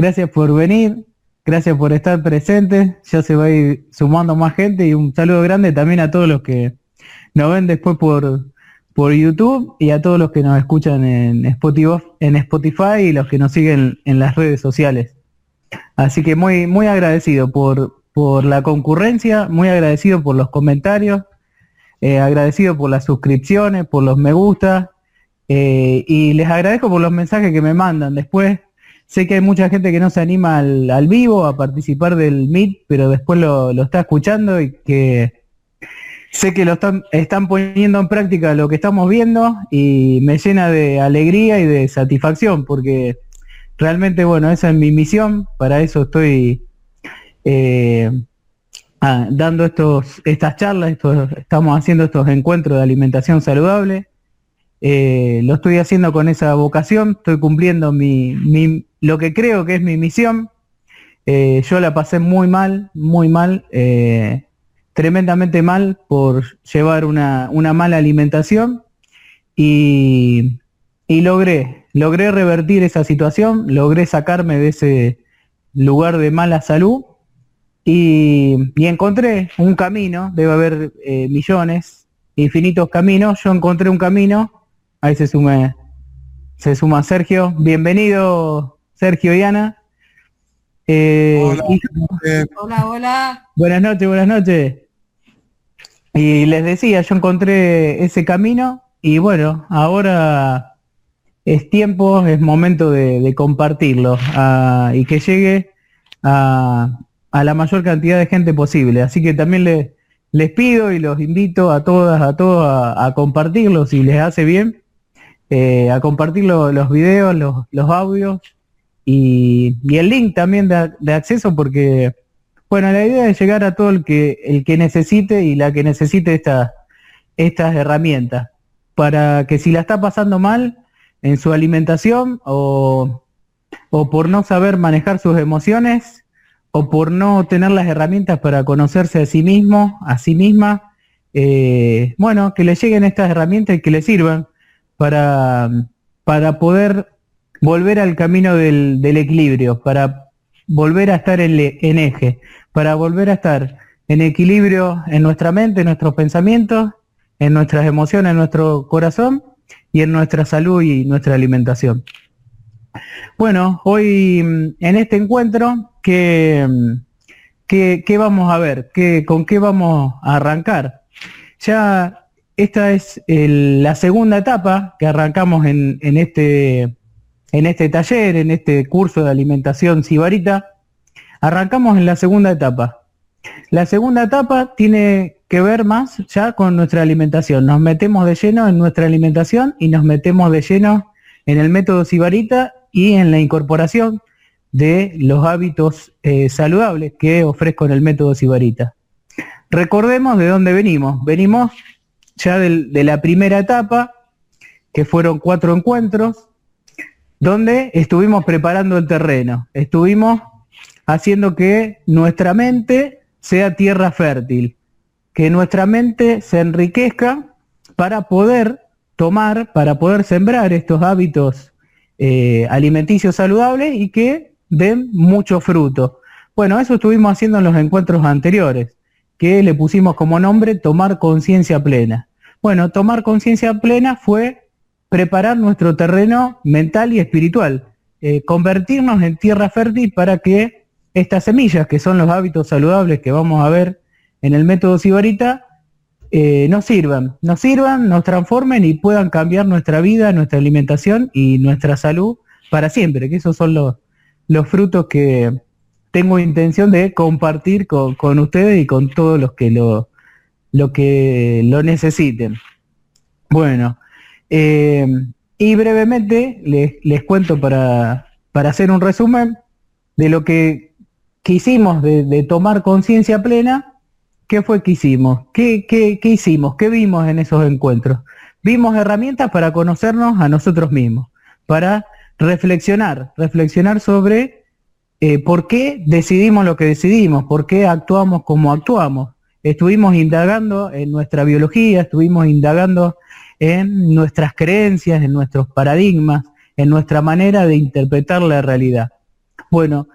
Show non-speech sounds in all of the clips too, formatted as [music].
gracias por venir, gracias por estar presentes, ya se va a ir sumando más gente y un saludo grande también a todos los que nos ven después por, por YouTube y a todos los que nos escuchan en Spotify, en Spotify y los que nos siguen en las redes sociales. Así que muy, muy agradecido por, por la concurrencia, muy agradecido por los comentarios, eh, agradecido por las suscripciones, por los me gusta eh, y les agradezco por los mensajes que me mandan. Después sé que hay mucha gente que no se anima al, al vivo a participar del Meet, pero después lo, está escuchando y que sé que lo están, están poniendo en práctica lo que estamos viendo y me llena de alegría y de satisfacción porque realmente, bueno, esa es mi misión, para eso estoy eh, ah, dando estos, estas charlas, estamos haciendo estos encuentros de alimentación saludable. Eh, lo estoy haciendo con esa vocación, estoy cumpliendo mi, lo que creo que es mi misión. Eh, yo la pasé muy mal, muy mal tremendamente mal por llevar una, una mala alimentación y, y, logré, logré revertir esa situación, logré sacarme de ese lugar de mala salud y, y encontré un camino, debe haber eh, millones, infinitos caminos, yo encontré un camino, ahí se suma, se suma Sergio, bienvenido Sergio y Ana. Eh, hola, hola, Buenas noches, buenas noches. Y les decía, yo encontré ese camino y bueno, ahora es tiempo, es momento de, compartirlo ah, y que llegue a, la mayor cantidad de gente posible. Así que también les, les pido y los invito a todas, a todos a, compartirlo si les hace bien, eh, a compartir los videos, los, los audios y, y, el link también de, de acceso porque bueno, la idea es llegar a todo el que, el que necesite y la que necesite esta, estas herramientas, para que si la está pasando mal en su alimentación o, o por no saber manejar sus emociones o por no tener las herramientas para conocerse a sí mismo, a sí misma, eh, bueno, que le lleguen estas herramientas y que le sirvan para, para poder volver al camino del, del equilibrio, para volver a estar en, en eje, para volver a estar en equilibrio en nuestra mente, en nuestros pensamientos, en nuestras emociones, en nuestro corazón y en nuestra salud y nuestra alimentación. Bueno, hoy mm, en este encuentro, ¿qué, mm, qué, vamos a ver? ¿Qué, ¿Con qué vamos a arrancar? Ya esta es la segunda etapa que arrancamos en, este, en este taller, en este curso de alimentación sibarita, Arrancamos en la segunda etapa. La segunda etapa tiene que ver más ya con nuestra alimentación. Nos metemos de lleno en nuestra alimentación y nos metemos de lleno en el método Sibarita y en la incorporación de los hábitos eh, saludables que ofrezco en el método Sibarita. Recordemos de dónde venimos. Venimos ya de la primera etapa, que fueron cuatro encuentros, donde estuvimos preparando el terreno. Estuvimos haciendo que nuestra mente sea tierra fértil, que nuestra mente se enriquezca para poder tomar, para poder sembrar estos hábitos eh, alimenticios saludables y que den mucho fruto. Bueno, eso estuvimos haciendo en los encuentros anteriores, que le pusimos como nombre tomar conciencia plena. Bueno, tomar conciencia plena fue preparar nuestro terreno mental y espiritual, eh, convertirnos en tierra fértil para que estas semillas, que son los hábitos saludables que vamos a ver en el método Sibarita, eh, nos sirvan, nos sirvan, nos transformen y puedan cambiar nuestra vida, nuestra alimentación y nuestra salud para siempre, que esos son los, los frutos que tengo intención de compartir con, ustedes y con todos los que lo, lo, que lo necesiten. Bueno, eh, y brevemente les, les cuento para, para hacer un resumen de lo que que hicimos de, tomar conciencia plena, ¿qué fue que hicimos? ¿Qué, ¿Qué, hicimos? ¿Qué vimos en esos encuentros? Vimos herramientas para conocernos a nosotros mismos, para reflexionar, reflexionar sobre eh, por qué decidimos lo que decidimos, por qué actuamos como actuamos. Estuvimos indagando en nuestra biología, estuvimos indagando en nuestras creencias, en nuestros paradigmas, en nuestra manera de interpretar la realidad. Bueno,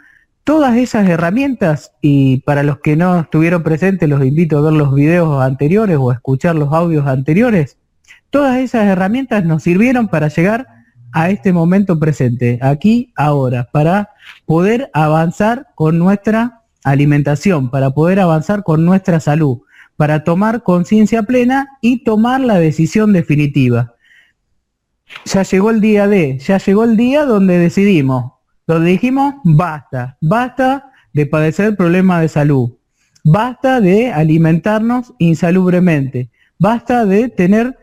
todas esas herramientas, y para los que no estuvieron presentes, los invito a ver los videos anteriores o a escuchar los audios anteriores, todas esas herramientas nos sirvieron para llegar a este momento presente, aquí, ahora, para poder avanzar con nuestra alimentación, para poder avanzar con nuestra salud, para tomar conciencia plena y tomar la decisión definitiva. Ya llegó el día de, ya llegó el día donde decidimos, donde dijimos, basta, basta de padecer problemas de salud, basta de alimentarnos insalubremente, basta de tener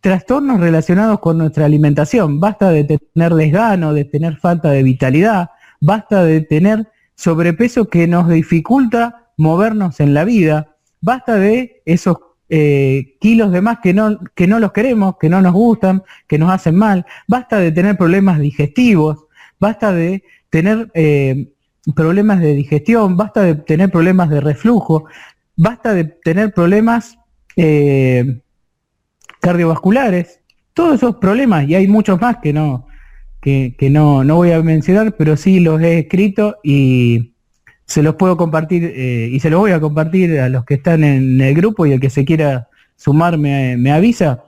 trastornos relacionados con nuestra alimentación, basta de tener desgano, de tener falta de vitalidad, basta de tener sobrepeso que nos dificulta movernos en la vida, basta de esos eh, kilos de más que no, que no los queremos, que no nos gustan, que nos hacen mal, basta de tener problemas digestivos, basta de tener eh, problemas de digestión, basta de tener problemas de reflujo, basta de tener problemas eh, cardiovasculares, todos esos problemas, y hay muchos más que no, que, no, no voy a mencionar, pero sí los he escrito y se los puedo compartir eh, y se los voy a compartir a los que están en el grupo y el que se quiera sumar me, me avisa.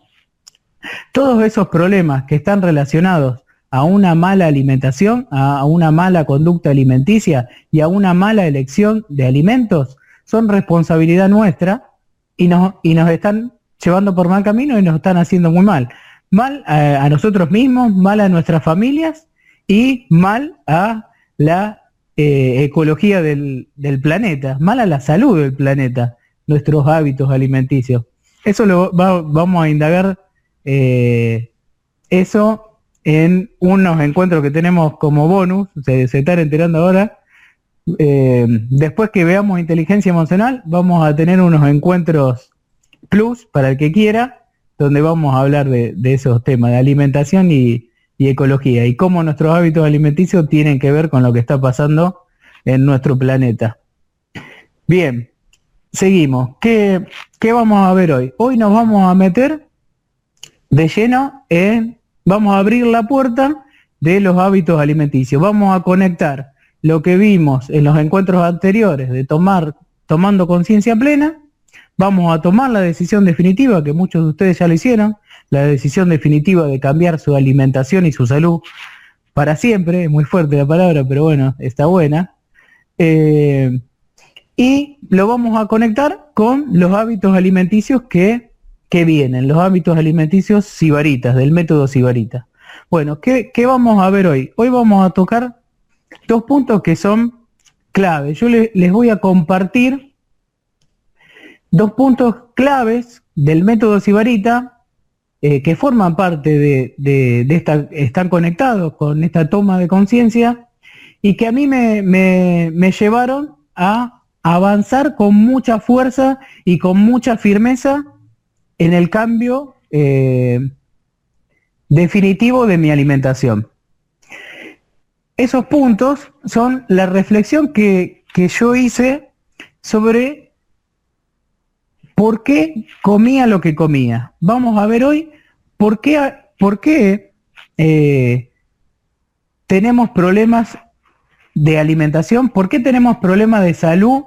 Todos esos problemas que están relacionados a una mala alimentación, a una mala conducta alimenticia y a una mala elección de alimentos son responsabilidad nuestra y nos, y nos están llevando por mal camino y nos están haciendo muy mal. Mal a, nosotros mismos, mal a nuestras familias y mal a la eh, ecología del, planeta, mal a la salud del planeta, nuestros hábitos alimenticios. Eso lo vamos a indagar eh, eso en unos encuentros que tenemos como bonus, se, se están enterando ahora. Eh, después que veamos inteligencia emocional, vamos a tener unos encuentros plus para el que quiera, donde vamos a hablar de, esos temas, de alimentación y, ecología, y cómo nuestros hábitos alimenticios tienen que ver con lo que está pasando en nuestro planeta. Bien, seguimos. ¿Qué, qué vamos a ver hoy? Hoy nos vamos a meter de lleno en vamos a abrir la puerta de los hábitos alimenticios. Vamos a conectar lo que vimos en los encuentros anteriores de tomar, tomando conciencia plena. Vamos a tomar la decisión definitiva, que muchos de ustedes ya lo hicieron, la decisión definitiva de cambiar su alimentación y su salud para siempre, es muy fuerte la palabra, pero bueno, está buena. Eh, y lo vamos a conectar con los hábitos alimenticios que que vienen, los hábitos alimenticios sibaritas, del método sibarita. Bueno, ¿qué, vamos a ver hoy? Hoy vamos a tocar dos puntos que son claves. Yo les voy a compartir dos puntos claves del método sibarita eh, que forman parte de, de, esta, están conectados con esta toma de conciencia y que a mí me, me, llevaron a avanzar con mucha fuerza y con mucha firmeza en el cambio eh, definitivo de mi alimentación. Esos puntos son la reflexión que, yo hice sobre por qué comía lo que comía. Vamos a ver hoy por qué, por qué eh, tenemos problemas de alimentación, por qué tenemos problemas de salud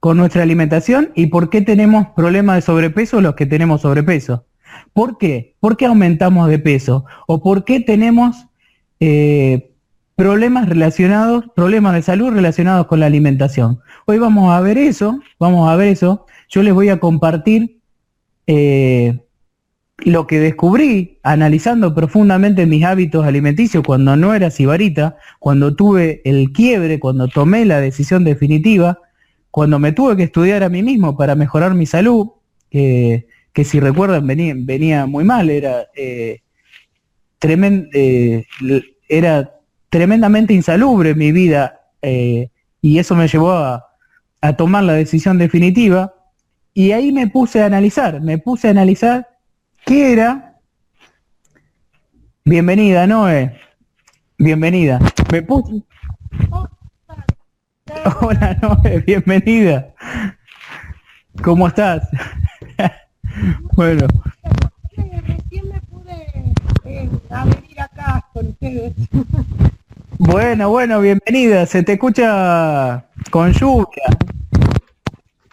con nuestra alimentación y por qué tenemos problemas de sobrepeso los que tenemos sobrepeso. ¿Por qué? ¿Por qué aumentamos de peso? ¿O por qué tenemos eh, problemas relacionados, problemas de salud relacionados con la alimentación? Hoy vamos a ver eso, vamos a ver eso. Yo les voy a compartir eh, lo que descubrí analizando profundamente mis hábitos alimenticios cuando no era sibarita, cuando tuve el quiebre, cuando tomé la decisión definitiva cuando me tuve que estudiar a mí mismo para mejorar mi salud, que si recuerdan venía, muy mal, era, eh, eh, era tremendamente insalubre mi vida y eso me llevó a tomar la decisión definitiva y ahí me puse a analizar, me puse a analizar qué era. Bienvenida, Noé. Bienvenida. Me puse, Hola, Noé, bienvenida. ¿Cómo estás? [laughs] bueno. Recién me pude eh, a venir acá con ustedes. [laughs] Bueno, bueno, bienvenida. Se te escucha con lluvia.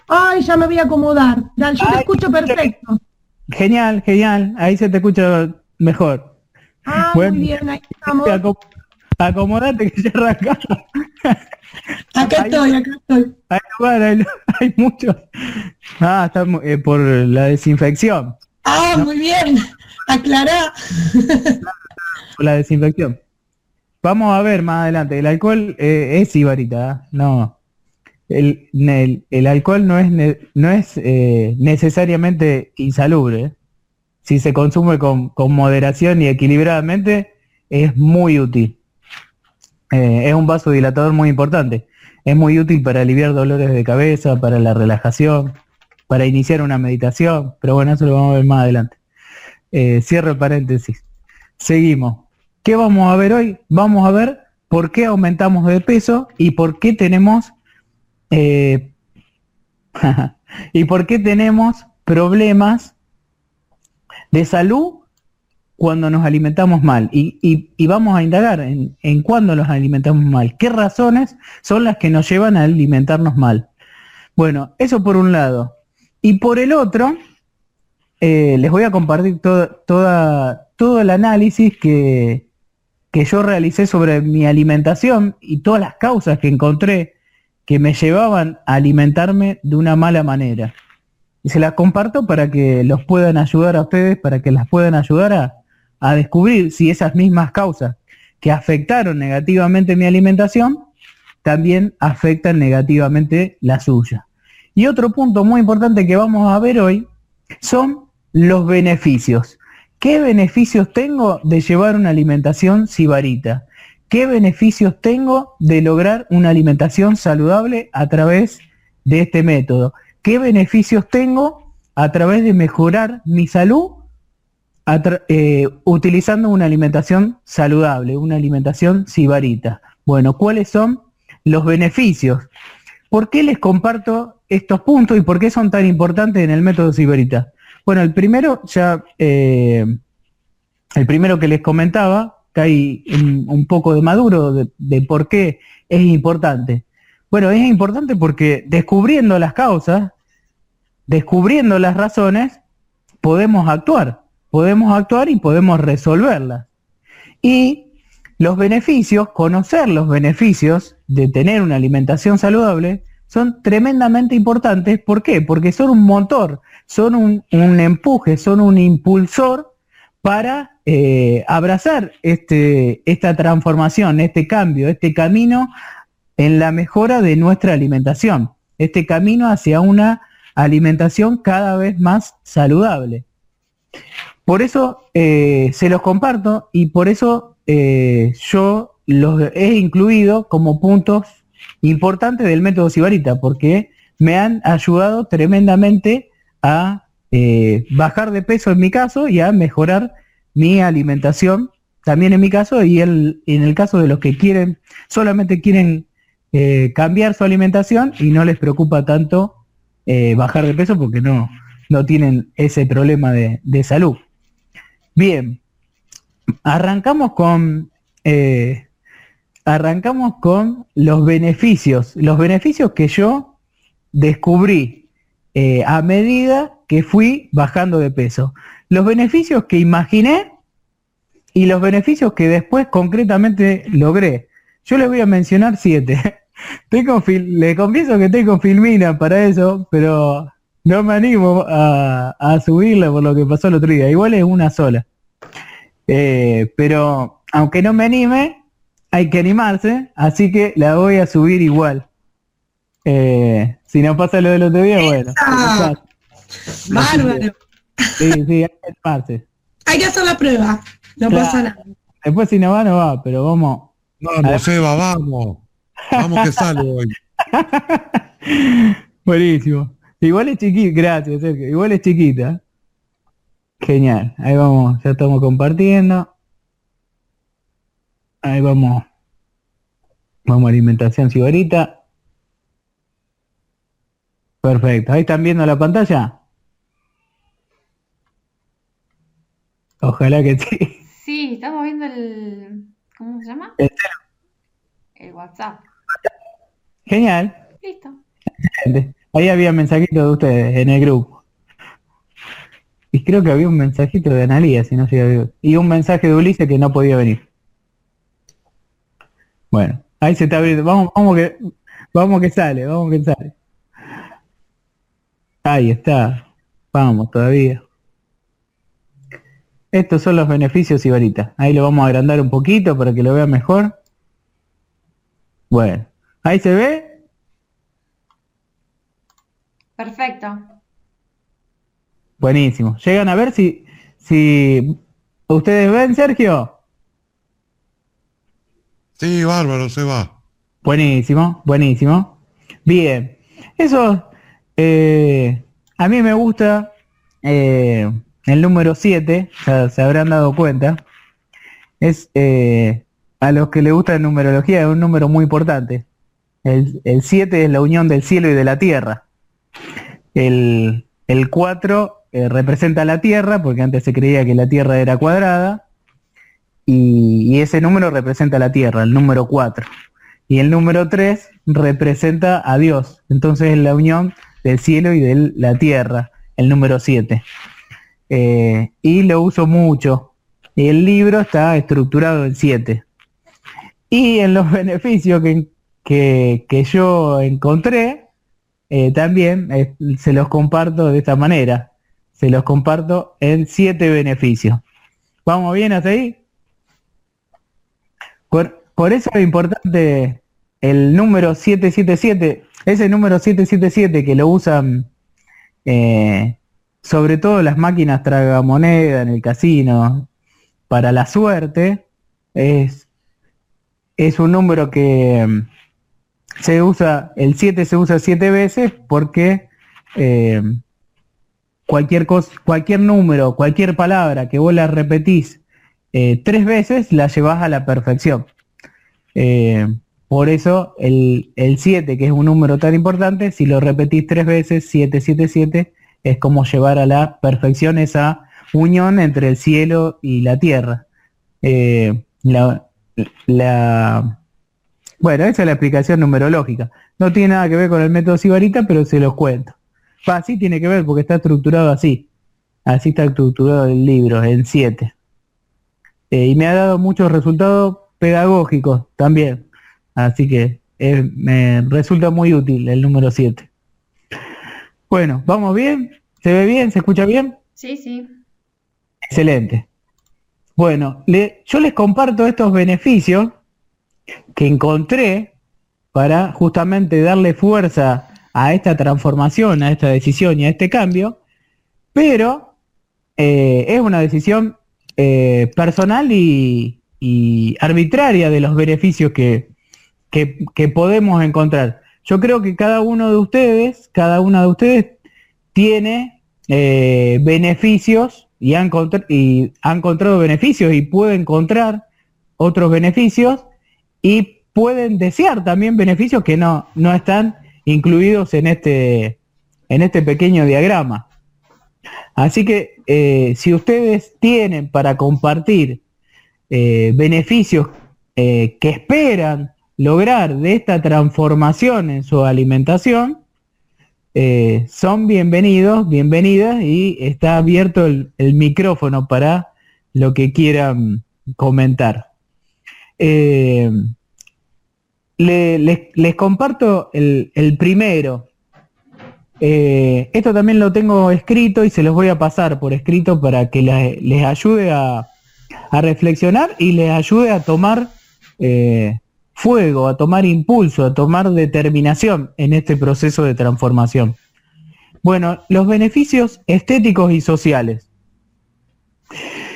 Ay, ya me voy a acomodar. yo te escucho perfecto. Genial, genial. Ahí se te escucha mejor. Ah, muy bien, ahí estamos. acomodate que ya arrancamos. Acá estoy, acá estoy. Hay hay, hay muchos. Ah, está eh, por la desinfección. Ah, muy bien. Aclará. Por la desinfección. Vamos a ver más adelante. El alcohol eh, es ibarita, ¿eh? no. El, alcohol no es, no es eh, necesariamente insalubre. Si se consume con, moderación y equilibradamente, es muy útil. es un vasodilatador muy importante. Es muy útil para aliviar dolores de cabeza, para la relajación, para iniciar una meditación. Pero bueno, eso lo vamos a ver más adelante. cierro el paréntesis. Seguimos. ¿Qué vamos a ver hoy? Vamos a ver por qué aumentamos de peso y por qué tenemos eh, [laughs] y por qué tenemos problemas de salud cuando nos alimentamos mal. Y, vamos a indagar en, en cuándo nos alimentamos mal. ¿Qué razones son las que nos llevan a alimentarnos mal? Bueno, eso por un lado. Y por el otro, eh, les voy a compartir toda, todo el análisis que, que yo realicé sobre mi alimentación y todas las causas que encontré que me llevaban a alimentarme de una mala manera. Y se las comparto para que los puedan ayudar a ustedes, para que las puedan ayudar a, a descubrir si esas mismas causas que afectaron negativamente mi alimentación también afectan negativamente la suya. Y otro punto muy importante que vamos a ver hoy son los beneficios. ¿Qué beneficios tengo de llevar una alimentación sibarita? ¿Qué beneficios tengo de lograr una alimentación saludable a través de este método? ¿Qué beneficios tengo a través de mejorar mi salud eh, utilizando una alimentación saludable, una alimentación sibarita? Bueno, ¿cuáles son los beneficios? ¿Por qué les comparto estos puntos y por qué son tan importantes en el método sibarita? Bueno, el primero ya, eh, el primero que les comentaba, hay un, poco de maduro de, por qué es importante. Bueno, es importante porque descubriendo las causas, descubriendo las razones, podemos actuar, podemos actuar y podemos resolverlas. Y los beneficios, conocer los beneficios de tener una alimentación saludable, son tremendamente importantes. ¿Por qué? Porque son un motor, son un, empuje, son un impulsor para eh, abrazar este, esta transformación, este cambio, este camino en la mejora de nuestra alimentación, este camino hacia una alimentación cada vez más saludable. Por eso eh, se los comparto y por eso eh, yo los he incluido como puntos importante del método Sibarita, porque me han ayudado tremendamente a eh, bajar de peso en mi caso y a mejorar mi alimentación también en mi caso y el, en el caso de los que quieren, solamente quieren eh, cambiar su alimentación y no les preocupa tanto eh, bajar de peso porque no, no tienen ese problema de, de salud. Bien, arrancamos con arrancamos con los beneficios, los beneficios que yo descubrí eh, a medida que fui bajando de peso. Los beneficios que imaginé y los beneficios que después concretamente logré. Yo les voy a mencionar siete. [laughs] le confieso que tengo filmina para eso, pero no me animo a, subirla por lo que pasó el otro día. Igual es una sola. Eh, pero aunque no me anime, hay que animarse, así que la voy a subir igual. Eh, si no pasa lo del otro día, bueno. Bárbaro. Sí, sí, hay que animarse. Hay que hacer la prueba, no pasa nada. Después si no va, no va, pero vamos. Vamos, Eva, vamos. Vamos que sale hoy. [laughs] Buenísimo. Igual es chiquita, gracias Sergio. Igual es chiquita. Genial. Ahí vamos, ya estamos compartiendo. Ahí vamos. Vamos a alimentación cigarita. Perfecto. ¿Ahí están viendo la pantalla? Ojalá que sí. Sí, estamos viendo el... ¿Cómo se llama? El, el WhatsApp. Genial. Listo. Ahí había mensajitos de ustedes en el grupo. Y creo que había un mensajito de Analía, si no sé. Y un mensaje de Ulises que no podía venir. Bueno, ahí se está abriendo. Vamos, vamos que, vamos que sale, vamos que sale. Ahí está. Vamos todavía. Estos son los beneficios Ibarita. Ahí lo vamos a agrandar un poquito para que lo vean mejor. Bueno, ahí se ve. Perfecto. Buenísimo. Llegan a ver si, si ustedes ven, Sergio. Sí, bárbaro, se va. Buenísimo, buenísimo. Bien. Eso, eh, a mí me gusta eh, el número 7, ya se habrán dado cuenta. Es, eh, a los que les gusta la numerología, es un número muy importante. El 7 es la unión del cielo y de la tierra. El 4 representa la tierra, porque antes se creía que la tierra era cuadrada y, ese número representa la tierra, el número 4. Y el número 3 representa a Dios. Entonces es la unión del cielo y de la tierra, el número 7. Eh, y lo uso mucho. Y el libro está estructurado en 7. Y en los [laughs] beneficios que, que, yo encontré, eh, también eh, se los comparto de esta manera. Se los comparto en 7 beneficios. ¿Vamos bien hasta ahí? Por, eso es importante el número 777, ese número 777 que lo usan eh, sobre todo las máquinas tragamoneda en el casino para la suerte, es, es un número que mm, se usa, el 7 se usa 7 veces porque eh, cualquier cosa, cualquier número, cualquier palabra que vos la repetís eh, tres veces la llevas a la perfección. Eh, por eso el 7, que es un número tan importante, si lo repetís tres veces, 777, es como llevar a la perfección esa unión entre el cielo y la tierra. Eh, la, bueno, esa es la explicación numerológica. No tiene nada que ver con el método Sibarita, pero se los cuento. sí tiene que ver porque está estructurado así. Así está estructurado el libro, en 7. Eh, y me ha dado muchos resultados pedagógicos también. Así que eh, me resulta muy útil el número 7. Bueno, ¿vamos bien? ¿Se ve bien? ¿Se escucha bien? Sí, sí. Excelente. Bueno, yo les comparto estos beneficios que encontré para justamente darle fuerza a esta transformación, a esta decisión y a este cambio, pero eh, es una decisión eh, personal y, arbitraria de los beneficios que, que, podemos encontrar. Yo creo que cada uno de ustedes, cada una de ustedes tiene eh, beneficios y ha, y encontrado beneficios y puede encontrar otros beneficios y pueden desear también beneficios que no, no están incluidos en este, en este pequeño diagrama. Así que eh, si ustedes tienen para compartir eh, beneficios que esperan lograr de esta transformación en su alimentación, son bienvenidos, bienvenidas y está abierto el, micrófono para lo que quieran comentar. les comparto el primero, eh, esto también lo tengo escrito y se los voy a pasar por escrito para que les ayude a, reflexionar y les ayude a tomar eh, fuego, a tomar impulso, a tomar determinación en este proceso de transformación. Bueno, los beneficios estéticos y sociales.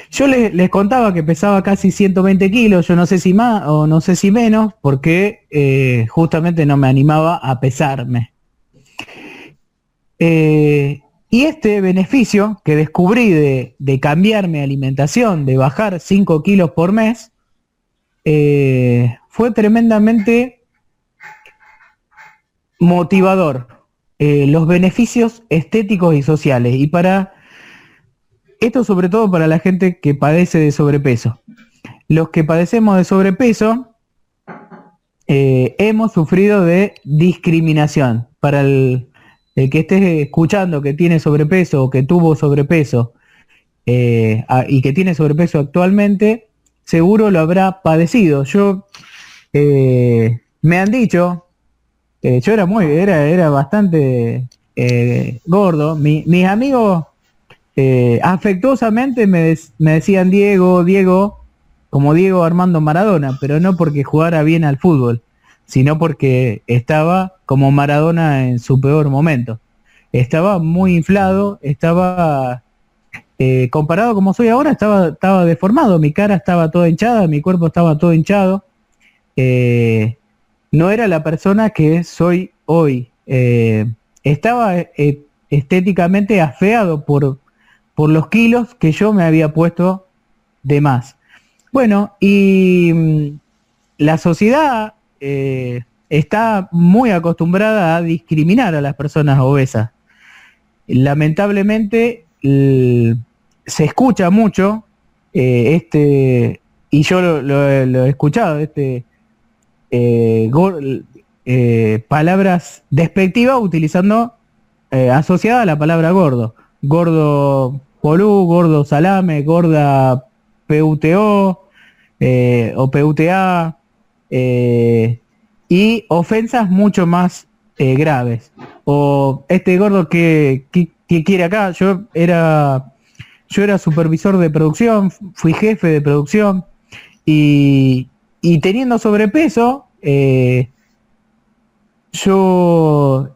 Yo les, contaba que pesaba casi 120 kilos, yo no sé si más o no sé si menos, porque eh, justamente no me animaba a pesarme. Eh, y este beneficio que descubrí de, cambiar mi alimentación, de bajar 5 kilos por mes, eh, fue tremendamente motivador. Eh, los beneficios estéticos y sociales. Y para esto sobre todo para la gente que padece de sobrepeso. Los que padecemos de sobrepeso, eh, hemos sufrido de discriminación. Para el, que esté escuchando que tiene sobrepeso o que tuvo sobrepeso y que tiene sobrepeso actualmente, seguro lo habrá padecido. Yo eh, me han dicho, eh, yo era muy, era, era bastante eh, gordo. Mi, mis amigos eh, afectuosamente me, me, decían Diego, Diego, como Diego Armando Maradona, pero no porque jugara bien al fútbol, sino porque estaba como Maradona en su peor momento. Estaba muy inflado, estaba eh, comparado como soy ahora, estaba, estaba deformado, mi cara estaba toda hinchada, mi cuerpo estaba todo hinchado. Eh, no era la persona que soy hoy. Eh, estaba eh, estéticamente afeado por, por los kilos que yo me había puesto de más. Bueno, y mm, la sociedad está muy acostumbrada a discriminar a las personas obesas. Lamentablemente se escucha mucho eh, este, y yo lo, lo, he escuchado, este eh, eh, palabras despectivas utilizando eh, asociada a la palabra gordo. Gordo polú, gordo salame, gorda PUTO eh, o PUTA eh, y ofensas mucho más eh, graves. O este gordo que, que, quiere acá, yo era yo era supervisor de producción, fui jefe de producción y, y teniendo sobrepeso, eh, yo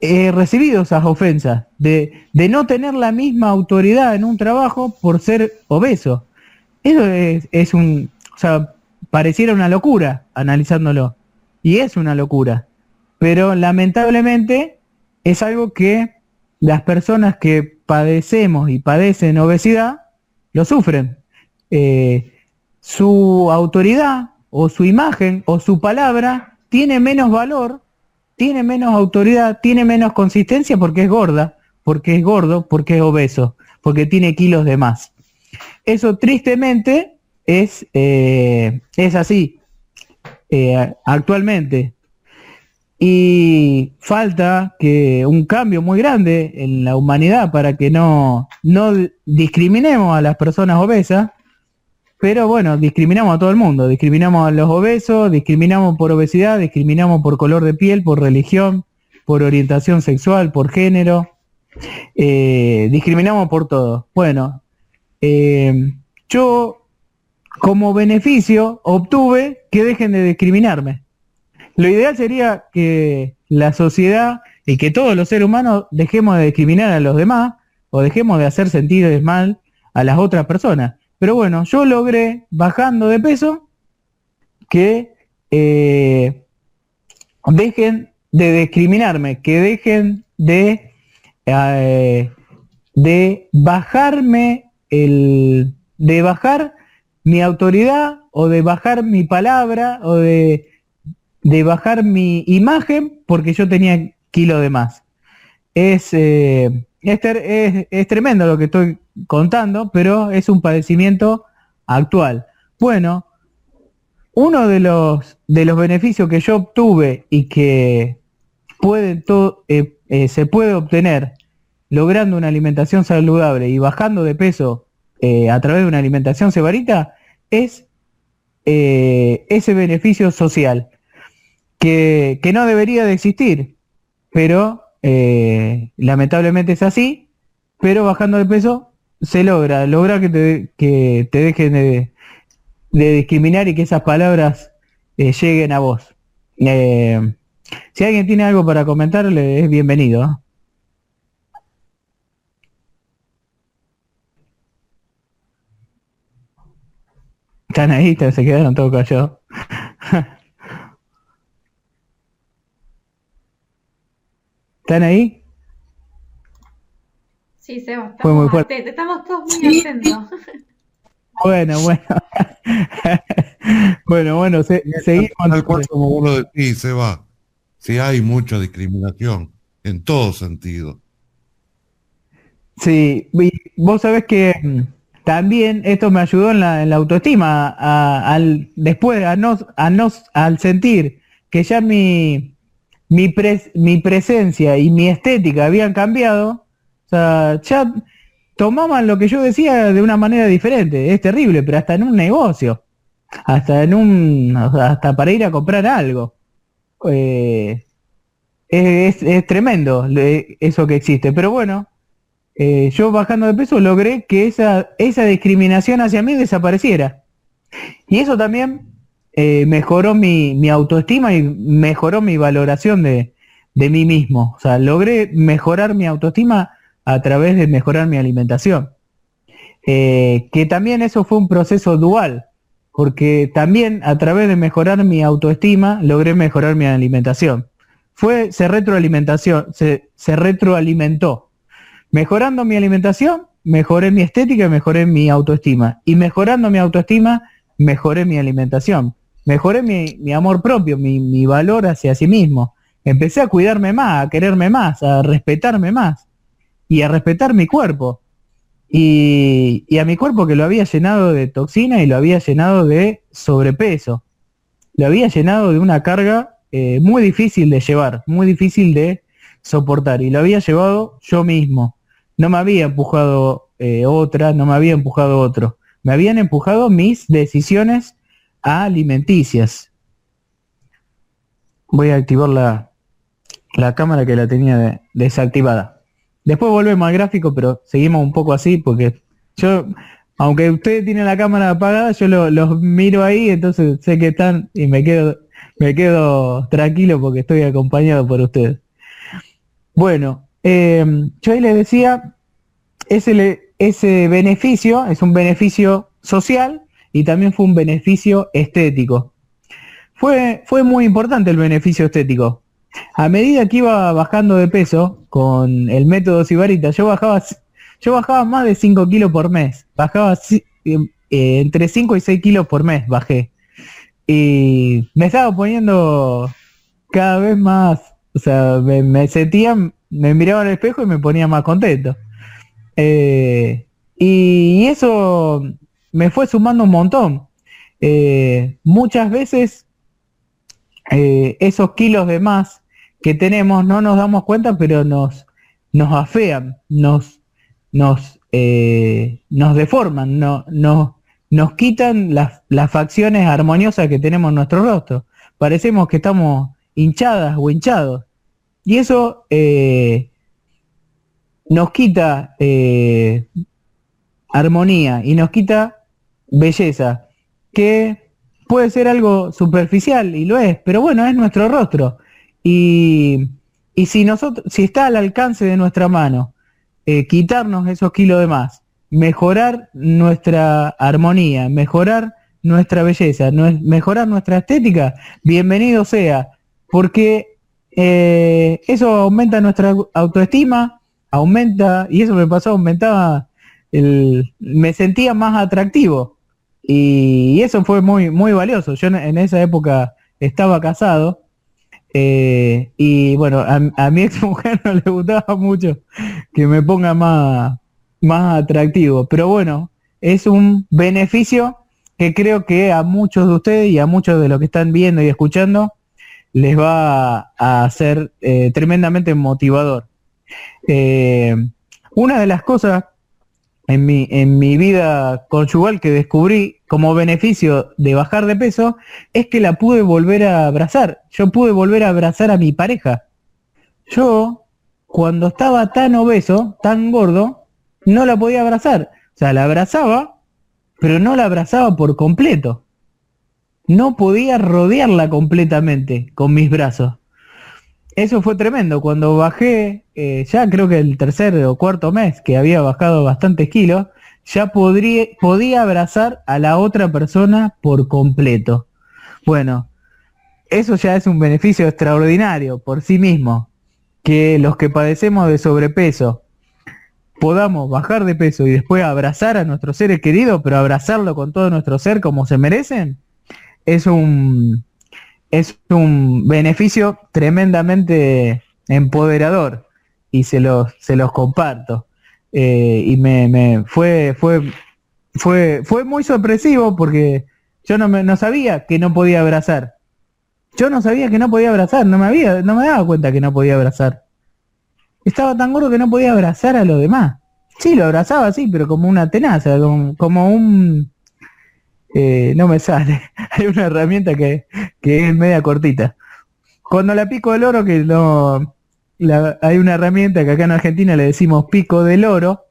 he recibido esas ofensas de, de, no tener la misma autoridad en un trabajo por ser obeso. Eso es, es, un, o sea, pareciera una locura analizándolo. Y es una locura. Pero lamentablemente es algo que las personas que padecemos y padecen obesidad lo sufren. Eh, su autoridad o su imagen o su palabra tiene menos valor tiene menos autoridad, tiene menos consistencia porque es gorda, porque es gordo, porque es obeso, porque tiene kilos de más. Eso tristemente es, eh, es así eh, actualmente. Y falta que un cambio muy grande en la humanidad para que no, no discriminemos a las personas obesas pero bueno, discriminamos a todo el mundo, discriminamos a los obesos, discriminamos por obesidad, discriminamos por color de piel, por religión, por orientación sexual, por género, eh, discriminamos por todo. Bueno, eh, yo como beneficio obtuve que dejen de discriminarme. Lo ideal sería que la sociedad y que todos los seres humanos dejemos de discriminar a los demás o dejemos de hacer sentir mal a las otras personas. Pero bueno, yo logré, bajando de peso, que eh, dejen de discriminarme, que dejen de, eh, de bajarme el, de bajar mi autoridad o de bajar mi palabra o de, de bajar mi imagen porque yo tenía kilo de más. Es, eh, es, es, tremendo lo que estoy contando, pero es un padecimiento actual. Bueno, uno de los, de los beneficios que yo obtuve y que puede todo, eh, eh, se puede obtener logrando una alimentación saludable y bajando de peso a través de una alimentación cebarita es ese beneficio social que, no debería de existir, pero eh, lamentablemente es así, pero bajando de peso se logra, logra que te, que te dejen de, discriminar y que esas palabras eh, lleguen a vos. Eh, si alguien tiene algo para comentarle, es bienvenido. Están ahí, se quedaron todos callados. ¿Están ahí? Sí, Seba, estamos, Fue muy fuerte. estamos todos muy atentos. Bueno, [laughs] bueno. [laughs] bueno, bueno, se, seguimos. Tal cual como vos lo decís, Seba. Sí hay mucha discriminación, en todo sentido. Sí, vos sabés que mm, también esto me ayudó en la, en la autoestima, a, al, después a no, a no, al sentir que ya mi, mi, mi presencia y mi estética habían cambiado, o sea, ya tomaban lo que yo decía de una manera diferente. Es terrible, pero hasta en un negocio, hasta en un, hasta para ir a comprar algo. Eh, es, es, tremendo eso que existe. Pero bueno, eh, yo bajando de peso logré que esa, esa discriminación hacia mí desapareciera. Y eso también eh, mejoró mi, autoestima y mejoró mi valoración de, mí mismo. O sea, logré mejorar mi autoestima a través de mejorar mi alimentación. Eh, que también eso fue un proceso dual, porque también a través de mejorar mi autoestima logré mejorar mi alimentación. Fue, se retroalimentación, se, se retroalimentó. Mejorando mi alimentación, mejoré mi estética, mejoré mi autoestima. Y mejorando mi autoestima, mejoré mi alimentación. Mejoré mi, amor propio, mi, valor hacia sí mismo. Empecé a cuidarme más, a quererme más, a respetarme más y a respetar mi cuerpo. Y, y, a mi cuerpo que lo había llenado de toxina y lo había llenado de sobrepeso. Lo había llenado de una carga eh, muy difícil de llevar, muy difícil de soportar. Y lo había llevado yo mismo. No me había empujado eh, otra, no me había empujado otro. Me habían empujado mis decisiones alimenticias. Voy a activar la, la cámara que la tenía desactivada. Después volvemos al gráfico, pero seguimos un poco así porque yo, aunque ustedes tienen la cámara apagada, yo los miro ahí, entonces sé que están y me quedo, me quedo tranquilo porque estoy acompañado por ustedes. Bueno, eh, yo ahí les decía, ese, ese beneficio es un beneficio social y también fue un beneficio estético. Fue, fue muy importante el beneficio estético. A medida que iba bajando de peso con el método Sibarita, yo bajaba, yo bajaba más de 5 kilos por mes. Bajaba eh, eh, entre 5 y 6 kilos por mes, bajé. Y me estaba poniendo cada vez más, o sea, me, sentía, me miraba al espejo y me ponía más contento. Eh, y eso me fue sumando un montón. muchas veces esos kilos de más que tenemos no nos damos cuenta, pero nos, nos afean, nos, nos, eh, nos deforman, no, nos quitan las, las facciones armoniosas que tenemos en nuestro rostro. Parecemos que estamos hinchadas o hinchados. Y eso eh, nos quita eh, armonía y nos quita belleza, que puede ser algo superficial y lo es, pero bueno, es nuestro rostro. Y, si nosotros, si está al alcance de nuestra mano, eh, quitarnos esos kilos de más, mejorar nuestra armonía, mejorar nuestra belleza, mejorar nuestra estética, bienvenido sea, porque eh, eso aumenta nuestra autoestima, aumenta, y eso me pasó, aumentaba, el, me sentía más atractivo. Y, eso fue muy, muy valioso. Yo en esa época estaba casado eh, y bueno, a, mi [laughs] ex mujer no le gustaba mucho que me ponga más, más atractivo. Pero bueno, es un beneficio que creo que a muchos de ustedes y a muchos de los que están viendo y escuchando les va a ser eh, tremendamente motivador. Eh, una de las cosas en mi, en mi vida conyugal que descubrí como beneficio de bajar de peso es que la pude volver a abrazar. Yo pude volver a abrazar a mi pareja. Yo, cuando estaba tan obeso, tan gordo, no la podía abrazar. O sea, la abrazaba, pero no la abrazaba por completo. No podía rodearla completamente con mis brazos eso fue tremendo. Cuando bajé, eh, ya creo que el tercer o cuarto mes que había bajado bastantes kilos, ya podría, podía abrazar a la otra persona por completo. Bueno, eso ya es un beneficio extraordinario por sí mismo. Que los que padecemos de sobrepeso podamos bajar de peso y después abrazar a nuestros seres queridos, pero abrazarlo con todo nuestro ser como se merecen, es un, es un beneficio tremendamente empoderador y se los, se los comparto. Eh, y me, me, fue, fue, fue, fue muy sorpresivo porque yo no, me, no sabía que no podía abrazar. Yo no sabía que no podía abrazar, no me había, no me daba cuenta que no podía abrazar. Estaba tan gordo que no podía abrazar a los demás. Sí, lo abrazaba así, pero como una tenaza, como, un... Eh, no me sale. [laughs] Hay una herramienta que, que es media cortita. Cuando la pico del oro, que no... hay una herramienta que acá en Argentina le decimos pico del oro,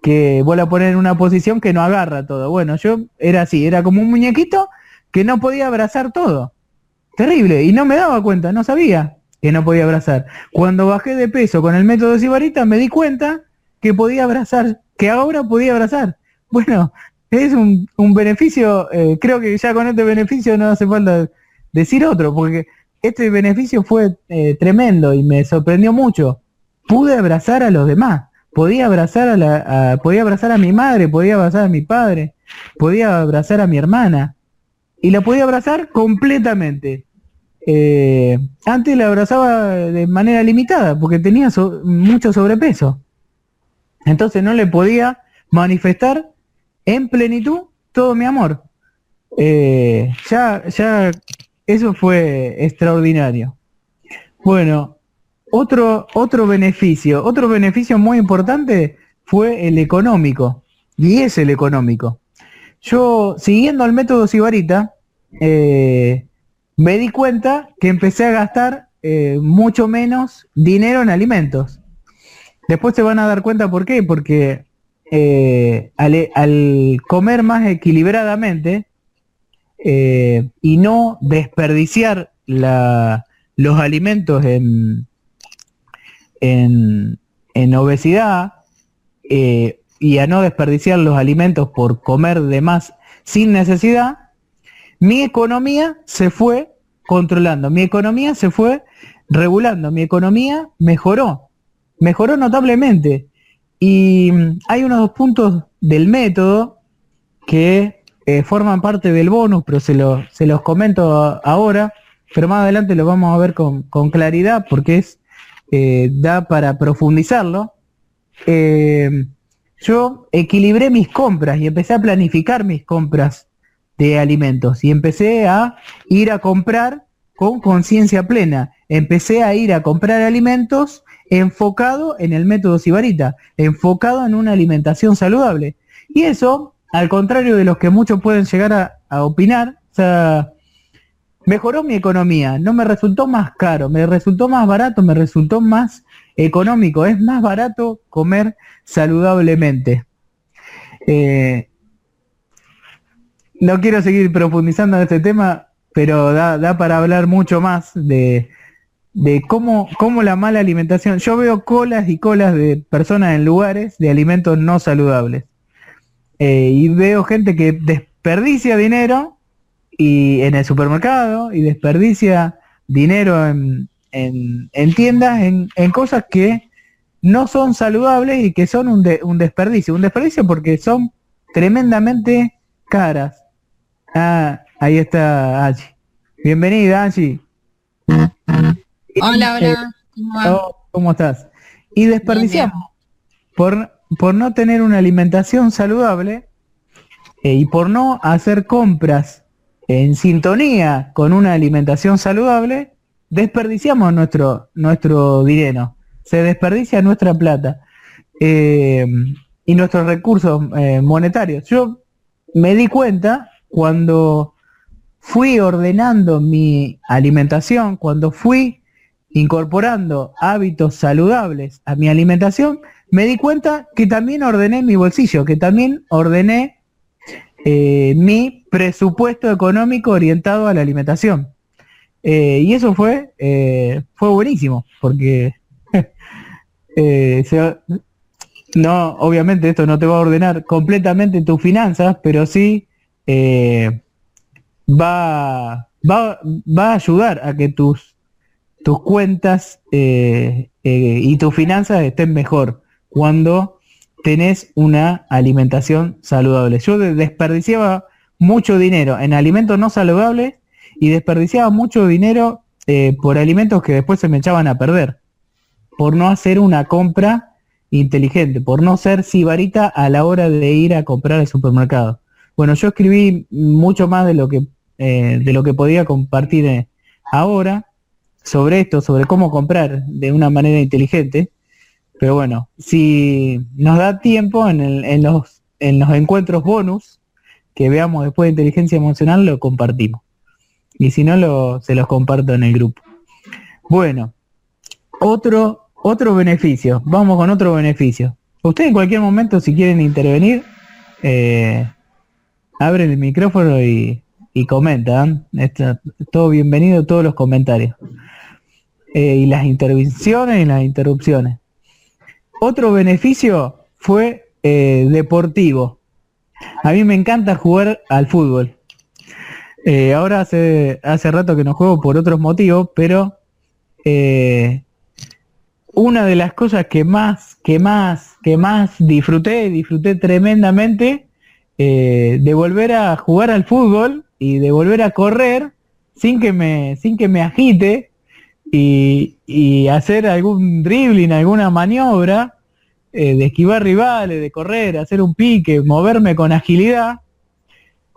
que vos la pones en una posición que no agarra todo. Bueno, yo era así, era como un muñequito que no podía abrazar todo. Terrible, y no me daba cuenta, no sabía que no podía abrazar. Cuando bajé de peso con el método Sibarita me di cuenta que podía abrazar, que ahora podía abrazar. Bueno, es un, beneficio, eh, creo que ya con este beneficio no hace falta decir otro, porque este beneficio fue eh, tremendo y me sorprendió mucho. Pude abrazar a los demás, podía abrazar a la, podía abrazar a mi madre, podía abrazar a mi padre, podía abrazar a mi hermana y la podía abrazar completamente. Eh, antes la abrazaba de manera limitada porque tenía mucho sobrepeso. Entonces no le podía manifestar en plenitud todo mi amor. Eh, ya, ya, eso fue extraordinario. Bueno, otro, otro beneficio, otro beneficio muy importante fue el económico, y es el económico. Yo, siguiendo el método Sibarita, eh, me di cuenta que empecé a gastar eh, mucho menos dinero en alimentos. Después se van a dar cuenta por qué, porque eh, al, comer más equilibradamente eh, y no desperdiciar los alimentos en, en, obesidad eh, y a no desperdiciar los alimentos por comer de más sin necesidad, mi economía se fue controlando, mi economía se fue regulando, mi economía mejoró mejoró notablemente. Y mm, hay unos dos puntos del método que eh, forman parte del bonus, pero se, se los comento ahora, pero más adelante lo vamos a ver con, claridad porque es eh, da para profundizarlo. Eh, yo equilibré mis compras y empecé a planificar mis compras de alimentos y empecé a ir a comprar con conciencia plena. Empecé a ir a comprar alimentos enfocado en el método Sibarita, enfocado en una alimentación saludable. Y eso, al contrario de los que muchos pueden llegar a, opinar, mejoró mi economía, no me resultó más caro, me resultó más barato, me resultó más económico, es más barato comer saludablemente. Eh, no quiero seguir profundizando en este tema, pero da para hablar mucho más de, de cómo, cómo la mala alimentación. Yo veo colas y colas de personas en lugares de alimentos no saludables. Eh, y veo gente que desperdicia dinero y en el supermercado y desperdicia dinero en, en, tiendas, en, en, cosas que no son saludables y que son un, un desperdicio. Un desperdicio porque son tremendamente caras. Ah, ahí está Angie. Bienvenida, Angie. Hola, hola. ¿Cómo, ¿Cómo estás? Y desperdiciamos por, por no tener una alimentación saludable eh, y por no hacer compras en sintonía con una alimentación saludable, desperdiciamos nuestro, nuestro dinero, se desperdicia nuestra plata eh, y nuestros recursos eh, monetarios. Yo me di cuenta cuando fui ordenando mi alimentación, cuando fui incorporando hábitos saludables a mi alimentación, me di cuenta que también ordené mi bolsillo, que también ordené eh, mi presupuesto económico orientado a la alimentación. Eh, y eso fue, eh, fue buenísimo, porque [laughs] no, obviamente esto no te va a ordenar completamente tus finanzas, pero sí va, va, va a ayudar a que tus tus cuentas eh, eh, y tus finanzas estén mejor cuando tenés una alimentación saludable. Yo desperdiciaba mucho dinero en alimentos no saludables y desperdiciaba mucho dinero eh, por alimentos que después se me echaban a perder, por no hacer una compra inteligente, por no ser sibarita a la hora de ir a comprar al supermercado. Bueno, yo escribí mucho más de lo que, de lo que podía compartir ahora sobre esto, sobre cómo comprar de una manera inteligente. Pero bueno, si nos da tiempo en, en, los, en los encuentros bonus que veamos después de inteligencia emocional, lo compartimos. Y si no, lo, se los comparto en el grupo. Bueno, otro, otro beneficio. Vamos con otro beneficio. Ustedes en cualquier momento, si quieren intervenir, eh, abren el micrófono y, y comentan. Está todo bienvenido, todos los comentarios. Eh, y las intervenciones y las interrupciones. Otro beneficio fue eh, deportivo. A mí me encanta jugar al fútbol. Eh, ahora hace, hace rato que no juego por otros motivos, pero una de las cosas que más, que más, que más disfruté, disfruté tremendamente, de volver a jugar al fútbol y de volver a correr sin que me, sin que me agite, y, hacer algún dribbling, alguna maniobra, eh, de esquivar rivales, de correr, hacer un pique, moverme con agilidad,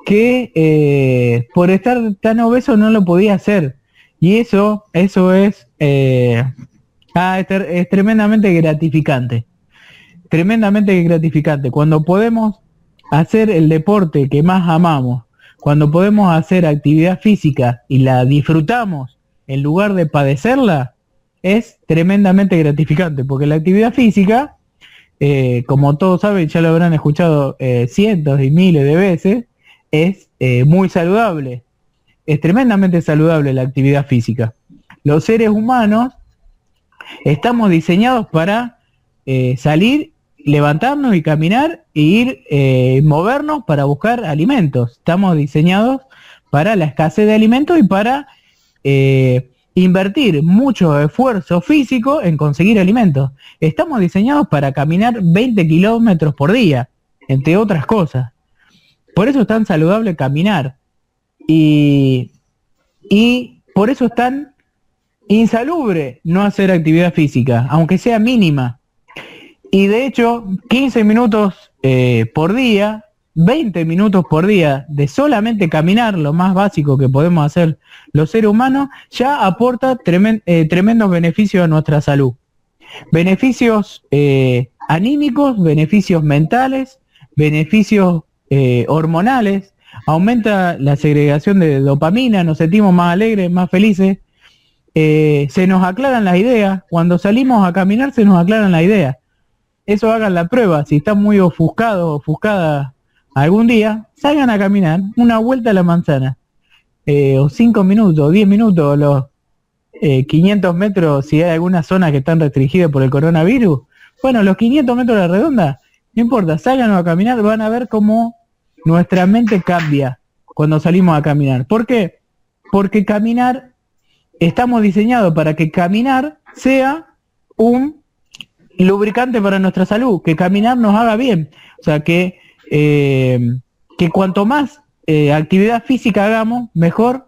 que eh, por estar tan obeso no lo podía hacer. Y eso, eso es, eh, ah, es, tremendamente gratificante. Tremendamente gratificante. Cuando podemos hacer el deporte que más amamos, cuando podemos hacer actividad física y la disfrutamos en lugar de padecerla, es tremendamente gratificante, porque la actividad física, eh, como todos saben, ya lo habrán escuchado eh, cientos y miles de veces, es eh, muy saludable. Es tremendamente saludable la actividad física. Los seres humanos estamos diseñados para salir, levantarnos y caminar e ir movernos para buscar alimentos. Estamos diseñados para la escasez de alimentos y para eh, invertir mucho esfuerzo físico en conseguir alimentos. Estamos diseñados para caminar 20 kilómetros por día, entre otras cosas. Por eso es tan saludable caminar. Y, y por eso es tan insalubre no hacer actividad física, aunque sea mínima. Y de hecho, 15 minutos eh, por día 20 minutos por día de solamente caminar, lo más básico que podemos hacer los seres humanos, ya aporta eh, tremendos beneficios a nuestra salud. Beneficios eh, anímicos, beneficios mentales, beneficios eh, hormonales, aumenta la segregación de dopamina, nos sentimos más alegres, más felices, se nos aclaran las ideas, cuando salimos a caminar se nos aclaran las ideas. Eso hagan la prueba, si están muy ofuscados, ofuscadas algún día salgan a caminar una vuelta a la manzana, eh, o cinco minutos, diez minutos, o los 500 eh, metros, si hay alguna zona que están restringidas por el coronavirus, bueno, los 500 metros de la redonda, no importa, salgan a caminar, van a ver cómo nuestra mente cambia cuando salimos a caminar. ¿Por qué? Porque caminar, estamos diseñados para que caminar sea un lubricante para nuestra salud, que caminar nos haga bien. O sea, que eh, que cuanto más eh, actividad física hagamos, mejor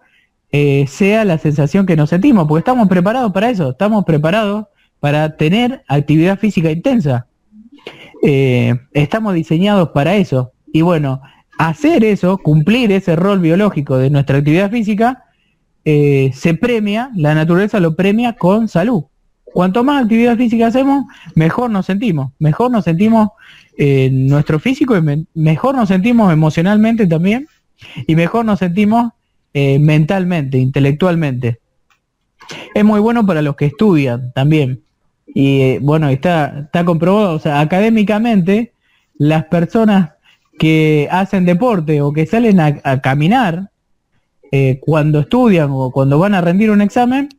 eh, sea la sensación que nos sentimos, porque estamos preparados para eso, estamos preparados para tener actividad física intensa. estamos diseñados para eso. Y bueno, hacer eso, cumplir ese rol biológico de nuestra actividad física, se premia, la naturaleza lo premia con salud. Cuanto más actividad física hacemos, mejor nos sentimos, mejor nos sentimos en nuestro físico y mejor nos sentimos emocionalmente también y mejor nos sentimos eh, mentalmente, intelectualmente. Es muy bueno para los que estudian también. Y eh, bueno, está, está comprobado, o sea, académicamente, las personas que hacen deporte o que salen a, caminar eh, cuando estudian o cuando van a rendir un examen,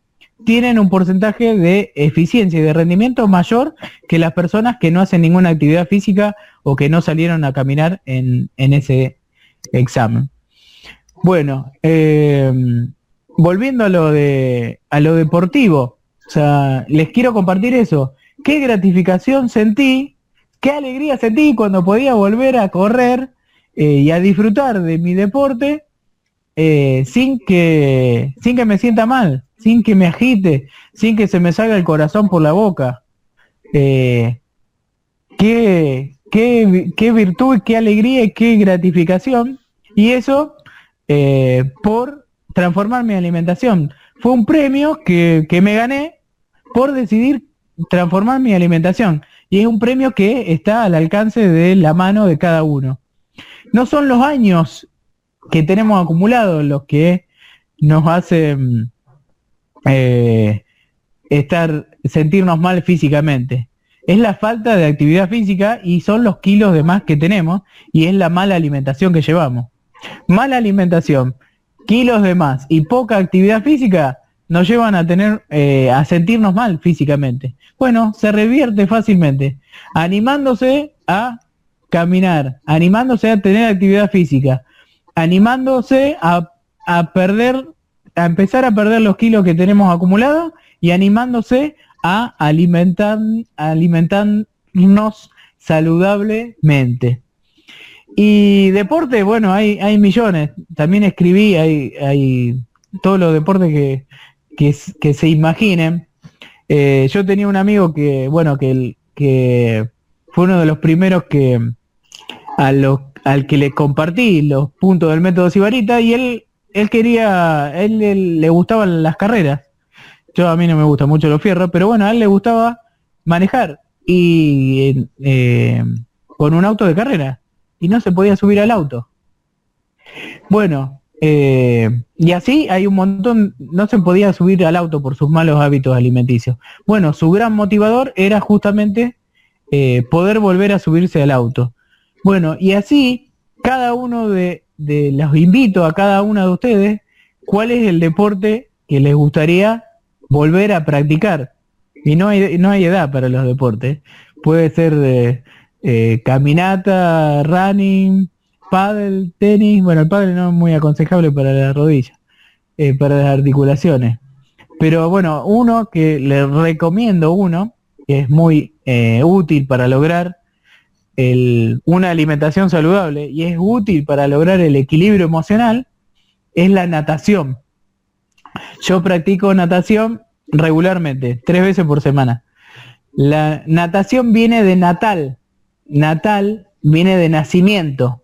tienen un porcentaje de eficiencia y de rendimiento mayor que las personas que no hacen ninguna actividad física o que no salieron a caminar en, ese examen. Bueno, eh, volviendo a lo de a lo deportivo, o sea, les quiero compartir eso. Qué gratificación sentí, qué alegría sentí cuando podía volver a correr eh, y a disfrutar de mi deporte eh, sin que sin que me sienta mal sin que me agite, sin que se me salga el corazón por la boca. Eh, qué, qué, qué, virtud, qué alegría y qué gratificación. Y eso eh, por transformar mi alimentación, fue un premio que, que me gané por decidir transformar mi alimentación. Y es un premio que está al alcance de la mano de cada uno. No son los años que tenemos acumulados los que nos hacen eh, estar, sentirnos mal físicamente. Es la falta de actividad física y son los kilos de más que tenemos y es la mala alimentación que llevamos. Mala alimentación, kilos de más y poca actividad física nos llevan a tener, eh, a sentirnos mal físicamente. Bueno, se revierte fácilmente, animándose a caminar, animándose a tener actividad física, animándose a, a perder, a empezar a perder los kilos que tenemos acumulados y animándose a alimentar, alimentarnos saludablemente. Y deporte, bueno, hay, hay millones. También escribí, hay, hay todos los deportes que, que, se imaginen. Eh, yo tenía un amigo que, bueno, que, que fue uno de los primeros que a los, al que le compartí los puntos del método Sibarita y él, él quería, él, le gustaban las carreras. Yo a mí no me gusta mucho los fierros, pero bueno, a él le gustaba manejar y eh, con un auto de carrera y no se podía subir al auto. Bueno, eh, y así hay un montón, no se podía subir al auto por sus malos hábitos alimenticios. Bueno, su gran motivador era justamente eh, poder volver a subirse al auto. Bueno, y así cada uno de, de los invito a cada una de ustedes cuál es el deporte que les gustaría volver a practicar. Y no hay, no hay edad para los deportes. Puede ser de eh, caminata, running, paddle, tenis, bueno, el paddle no es muy aconsejable para la rodilla, eh, para las articulaciones. Pero bueno, uno que le recomiendo uno, que es muy eh, útil para lograr una alimentación saludable y es útil para lograr el equilibrio emocional, es la natación. Yo practico natación regularmente, tres veces por semana. La natación viene de natal. Natal viene de nacimiento.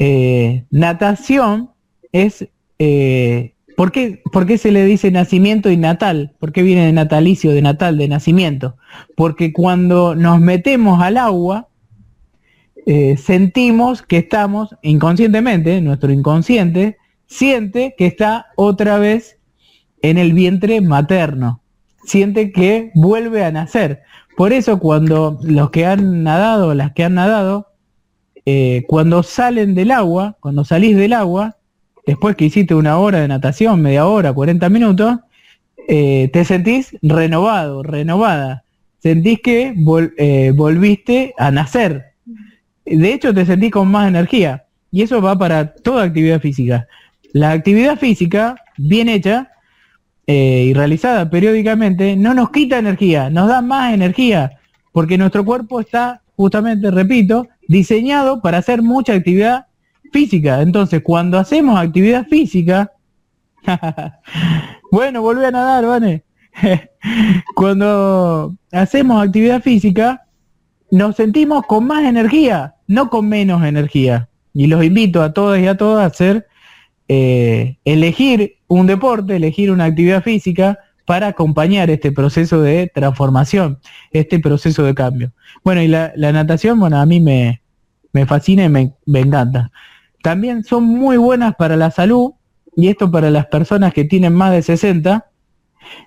Eh, natación es... Eh, ¿por, qué, ¿Por qué se le dice nacimiento y natal? ¿Por qué viene de natalicio, de natal, de nacimiento? Porque cuando nos metemos al agua, eh, sentimos que estamos inconscientemente, nuestro inconsciente siente que está otra vez en el vientre materno, siente que vuelve a nacer. Por eso cuando los que han nadado, las que han nadado, eh, cuando salen del agua, cuando salís del agua, después que hiciste una hora de natación, media hora, 40 minutos, eh, te sentís renovado, renovada. Sentís que eh, volviste a nacer. De hecho, te sentís con más energía. Y eso va para toda actividad física. La actividad física, bien hecha y realizada periódicamente, no nos quita energía, nos da más energía, porque nuestro cuerpo está justamente, repito, diseñado para hacer mucha actividad física. Entonces, cuando hacemos actividad física, [laughs] bueno, volví a nadar, ¿vale? [laughs] cuando hacemos actividad física, nos sentimos con más energía, no con menos energía. Y los invito a todos y a todas a hacer, eh, elegir un deporte, elegir una actividad física para acompañar este proceso de transformación, este proceso de cambio. Bueno, y la, natación, bueno, a mí me, fascina y me, encanta. También son muy buenas para la salud, y esto para las personas que tienen más de 60,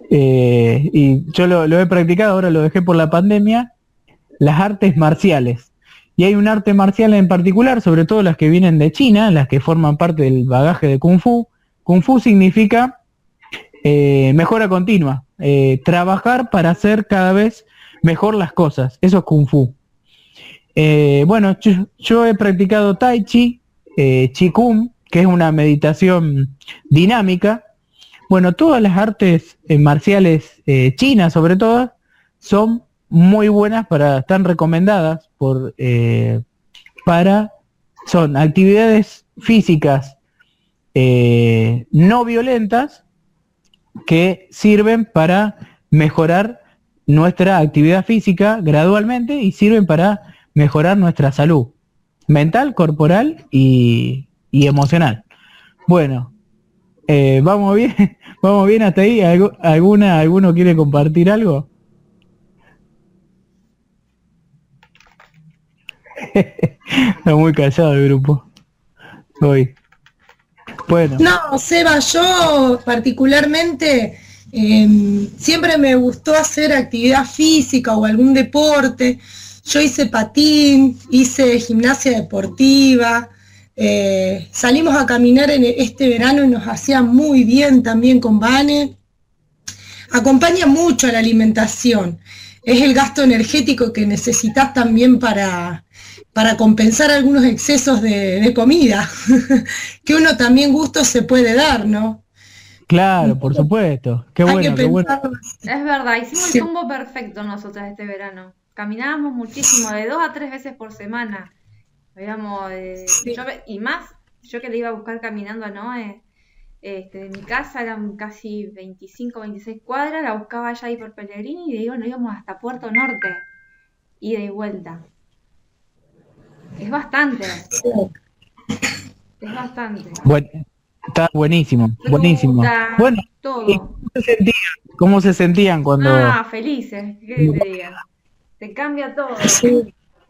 eh, y yo lo, he practicado, ahora lo dejé por la pandemia, las artes marciales. Y hay un arte marcial en particular, sobre todo las que vienen de China, las que forman parte del bagaje de Kung Fu. Kung Fu significa eh, mejora continua, eh, trabajar para hacer cada vez mejor las cosas. Eso es kung fu. Bueno, yo, he practicado tai chi, eh, kung, que es una meditación dinámica. Bueno, todas las artes eh, marciales eh, chinas, sobre todo, son muy buenas para, están recomendadas por, para, son actividades físicas no violentas que sirven para mejorar nuestra actividad física gradualmente y sirven para mejorar nuestra salud mental, corporal y, emocional. Bueno, eh, vamos bien, [laughs] Vamos bien hasta ahí. ¿Alguna, ¿Alguno quiere compartir algo? [laughs] Está muy callado el grupo. Hoy. Bueno. No, Seba, yo particularmente em, siempre me gustó hacer actividad física o algún deporte. Yo hice patín, hice gimnasia deportiva, eh, salimos a caminar en este verano y nos hacía muy bien también con Vane. Acompaña mucho a la alimentación. Es el gasto energético que necesitas también para, para compensar algunos excesos de, comida, [laughs] que uno también gusto se puede dar, ¿no? Claro, por supuesto. Qué bueno, qué bueno. Es verdad, hicimos el combo perfecto nosotros este verano. Caminábamos muchísimo, de dos a tres veces por semana. Eh, y más, yo que le iba a buscar caminando a Noé, este, de mi casa eran casi 25, 26 cuadras, la buscaba allá ahí por Pellegrini y ahí, bueno, íbamos hasta Puerto Norte, y de vuelta. Es bastante. Es bastante. Bueno, está buenísimo, buenísimo. Bueno, todo. ¿cómo, se sentían, cuando...? Ah, felices, ¿qué te digan? Te cambia todo.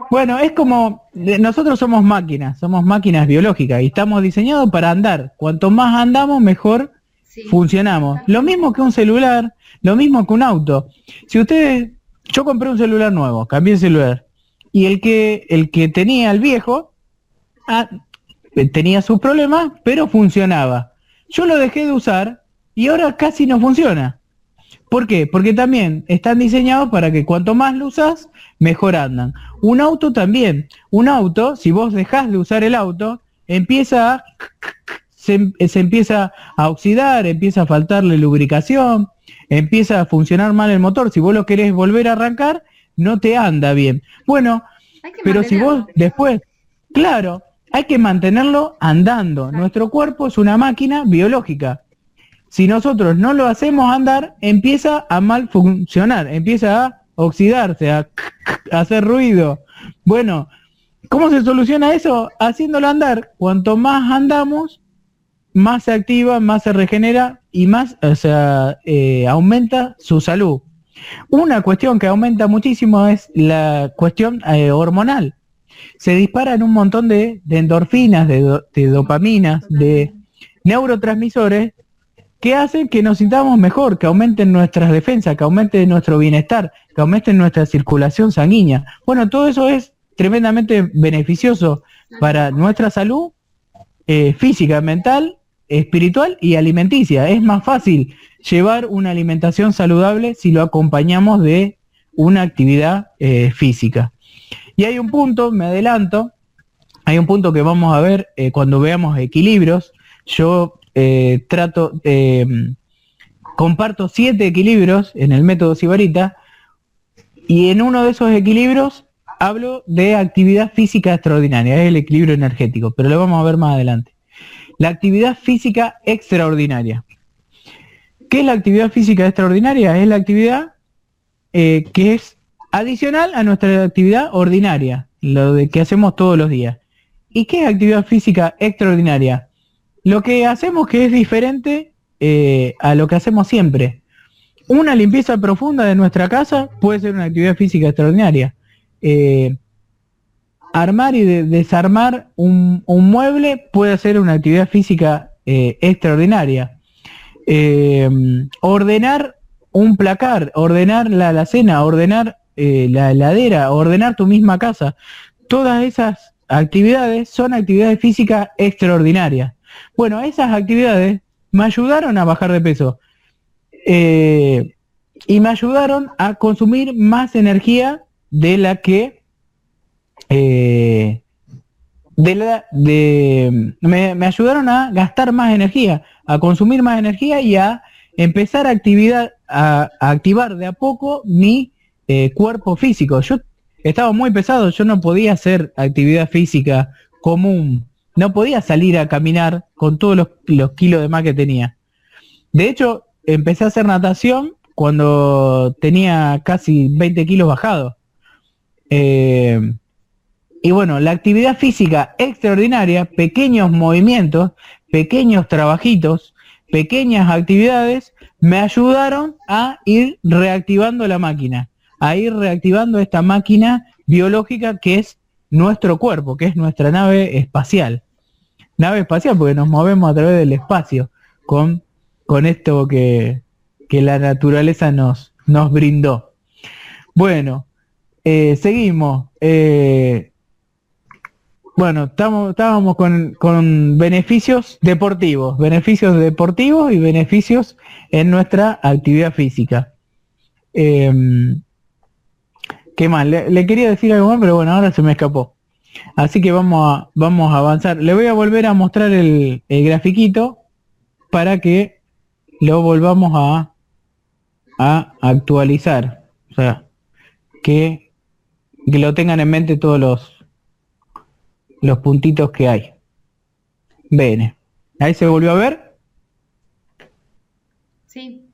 Bueno, es como, nosotros somos máquinas, somos máquinas biológicas y estamos diseñados para andar. Cuanto más andamos, mejor funcionamos. Lo mismo que un celular, lo mismo que un auto. Si ustedes, yo compré un celular nuevo, cambié el celular y el que, el que tenía el viejo ah, tenía sus problemas, pero funcionaba. Yo lo dejé de usar y ahora casi no funciona. ¿Por qué? Porque también están diseñados para que cuanto más lo usas, mejor andan. Un auto también. Un auto, si vos dejás de usar el auto, empieza a, se, se, empieza a oxidar, empieza a faltarle lubricación, empieza a funcionar mal el motor. Si vos lo querés volver a arrancar, no te anda bien. Bueno, pero si vos después, claro, hay que mantenerlo andando. Nuestro cuerpo es una máquina biológica. Si nosotros no lo hacemos andar, empieza a mal funcionar, empieza a oxidarse, a, [laughs] hacer ruido. Bueno, ¿cómo se soluciona eso? Haciéndolo andar. Cuanto más andamos, más se activa, más se regenera y más, o sea, eh, aumenta su salud. Una cuestión que aumenta muchísimo es la cuestión eh, hormonal. Se disparan un montón de, endorfinas, de, de dopaminas, de neurotransmisores que hacen que nos sintamos mejor, que aumenten nuestras defensas, que aumente nuestro bienestar, que aumente nuestra circulación sanguínea. Bueno, todo eso es tremendamente beneficioso para nuestra salud eh, física, mental, espiritual y alimenticia. Es más fácil llevar una alimentación saludable si lo acompañamos de una actividad eh, física. Y hay un punto, me adelanto, hay un punto que vamos a ver eh, cuando veamos equilibrios. Yo eh, trato, comparto siete equilibrios en el método Sibarita y en uno de esos equilibrios hablo de actividad física extraordinaria, es el equilibrio energético, pero lo vamos a ver más adelante. La actividad física extraordinaria. ¿Qué es la actividad física extraordinaria? Es la actividad eh, que es adicional a nuestra actividad ordinaria, lo de que hacemos todos los días. ¿Y qué es actividad física extraordinaria? Lo que hacemos que es diferente eh, a lo que hacemos siempre. Una limpieza profunda de nuestra casa puede ser una actividad física extraordinaria. Eh, armar y desarmar un, mueble puede ser una actividad física extraordinaria. Eh, ordenar un placar, ordenar la alacena, ordenar la heladera, ordenar tu misma casa. Todas esas actividades son actividades físicas extraordinarias. Bueno, esas actividades me ayudaron a bajar de peso eh, y me ayudaron a consumir más energía de la que de la de me, me ayudaron a gastar más energía a consumir más energía y a empezar a, actividad, a, activar de a poco mi eh, cuerpo físico. Yo estaba muy pesado, yo no podía hacer actividad física común, no podía salir a caminar con todos los, kilos de más que tenía. De hecho, empecé a hacer natación cuando tenía casi 20 kilos bajados. Eh, y bueno, la actividad física extraordinaria, pequeños movimientos, pequeños trabajitos pequeñas actividades me ayudaron a ir reactivando la máquina, a ir reactivando esta máquina biológica que es nuestro cuerpo, que es nuestra nave espacial. Nave espacial porque nos movemos a través del espacio con, con esto que, que la naturaleza nos, nos brindó. Bueno, eh, seguimos. Eh, bueno, estábamos con, con, beneficios deportivos, beneficios deportivos y beneficios en nuestra actividad física. Em, ¿Qué más? Le, quería decir algo más, pero bueno, ahora se me escapó. Así que vamos a, vamos a avanzar. Le voy a volver a mostrar el, el grafiquito para que lo volvamos a, a actualizar. O sea, que, que lo tengan en mente todos los, los puntitos que hay. Bene. ¿Ahí se volvió a ver? Sí.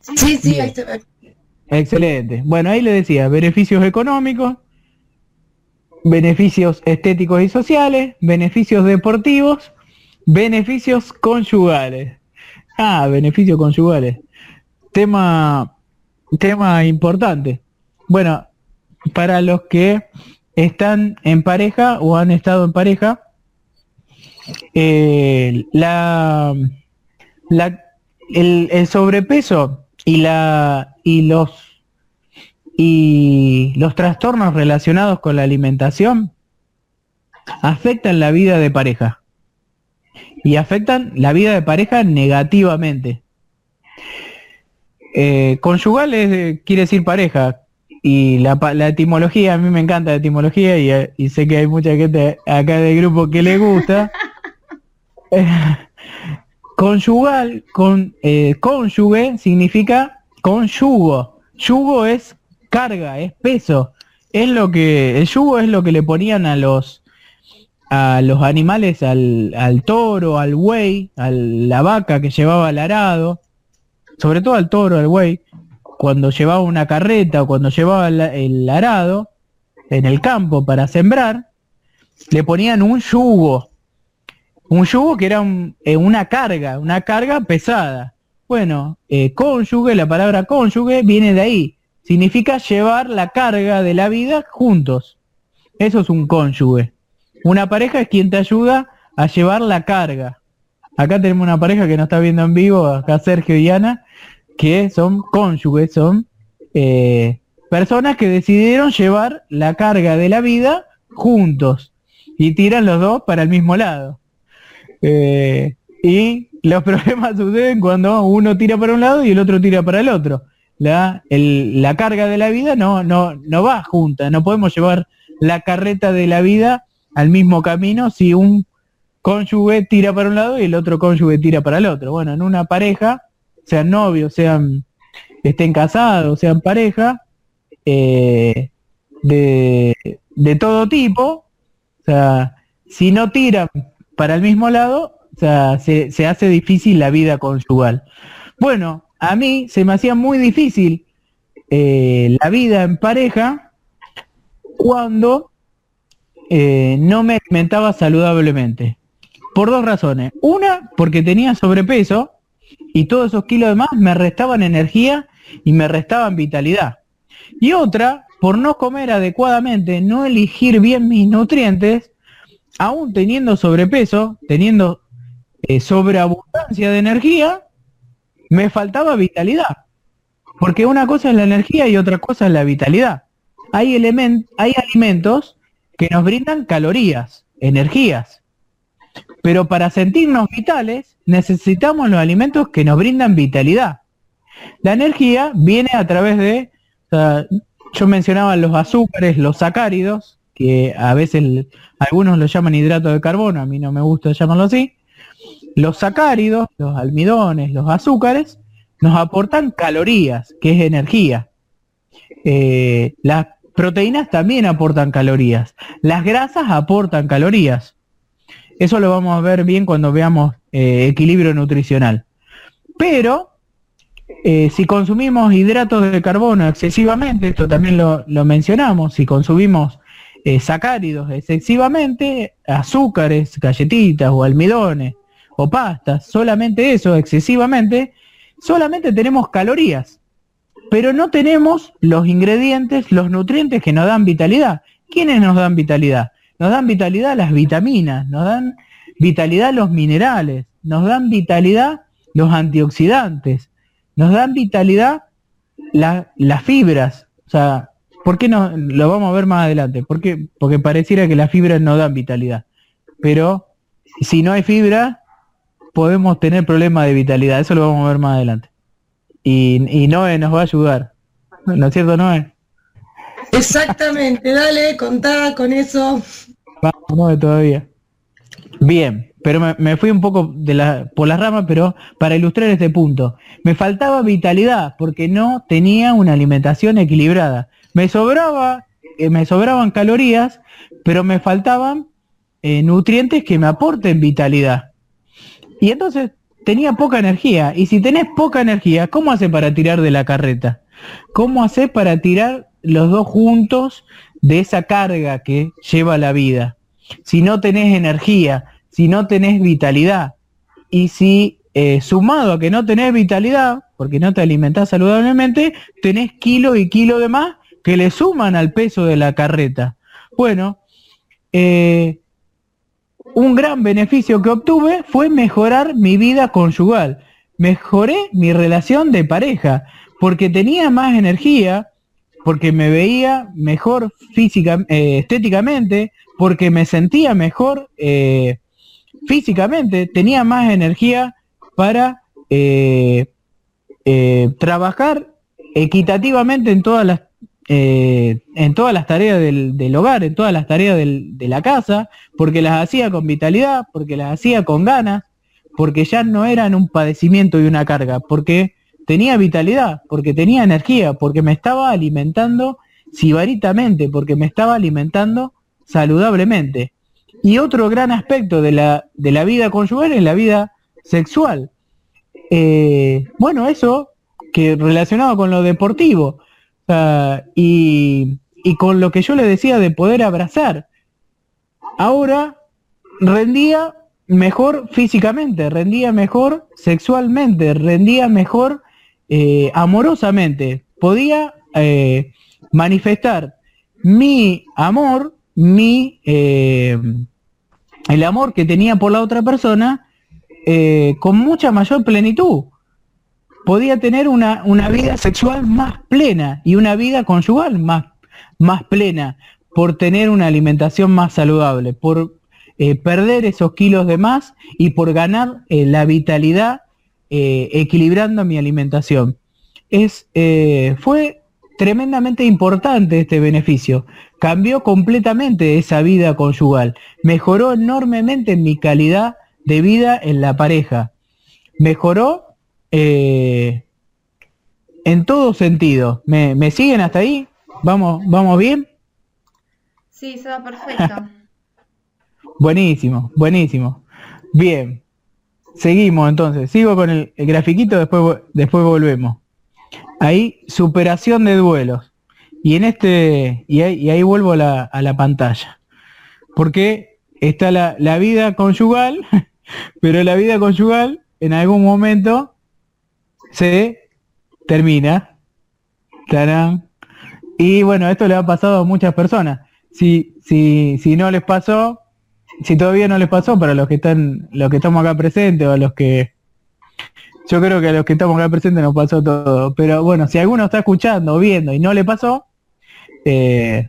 Sí, sí, ahí se ve. Excelente. Bueno, ahí le decía, beneficios económicos, beneficios estéticos y sociales, beneficios deportivos, beneficios conyugales. Ah, beneficios conyugales. Tema, tema importante. Bueno, para los que están en pareja o han estado en pareja, eh, la, la, el, sobrepeso y la y los y los trastornos relacionados con la alimentación afectan la vida de pareja y afectan la vida de pareja negativamente. Eh, conyugal quiere decir pareja, y la, la, etimología, a mí me encanta la etimología y, y, sé que hay mucha gente acá del grupo que le gusta. [laughs] Conjugal, con, eh, cónyuge significa conyugo. Yugo es carga, es peso. Es lo que, el yugo es lo que le ponían a los, a los animales, al, al toro, al buey, a la vaca que llevaba el arado, sobre todo al toro, al buey, cuando llevaba una carreta o cuando llevaba el, arado en el campo para sembrar, le ponían un yugo. Un yugo que era eh, una carga, una carga pesada. Bueno, eh, cónyuge, la palabra cónyuge viene de ahí. Significa llevar la carga de la vida juntos. Eso es un cónyuge. Una pareja es quien te ayuda a llevar la carga. Acá tenemos una pareja que nos está viendo en vivo, acá Sergio y Ana, que son cónyuges, son eh, personas que decidieron llevar la carga de la vida juntos y tiran los dos para el mismo lado. Eh, y los [laughs] problemas suceden cuando uno tira para un lado y el otro tira para el otro. La, la carga de la vida no, no, no va junta, no podemos llevar la carreta de la vida al mismo camino si un cónyuge tira para un lado y el otro cónyuge tira para el otro. Bueno, en una pareja sean novios, sean estén casados, sean pareja, eh, de, de, todo tipo, o sea, si no tiran para el mismo lado, o sea, se, se hace difícil la vida conyugal. Bueno, a mí se me hacía muy difícil eh, la vida en pareja cuando eh, no me alimentaba saludablemente. Por dos razones. Una, porque tenía sobrepeso y todos esos kilos de más me restaban energía y me restaban vitalidad. Y otra, por no comer adecuadamente, no elegir bien mis nutrientes, aún teniendo sobrepeso, teniendo eh, sobreabundancia de energía, me faltaba vitalidad. Porque una cosa es la energía y otra cosa es la vitalidad. Hay, hay alimentos que nos brindan calorías, energías. Pero para sentirnos vitales necesitamos los alimentos que nos brindan vitalidad. La energía viene a través de, yo mencionaba los azúcares, los sacáridos, que a veces algunos lo llaman hidrato de carbono, a mí no me gusta llamarlo así. Los sacáridos, los almidones, los azúcares, nos aportan calorías, que es energía. Eh, las proteínas también aportan calorías. Las grasas aportan calorías. Eso lo vamos a ver bien cuando veamos eh, equilibrio nutricional. Pero eh, si consumimos hidratos de carbono excesivamente, esto también lo, mencionamos, si consumimos sacáridos excesivamente, azúcares, galletitas o almidones o pastas, solamente eso, excesivamente, solamente tenemos calorías, pero no tenemos los ingredientes, los nutrientes que nos dan vitalidad. ¿Quiénes nos dan vitalidad? Nos dan vitalidad las vitaminas, nos dan vitalidad los minerales, nos dan vitalidad los antioxidantes, nos dan vitalidad las fibras. O sea, ¿por qué no? Lo vamos a ver más adelante. ¿Por Porque pareciera que las fibras no dan vitalidad. Pero si no hay fibra, podemos tener problemas de vitalidad. Eso lo vamos a ver más adelante. Y, y Noé nos va a ayudar. ¿No es cierto, Noé? Exactamente, dale, contá con eso. Vamos, Noé, todavía. Bien, pero me, fui un poco de la, por las ramas, pero para ilustrar este punto. Me faltaba vitalidad porque no tenía una alimentación equilibrada. Me sobraba, eh, me sobraban calorías, pero me faltaban eh, nutrientes que me aporten vitalidad. Y entonces tenía poca energía. Y si tenés poca energía, ¿cómo hace para tirar de la carreta? ¿Cómo hace para tirar los dos juntos de esa carga que lleva la vida? Si no tenés energía, si no tenés vitalidad. Y si eh, sumado a que no tenés vitalidad, porque no te alimentás saludablemente, tenés kilo y kilo de más que le suman al peso de la carreta. Bueno, eh, un gran beneficio que obtuve fue mejorar mi vida conyugal. Mejoré mi relación de pareja porque tenía más energía, porque me veía mejor eh, estéticamente, porque me sentía mejor eh, físicamente, tenía más energía para eh, trabajar equitativamente en todas las eh, en todas las tareas del, hogar, en todas las tareas de la casa, porque las hacía con vitalidad, porque las hacía con ganas, porque ya no eran un padecimiento y una carga, porque tenía vitalidad, porque tenía energía, porque me estaba alimentando sibaritamente, porque me estaba alimentando saludablemente. Y otro gran aspecto de la, vida conyugal es la vida sexual. Eh, bueno, eso que relacionado con lo deportivo, y, con lo que yo le decía de poder abrazar. Ahora rendía mejor físicamente, rendía mejor sexualmente, rendía mejor eh, amorosamente. Podía eh, manifestar mi amor, mi eh, el amor que tenía por la otra persona con mucha mayor plenitud podía tener una, una, vida sexual más plena y una vida conyugal más, más plena por tener una alimentación más saludable, por eh, perder esos kilos de más y por ganar eh, la vitalidad eh, equilibrando mi alimentación. Es, fue tremendamente importante este beneficio. Cambió completamente esa vida conyugal. Mejoró enormemente mi calidad de vida en la pareja. Mejoró eh, en todo sentido. ¿Me, ¿Me, siguen hasta ahí? ¿Vamos, ¿Vamos bien? Sí, se va perfecto. [laughs] buenísimo, buenísimo. Bien. Seguimos entonces. Sigo con el, grafiquito, después, después volvemos. Ahí, superación de duelos. Y en este, y ahí, vuelvo a la, a la pantalla. Porque está la, la vida conyugal, [laughs] pero la vida conyugal en algún momento se termina. Y bueno, esto le ha pasado a muchas personas. Si, si, si no les pasó, si todavía no les pasó, para los que están, los que estamos acá presentes o a los que yo creo que a los que estamos acá presentes nos pasó todo. Pero bueno, si alguno está escuchando o viendo y no le pasó, eh,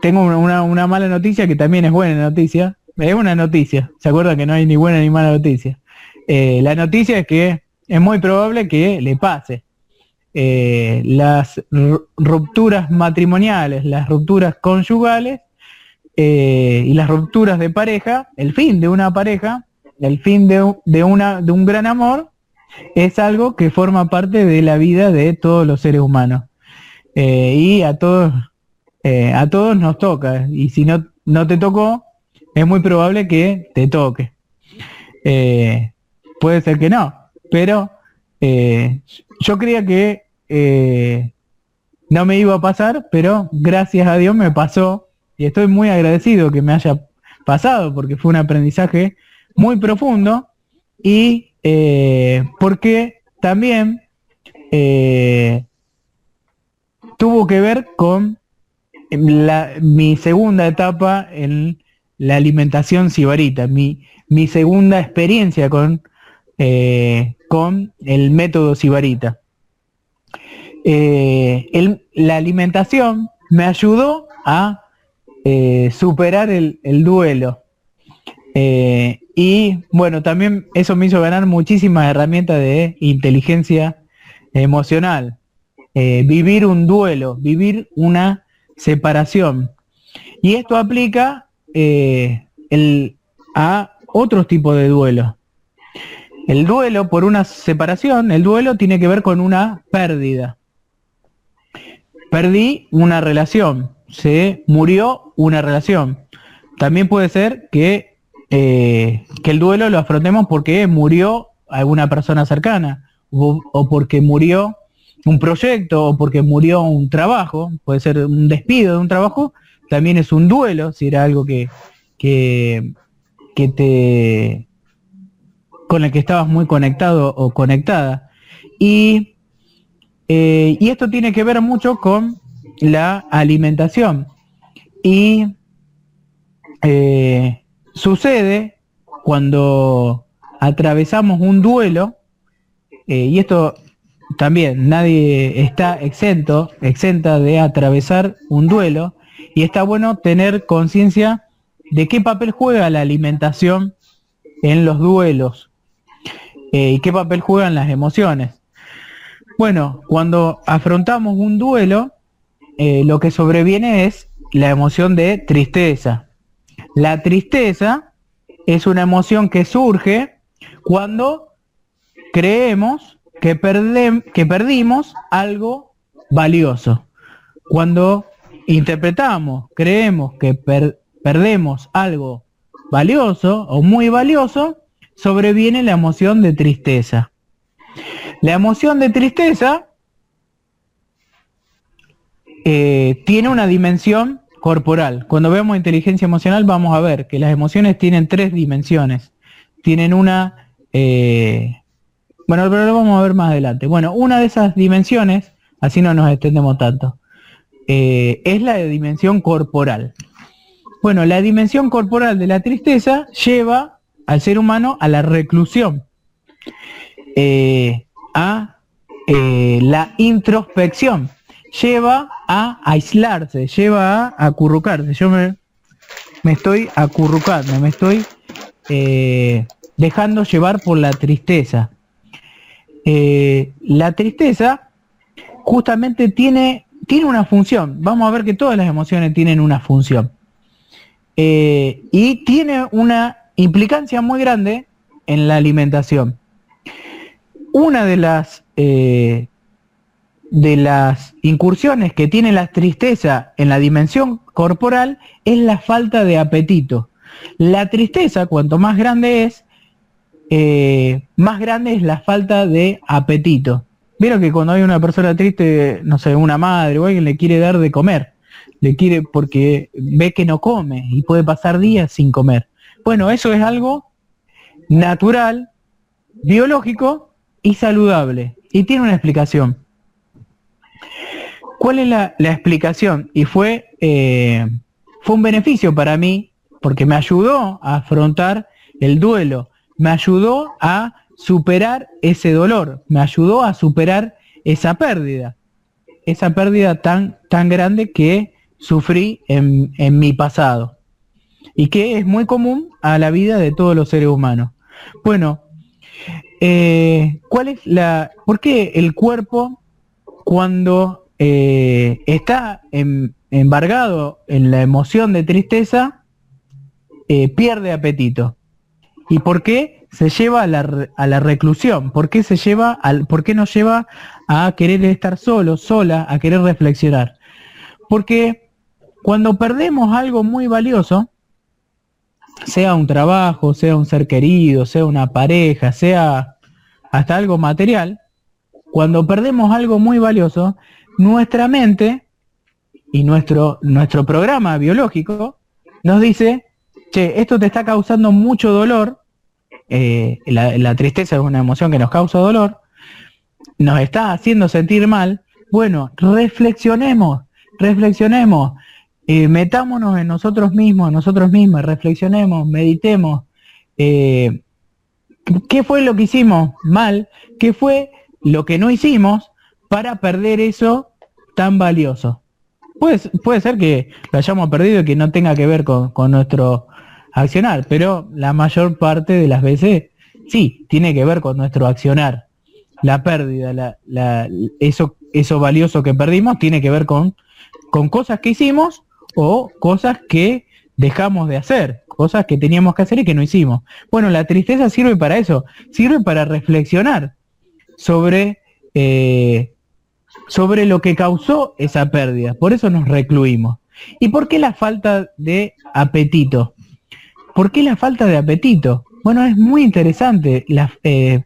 tengo una, una, mala noticia que también es buena noticia. Es una noticia. ¿Se acuerdan que no hay ni buena ni mala noticia? Eh, la noticia es que es muy probable que le pase. Eh, las rupturas matrimoniales, las rupturas conyugales eh, y las rupturas de pareja, el fin de una pareja, el fin de, una, de un gran amor, es algo que forma parte de la vida de todos los seres humanos. Eh, y a todos, a todos nos toca. Y si no, no te tocó, es muy probable que te toque. puede ser que no, pero eh, yo creía que eh, no me iba a pasar, pero gracias a Dios me pasó y estoy muy agradecido que me haya pasado porque fue un aprendizaje muy profundo y eh, porque también tuvo que ver con mi segunda etapa en la alimentación sibarita, mi, mi segunda experiencia con, con el método sibarita. la alimentación me ayudó a superar el, el duelo. Y bueno, también eso me hizo ganar muchísimas herramientas de inteligencia emocional. Eh, vivir un duelo, vivir una separación. Y esto aplica eh, a otros tipos de duelo. El duelo por una separación, el duelo tiene que ver con una pérdida. Perdí una relación, se murió una relación. También puede ser que eh, que el duelo lo afrontemos porque murió alguna persona cercana o, porque murió un proyecto o porque murió un trabajo, puede ser un despido de un trabajo, también es un duelo si era algo que, que, que te con el que estabas muy conectado o conectada. Y, eh, y esto tiene que ver mucho con la alimentación. Y eh, Sucede cuando atravesamos un duelo, eh, y esto también nadie está exento, exenta de atravesar un duelo, y está bueno tener conciencia de qué papel juega la alimentación en los duelos eh, y qué papel juegan las emociones. Bueno, cuando afrontamos un duelo, eh, lo que sobreviene es la emoción de tristeza, la tristeza es una emoción que surge cuando creemos que, que perdimos algo valioso. Cuando interpretamos, creemos que perdemos algo valioso o muy valioso, sobreviene la emoción de tristeza. La emoción de tristeza eh, tiene una dimensión corporal. Cuando vemos inteligencia emocional vamos a ver que las emociones tienen tres dimensiones. Tienen una... Eh, bueno, pero lo vamos a ver más adelante. Bueno, una de esas dimensiones, así no nos extendemos tanto, eh, es la de dimensión corporal. Bueno, la dimensión corporal de la tristeza lleva al ser humano a la reclusión, eh, a la introspección lleva a aislarse, lleva a acurrucarse. Yo me, me estoy acurrucando, me estoy eh, dejando llevar por la tristeza. Eh, la tristeza justamente tiene, tiene una función. Vamos a ver que todas las emociones tienen una función. Eh, y tiene una implicancia muy grande en la alimentación. Una de las de las incursiones que tiene la tristeza en la dimensión corporal es la falta de apetito. La tristeza, cuanto más grande es, eh, más grande es la falta de apetito. Vieron que cuando hay una persona triste, no sé, una madre o alguien le quiere dar de comer, le quiere porque ve que no come y puede pasar días sin comer. Bueno, eso es algo natural, biológico y saludable. Y tiene una explicación. ¿Cuál es la, explicación? Y fue, eh, fue un beneficio para mí porque me ayudó a afrontar el duelo, me ayudó a superar ese dolor, me ayudó a superar esa pérdida, esa pérdida tan, tan grande que sufrí en, mi pasado y que es muy común a la vida de todos los seres humanos. Bueno, eh, ¿cuál es la, por qué el cuerpo cuando eh, está embargado en la emoción de tristeza, eh, pierde apetito. ¿Y por qué se lleva a la, reclusión? ¿Por qué, se lleva al, ¿Por qué nos lleva a querer estar solo, sola, a querer reflexionar? Porque cuando perdemos algo muy valioso, sea un trabajo, sea un ser querido, sea una pareja, sea hasta algo material, cuando perdemos algo muy valioso, nuestra mente y nuestro, nuestro programa biológico nos dice, che, esto te está causando mucho dolor, eh, la, tristeza es una emoción que nos causa dolor, nos está haciendo sentir mal, bueno, reflexionemos, reflexionemos, eh, metámonos en nosotros mismos, en nosotros mismos, reflexionemos, meditemos. Eh, ¿Qué fue lo que hicimos mal? ¿Qué fue lo que no hicimos para perder eso tan valioso? Puede, puede ser que lo hayamos perdido y que no tenga que ver con, con nuestro accionar, pero la mayor parte de las veces sí, tiene que ver con nuestro accionar. La pérdida, eso, eso valioso que perdimos tiene que ver con, con cosas que hicimos o cosas que dejamos de hacer, cosas que teníamos que hacer y que no hicimos. Bueno, la tristeza sirve para eso, sirve para reflexionar sobre, eh, sobre lo que causó esa pérdida. Por eso nos recluimos. ¿Y por qué la falta de apetito? ¿Por qué la falta de apetito? Bueno, es muy interesante. La, eh,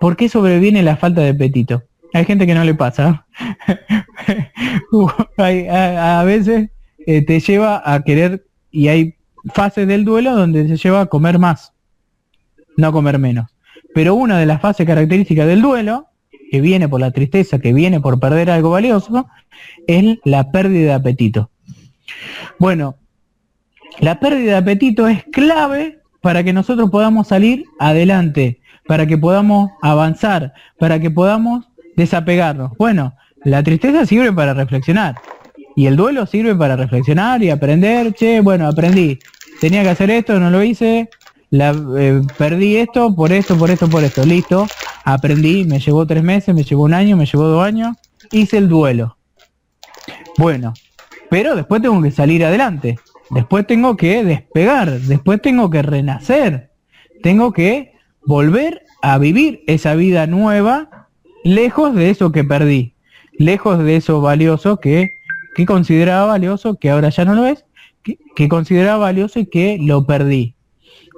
¿Por qué sobreviene la falta de apetito? Hay gente que no le pasa. [laughs] a, veces eh, te lleva a querer, y hay fases del duelo donde se lleva a comer más, no comer menos. Pero una de las fases características del duelo, que viene por la tristeza, que viene por perder algo valioso, es la pérdida de apetito. Bueno, la pérdida de apetito es clave para que nosotros podamos salir adelante, para que podamos avanzar, para que podamos desapegarnos. Bueno, la tristeza sirve para reflexionar y el duelo sirve para reflexionar y aprender, che, bueno, aprendí, tenía que hacer esto, no lo hice, eh, perdí esto, por esto, por esto, por esto, listo, aprendí, me llevó tres meses, me llevó un año, me llevó dos años, hice el duelo. Bueno, pero después tengo que salir adelante. Después tengo que despegar, después tengo que renacer, tengo que volver a vivir esa vida nueva lejos de eso que perdí, lejos de eso valioso que, que consideraba valioso, que ahora ya no lo es, que, consideraba valioso y que lo perdí.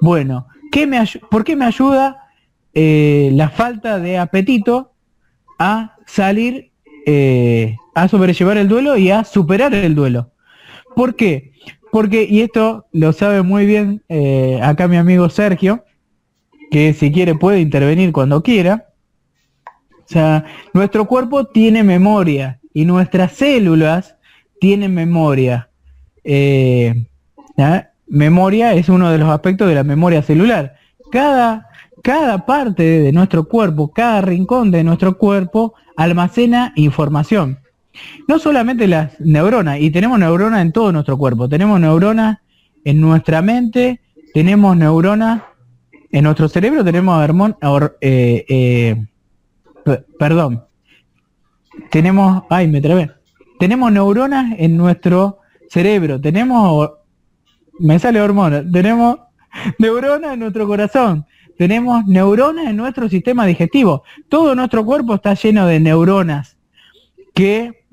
Bueno, ¿qué me ¿por qué me ayuda eh, la falta de apetito a salir, eh, a sobrellevar el duelo y a superar el duelo? ¿Por qué? Porque, y esto lo sabe muy bien eh, acá mi amigo Sergio, que si quiere puede intervenir cuando quiera. O sea, nuestro cuerpo tiene memoria y nuestras células tienen memoria. Eh, memoria es uno de los aspectos de la memoria celular. Cada, cada parte de nuestro cuerpo, cada rincón de nuestro cuerpo almacena información no solamente las neuronas, y tenemos neuronas en todo nuestro cuerpo, tenemos neuronas en nuestra mente, tenemos neuronas en nuestro cerebro, tenemos eh, eh, perdón, tenemos, ay, me trabé, tenemos neuronas en nuestro cerebro, tenemos, me sale hormona, tenemos [laughs] neuronas en nuestro corazón, tenemos neuronas en nuestro sistema digestivo, todo nuestro cuerpo está lleno de neuronas que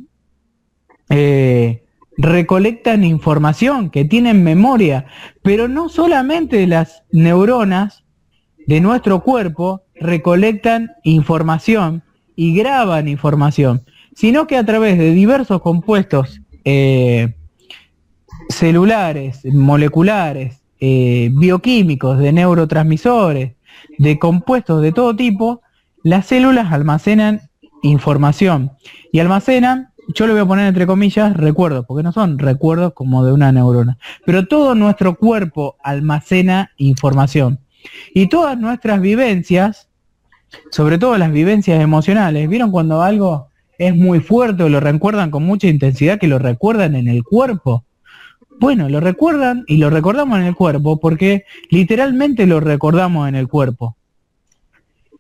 eh, recolectan información, que tienen memoria, pero no solamente las neuronas de nuestro cuerpo recolectan información y graban información, sino que a través de diversos compuestos eh, celulares, moleculares, eh, bioquímicos, de neurotransmisores, de compuestos de todo tipo, las células almacenan información y almacenan yo lo voy a poner entre comillas recuerdos, porque no son recuerdos como de una neurona. Pero todo nuestro cuerpo almacena información. Y todas nuestras vivencias, sobre todo las vivencias emocionales, ¿vieron cuando algo es muy fuerte o lo recuerdan con mucha intensidad que lo recuerdan en el cuerpo? Bueno, lo recuerdan y lo recordamos en el cuerpo porque literalmente lo recordamos en el cuerpo.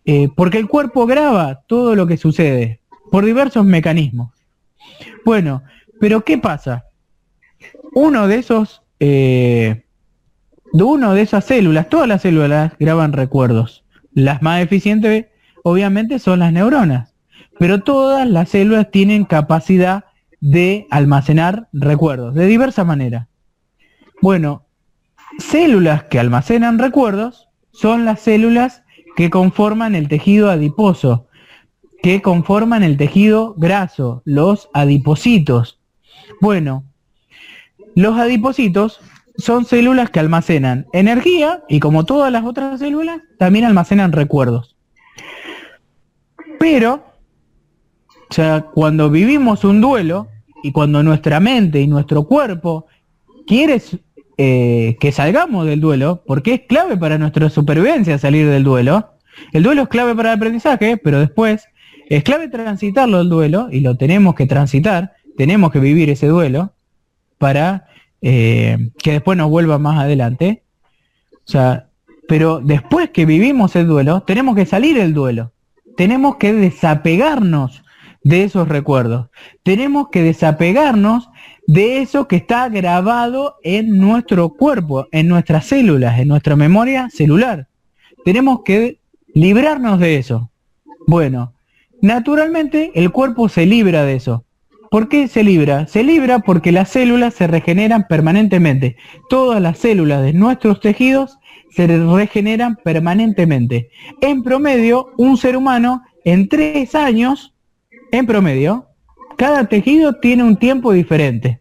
Eh, porque el cuerpo graba todo lo que sucede por diversos mecanismos. Bueno, pero ¿qué pasa? Uno de esos, eh, de uno de esas células, todas las células graban recuerdos. Las más eficientes, obviamente, son las neuronas. Pero todas las células tienen capacidad de almacenar recuerdos, de diversa manera. Bueno, células que almacenan recuerdos son las células que conforman el tejido adiposo, que conforman el tejido graso, los adipocitos. Bueno, los adipocitos son células que almacenan energía y como todas las otras células, también almacenan recuerdos. Pero, o sea, cuando vivimos un duelo y cuando nuestra mente y nuestro cuerpo quiere eh, que salgamos del duelo, porque es clave para nuestra supervivencia salir del duelo, el duelo es clave para el aprendizaje, pero después es clave transitarlo el duelo, y lo tenemos que transitar, tenemos que vivir ese duelo para eh, que después nos vuelva más adelante. O sea, pero después que vivimos el duelo, tenemos que salir del duelo. Tenemos que desapegarnos de esos recuerdos. Tenemos que desapegarnos de eso que está grabado en nuestro cuerpo, en nuestras células, en nuestra memoria celular. Tenemos que librarnos de eso. Bueno, naturalmente el cuerpo se libra de eso. ¿Por qué se libra? Se libra porque las células se regeneran permanentemente. Todas las células de nuestros tejidos se regeneran permanentemente. En promedio, un ser humano en tres años, en promedio, cada tejido tiene un tiempo diferente.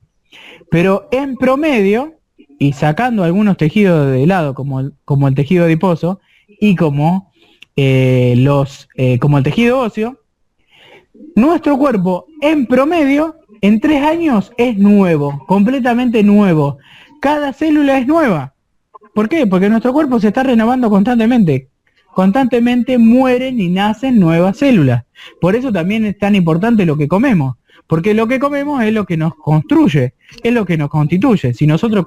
Pero en promedio, y sacando algunos tejidos de lado, como el, como el tejido adiposo, y como, eh, los, eh, como el tejido óseo, nuestro cuerpo en promedio en tres años es nuevo, completamente nuevo. Cada célula es nueva. ¿Por qué? Porque nuestro cuerpo se está renovando constantemente. Constantemente mueren y nacen nuevas células. Por eso también es tan importante lo que comemos. Porque lo que comemos es lo que nos construye, es lo que nos constituye. Si nosotros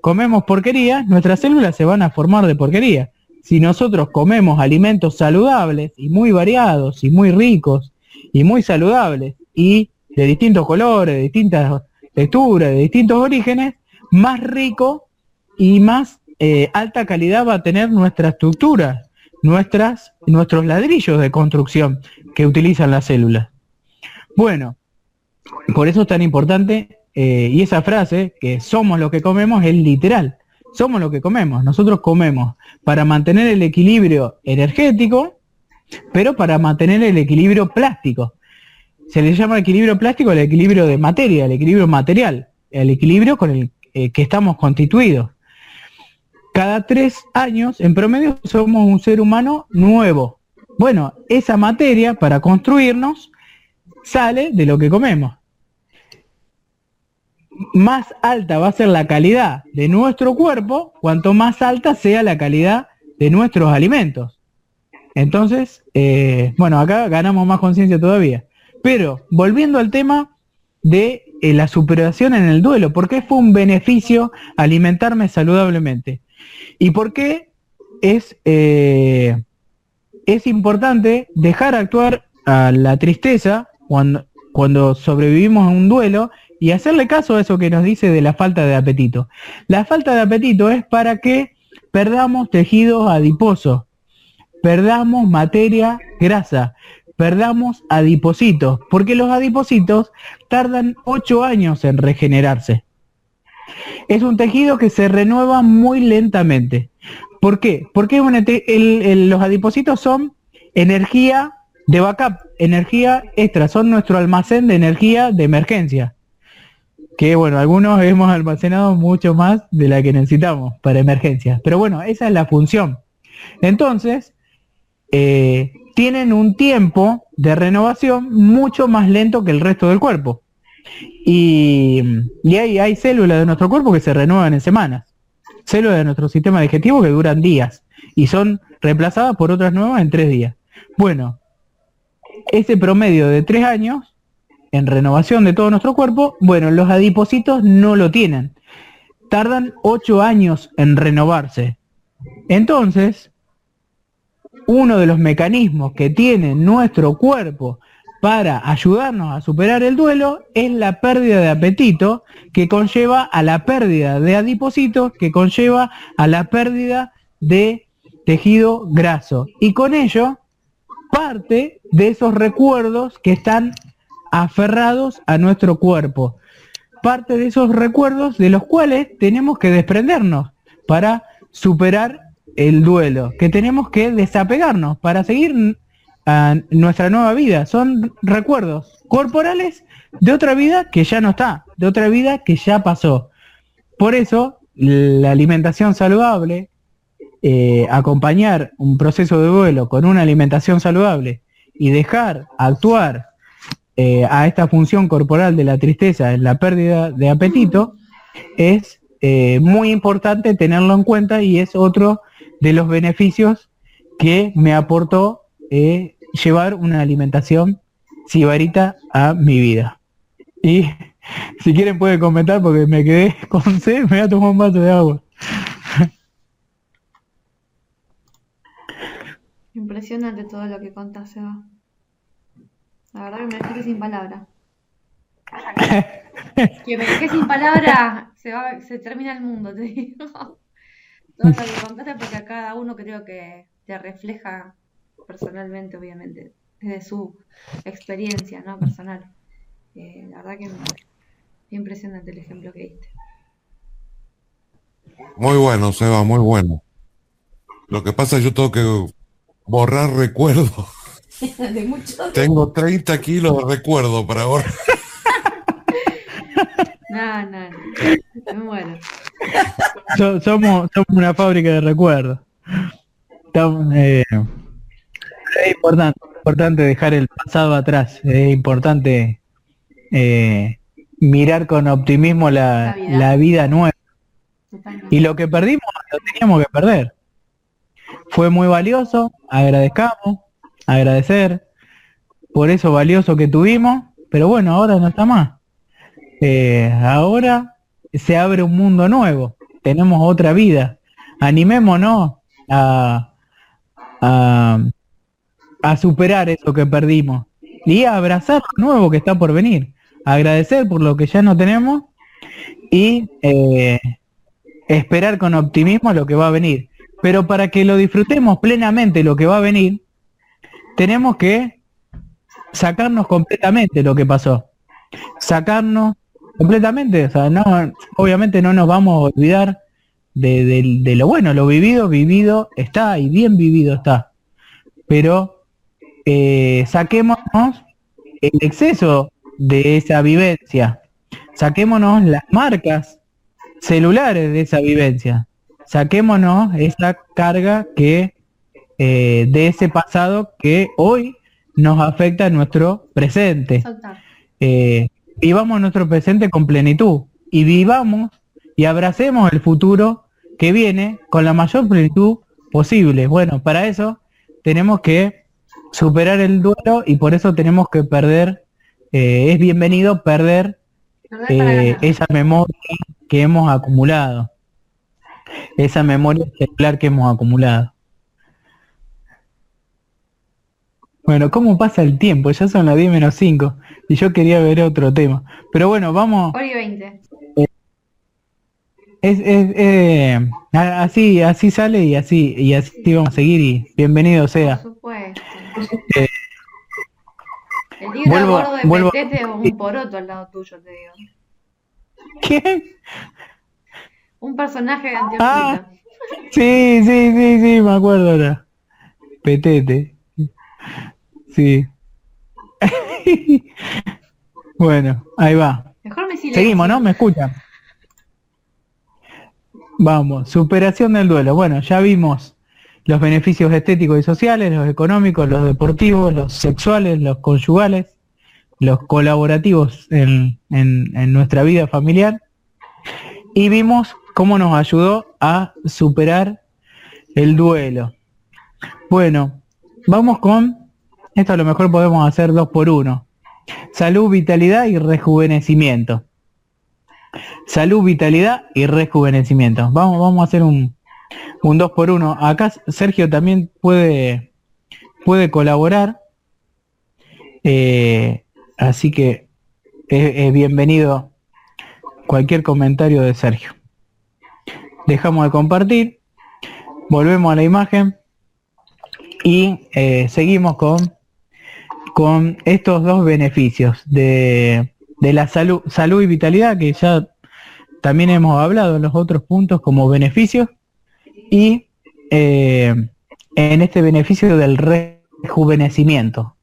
comemos porquería, nuestras células se van a formar de porquería. Si nosotros comemos alimentos saludables y muy variados y muy ricos y muy saludables y de distintos colores, de distintas texturas, de distintos orígenes, más rico y más eh, alta calidad va a tener nuestra estructura, nuestras, nuestros ladrillos de construcción que utilizan las células. Bueno, por eso es tan importante, eh, y esa frase, que somos lo que comemos, es literal. Somos lo que comemos. Nosotros comemos para mantener el equilibrio energético, pero para mantener el equilibrio plástico. Se le llama equilibrio plástico el equilibrio de materia, el equilibrio material, el equilibrio con el eh, que estamos constituidos. Cada tres años, en promedio, somos un ser humano nuevo. Bueno, esa materia para construirnos sale de lo que comemos. Más alta va a ser la calidad de nuestro cuerpo, cuanto más alta sea la calidad de nuestros alimentos. Entonces, eh, bueno, acá ganamos más conciencia todavía. Pero volviendo al tema de eh, la superación en el duelo, ¿por qué fue un beneficio alimentarme saludablemente? ¿Y por qué es, eh, es importante dejar actuar a la tristeza cuando, cuando sobrevivimos a un duelo y hacerle caso a eso que nos dice de la falta de apetito? La falta de apetito es para que perdamos tejidos adiposos perdamos materia grasa, perdamos adipocitos, porque los adipocitos tardan 8 años en regenerarse. Es un tejido que se renueva muy lentamente. ¿Por qué? Porque los adipocitos son energía de backup, energía extra, son nuestro almacén de energía de emergencia. Que bueno, algunos [laughs] hemos almacenado mucho más de la que necesitamos para emergencias. Pero bueno, esa es la función. Entonces, eh, tienen un tiempo de renovación mucho más lento que el resto del cuerpo. Y, hay, hay células de nuestro cuerpo que se renuevan en semanas. Células de nuestro sistema digestivo que duran días y son reemplazadas por otras nuevas en tres días. Bueno, ese promedio de tres años en renovación de todo nuestro cuerpo, bueno, los adipocitos no lo tienen. Tardan ocho años en renovarse. Entonces, uno de los mecanismos que tiene nuestro cuerpo para ayudarnos a superar el duelo es la pérdida de apetito que conlleva a la pérdida de adipocitos, que conlleva a la pérdida de tejido graso. Y con ello, parte de esos recuerdos que están aferrados a nuestro cuerpo. Parte de esos recuerdos de los cuales tenemos que desprendernos para superar el duelo, que tenemos que desapegarnos para seguir nuestra nueva vida. Son recuerdos corporales de otra vida que ya no está, de otra vida que ya pasó. Por eso la alimentación saludable, eh, acompañar un proceso de duelo con una alimentación saludable y dejar actuar eh, a esta función corporal de la tristeza en la pérdida de apetito, es eh, muy importante tenerlo en cuenta y es otro de los beneficios que me aportó llevar una alimentación sibarita a mi vida. Y [laughs] si quieren pueden comentar porque me quedé [laughs] con sed, me voy a tomar un vaso de agua. Impresionante todo lo que contás, Seba. La verdad que me dejaste sin palabras. [laughs] que me dejé sin palabras, se, va, se termina el mundo, te digo. Todo lo que contaste porque a cada uno creo que te refleja personalmente, obviamente, desde su experiencia, ¿no? Personal. Eh, la verdad que me, impresionante el ejemplo que diste. Muy bueno, Seba, muy bueno. Lo que pasa es que yo tengo que borrar recuerdos. [laughs] Tengo 30 kilos de recuerdo para borrar. [laughs] no, no, no. Bueno. somos, somos una fábrica de recuerdos. Eh, es importante, importante dejar el pasado atrás. Es importante eh, mirar con optimismo la, la vida nueva. Y lo que perdimos lo teníamos que perder. Fue muy valioso, agradezcamos, agradecer por eso valioso que tuvimos, pero bueno, ahora no está más. Eh, ahora se abre un mundo nuevo, tenemos otra vida. Animémonos a, a, a superar eso que perdimos y a abrazar lo nuevo que está por venir. Agradecer por lo que ya no tenemos y eh, esperar con optimismo lo que va a venir. Pero para que lo disfrutemos plenamente lo que va a venir, tenemos que sacarnos completamente lo que pasó. Sacarnos completamente, o sea, no, obviamente no nos vamos a olvidar de, lo bueno, lo vivido, vivido está y bien vivido está. Pero eh, saquémonos el exceso de esa vivencia, saquémonos las marcas celulares de esa vivencia, saquémonos esa carga que eh, de ese pasado que hoy nos afecta en nuestro presente. Eh, vivamos nuestro presente con plenitud y vivamos y abracemos el futuro que viene con la mayor plenitud posible. Bueno, para eso tenemos que superar el duelo y por eso tenemos que perder, eh, es bienvenido perder esa memoria que hemos acumulado esa memoria celular que hemos acumulado. Bueno, ¿cómo pasa el tiempo? Ya son las 10 menos 5 y yo quería ver otro tema. Pero bueno, vamos... Hoy 20. es, eh, así, así sale y así, y así vamos a seguir y bienvenido sea. Eh, el libro vuelvo, gordo de vuelvo, Petete es un poroto al lado tuyo, te digo. ¿Qué? Un personaje de Antioquia. Ah, sí, sí, sí, sí, me acuerdo ahora. Petete. Sí. [laughs] bueno, ahí va. Mejor me Seguimos, ¿no? ¿Me escuchan? Vamos, superación del duelo. Bueno, ya vimos los beneficios estéticos y sociales, los económicos, los deportivos, los sexuales, los conyugales, los colaborativos en, en, en nuestra vida familiar. Y vimos cómo nos ayudó a superar el duelo. Bueno, vamos con, esto a lo mejor podemos hacer dos por uno. Salud, vitalidad y rejuvenecimiento. Salud, vitalidad y rejuvenecimiento. Vamos, vamos a hacer un, un dos por uno. Acá Sergio también puede, puede colaborar. Eh, así que es bienvenido cualquier comentario de Sergio dejamos de compartir, volvemos a la imagen y eh, seguimos con, con estos dos beneficios de, la salud, salud y vitalidad que ya también hemos hablado en los otros puntos como beneficios y eh, en este beneficio del rejuvenecimiento.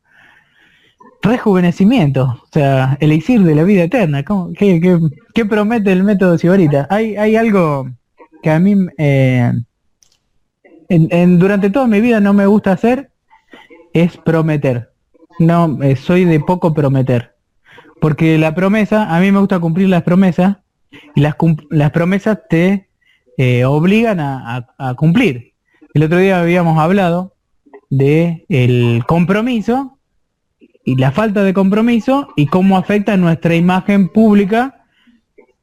Rejuvenecimiento, o sea, el elixir de la vida eterna. ¿Qué, qué, qué promete el método Sibarita? ¿Hay, ¿Hay algo que a mí eh, en, durante toda mi vida no me gusta hacer es prometer. No, eh, soy de poco prometer. Porque la promesa, a mí me gusta cumplir las promesas y las, las promesas te eh, obligan a, cumplir. El otro día habíamos hablado de el compromiso y la falta de compromiso y cómo afecta nuestra imagen pública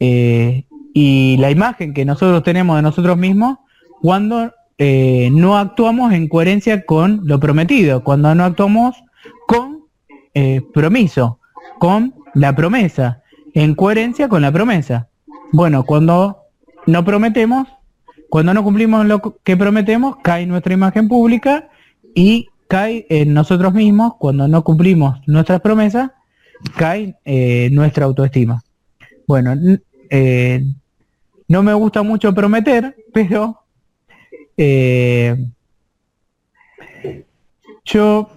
eh, y la imagen que nosotros tenemos de nosotros mismos cuando eh, no actuamos en coherencia con lo prometido, cuando no actuamos con promiso, con la promesa, en coherencia con la promesa. Bueno, cuando no prometemos, cuando no cumplimos lo que prometemos, cae nuestra imagen pública y cae en nosotros mismos, cuando no cumplimos nuestras promesas, cae eh, nuestra autoestima. Bueno, no me gusta mucho prometer, [laughs] pero eh, yo,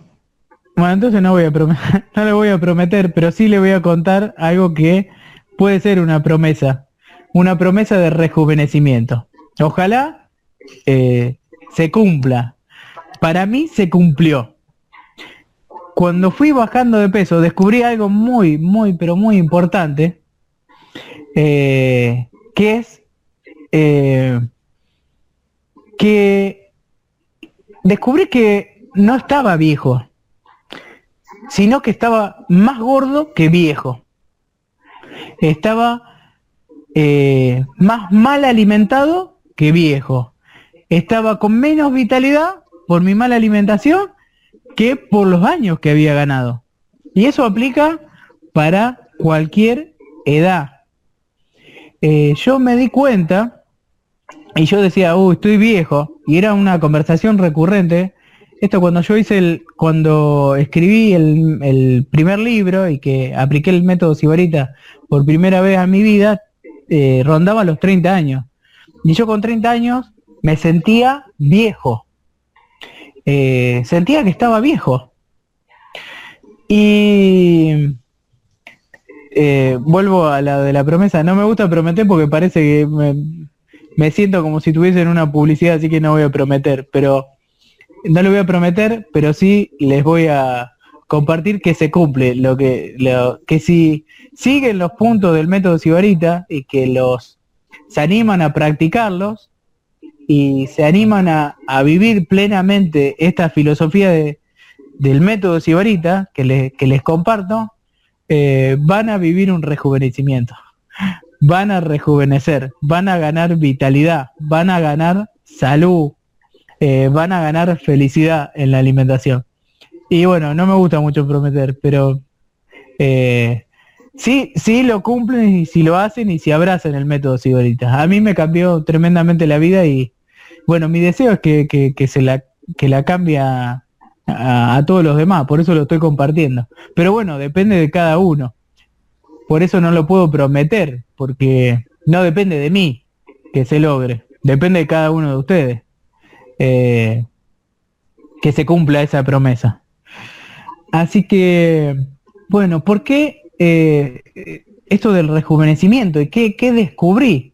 bueno, entonces no voy a prometer, [laughs] no le voy a prometer, pero sí le voy a contar algo que puede ser una promesa, una promesa de rejuvenecimiento. Ojalá eh, se cumpla. Para mí se cumplió. Cuando fui bajando de peso, descubrí algo muy, muy, pero muy importante, eh, que es que descubrí que no estaba viejo, sino que estaba más gordo que viejo. Estaba eh, más mal alimentado que viejo. Estaba con menos vitalidad por mi mala alimentación que por los años que había ganado. Y eso aplica para cualquier edad. Eh, yo me di cuenta y yo decía, uy, estoy viejo, y era una conversación recurrente. Esto cuando yo hice el, cuando escribí el, primer libro y que apliqué el método Sibarita por primera vez en mi vida, eh, rondaba los 30 años. Y yo con 30 años me sentía viejo. Eh, sentía que estaba viejo. Y eh, vuelvo a la de la promesa. No me gusta prometer porque parece que me, siento como si tuviese en una publicidad, así que no voy a prometer, pero no lo voy a prometer, pero sí les voy a compartir que se cumple, lo que, lo, que si siguen los puntos del método Sibarita y que los se animan a practicarlos y se animan a, vivir plenamente esta filosofía de, del método Sibarita que, que les comparto, eh, van a vivir un rejuvenecimiento van a rejuvenecer, van a ganar vitalidad, van a ganar salud, eh, van a ganar felicidad en la alimentación. Y bueno, no me gusta mucho prometer, pero eh, sí, sí lo cumplen y si lo hacen y si abrazan el método Sigorita. A mí me cambió tremendamente la vida y bueno, mi deseo es que, que, se la, que la cambie a, a todos los demás, por eso lo estoy compartiendo. Pero bueno, depende de cada uno. Por eso no lo puedo prometer, porque no depende de mí que se logre, depende de cada uno de ustedes eh, que se cumpla esa promesa. Así que, bueno, ¿por qué eh, esto del rejuvenecimiento? ¿Y qué, descubrí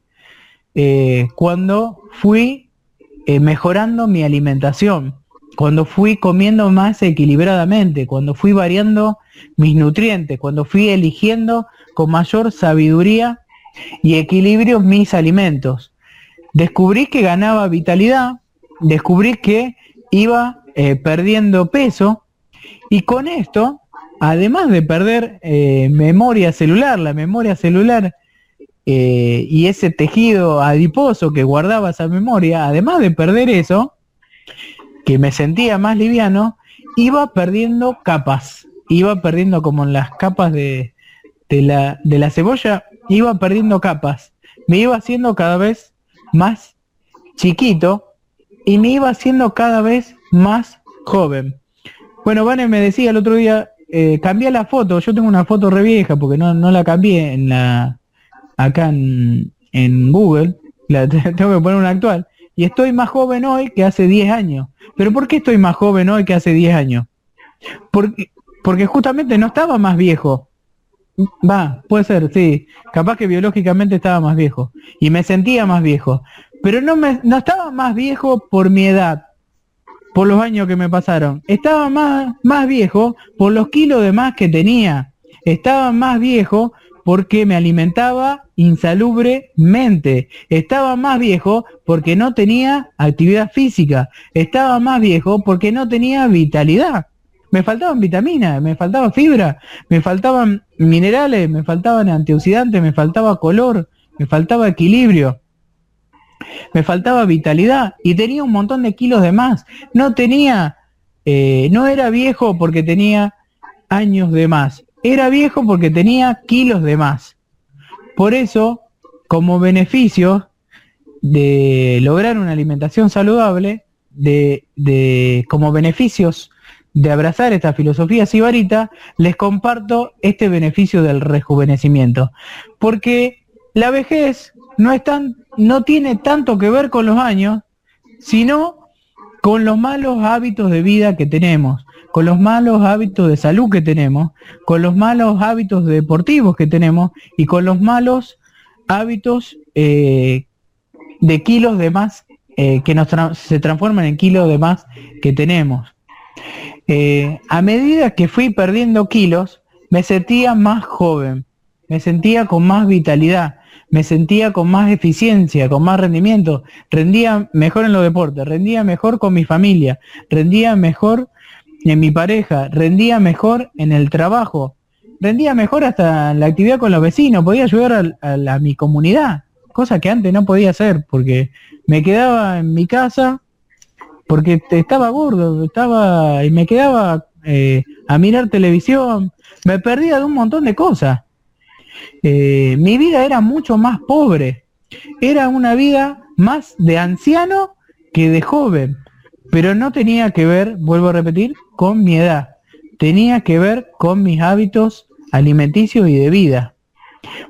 eh, cuando fui mejorando mi alimentación? Cuando fui comiendo más equilibradamente, cuando fui variando mis nutrientes, cuando fui eligiendo con mayor sabiduría y equilibrio mis alimentos. Descubrí que ganaba vitalidad, descubrí que iba eh, perdiendo peso y con esto, además de perder eh, memoria celular, la memoria celular eh, y ese tejido adiposo que guardaba esa memoria, además de perder eso, que me sentía más liviano, iba perdiendo capas, iba perdiendo como en las capas de, de la, de la cebolla iba perdiendo capas, me iba haciendo cada vez más chiquito y me iba haciendo cada vez más joven. Bueno, Vane me decía el otro día, eh, cambié la foto, yo tengo una foto re vieja porque no, no la cambié en la acá en, en Google, la [laughs] tengo que poner una actual, y estoy más joven hoy que hace 10 años. ¿Pero por qué estoy más joven hoy que hace 10 años? Porque, porque justamente no estaba más viejo, Va, puede ser, sí. Capaz que biológicamente estaba más viejo y me sentía más viejo. pero no me no estaba más viejo por mi edad, por los años que me pasaron. Estaba más, más viejo por los kilos de más que tenía. Estaba más viejo porque me alimentaba insalubremente. Estaba más viejo porque no tenía actividad física. Estaba más viejo porque no tenía vitalidad. Me faltaban vitaminas, me faltaba fibra, me faltaban minerales, me faltaban antioxidantes, me faltaba color, me faltaba equilibrio me faltaba vitalidad y tenía un montón de kilos de más. No tenía, eh, no era viejo porque tenía años de más, era viejo porque tenía kilos de más. Por eso, como beneficio de lograr una alimentación saludable, de, de como beneficios de abrazar esta filosofía sibarita, les comparto este beneficio del rejuvenecimiento. Porque la vejez no, es no tiene tanto que ver con los años, sino con los malos hábitos de vida que tenemos, con los malos hábitos de salud que tenemos, con los malos hábitos deportivos que tenemos y con los malos hábitos eh, de kilos de más eh, que nos se transforman en kilos de más que tenemos. Eh, a medida que fui perdiendo kilos, me sentía más joven, me sentía con más vitalidad, me sentía con más eficiencia, con más rendimiento, rendía mejor en los deportes, rendía mejor con mi familia, rendía mejor en mi pareja, rendía mejor en el trabajo, rendía mejor hasta la actividad con los vecinos, podía ayudar a, mi comunidad, cosa que antes no podía hacer porque me quedaba en mi casa porque estaba gordo, estaba y me quedaba eh, a mirar televisión, me perdía de un montón de cosas. Eh, mi vida era mucho más pobre. Era una vida más de anciano que de joven. Pero no tenía que ver, vuelvo a repetir, con mi edad. Tenía que ver con mis hábitos alimenticios y de vida.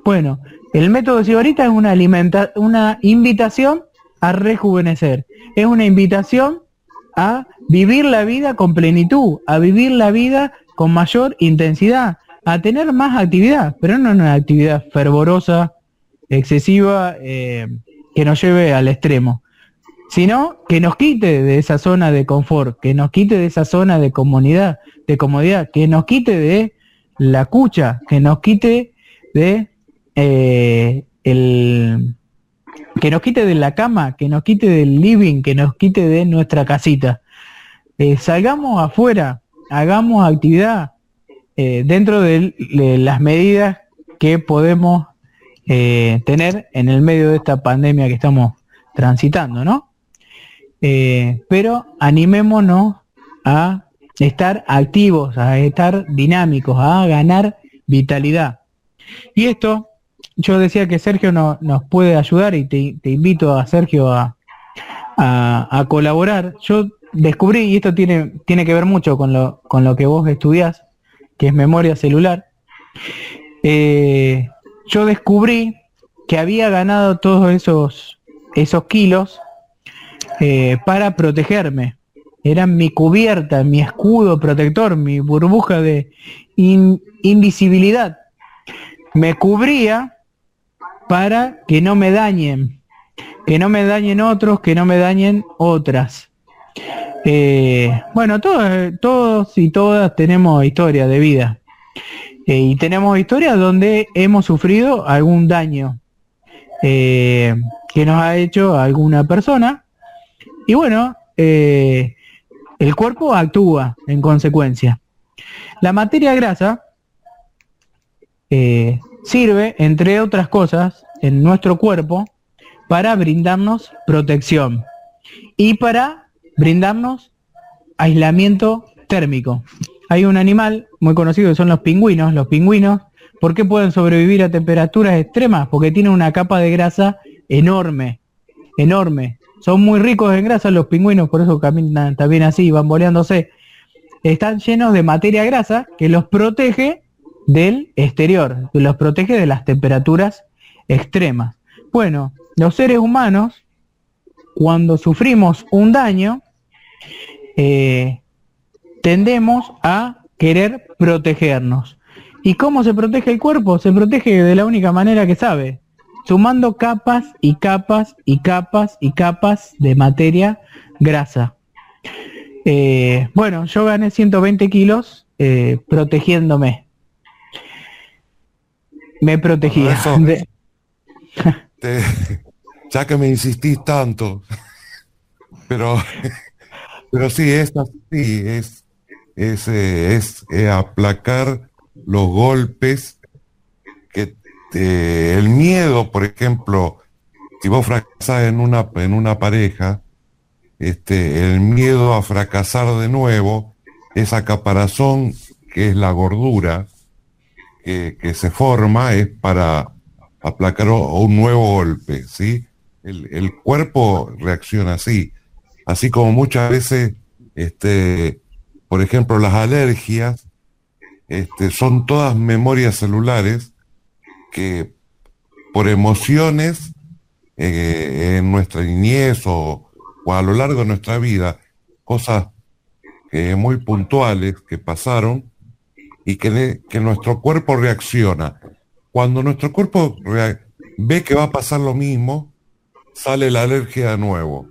Bueno, el método Sibarita es una, alimenta una invitación a rejuvenecer. Es una invitación a vivir la vida con plenitud, a vivir la vida con mayor intensidad, a tener más actividad, pero no una actividad fervorosa, excesiva, eh, que nos lleve al extremo, sino que nos quite de esa zona de confort, que nos quite de esa zona de comunidad, de comodidad, que nos quite de la cucha, que nos quite de eh, el que nos quite de la cama, que nos quite del living, que nos quite de nuestra casita. Eh, salgamos afuera, hagamos actividad, eh, dentro de, las medidas que podemos eh, tener en el medio de esta pandemia que estamos transitando, ¿no? Eh, pero animémonos a estar activos, a estar dinámicos, a ganar vitalidad. Y esto, yo decía que Sergio no, nos puede ayudar y te, invito a Sergio a, a, colaborar. Yo descubrí, y esto tiene, tiene que ver mucho con lo, con lo que vos estudiás, que es memoria celular, eh, yo descubrí que había ganado todos esos, esos kilos eh, para protegerme. Era mi cubierta, mi escudo protector, mi burbuja de invisibilidad. Me cubría para que no me dañen, que no me dañen otros, que no me dañen otras. Eh, bueno, todos, y todas tenemos historia de vida. Eh, y tenemos historias donde hemos sufrido algún daño eh, que nos ha hecho alguna persona. Y bueno, el cuerpo actúa en consecuencia. La materia grasa sirve, entre otras cosas, en nuestro cuerpo para brindarnos protección y para brindarnos aislamiento térmico. Hay un animal muy conocido que son los pingüinos. Los pingüinos, ¿por qué pueden sobrevivir a temperaturas extremas? Porque tienen una capa de grasa enorme, enorme. Son muy ricos en grasa los pingüinos, por eso caminan también así, van boleándose. Están llenos de materia grasa que los protege del exterior, que los protege de las temperaturas extremas. Bueno, los seres humanos cuando sufrimos un daño, eh, tendemos a querer protegernos. ¿Y cómo se protege el cuerpo? Se protege de la única manera que sabe, sumando capas y capas y capas y capas de materia grasa. Eh, bueno, yo gané 120 kilos eh, protegiéndome. Me protegía. [laughs] ya que me insistís tanto, [laughs] pero, pero sí, es así, es, es, eh, es aplacar los golpes que el miedo, por ejemplo, si vos fracasás en una, en una pareja, este, el miedo a fracasar de nuevo, esa caparazón que es la gordura que, se forma, es para aplacar un nuevo golpe, ¿sí? El, cuerpo reacciona así, así como muchas veces, este, por ejemplo, las alergias, este, son todas memorias celulares que por emociones eh, en nuestra niñez o, a lo largo de nuestra vida cosas eh, muy puntuales que pasaron y que, que, nuestro cuerpo reacciona. Cuando nuestro cuerpo ve que va a pasar lo mismo, sale la alergia de nuevo.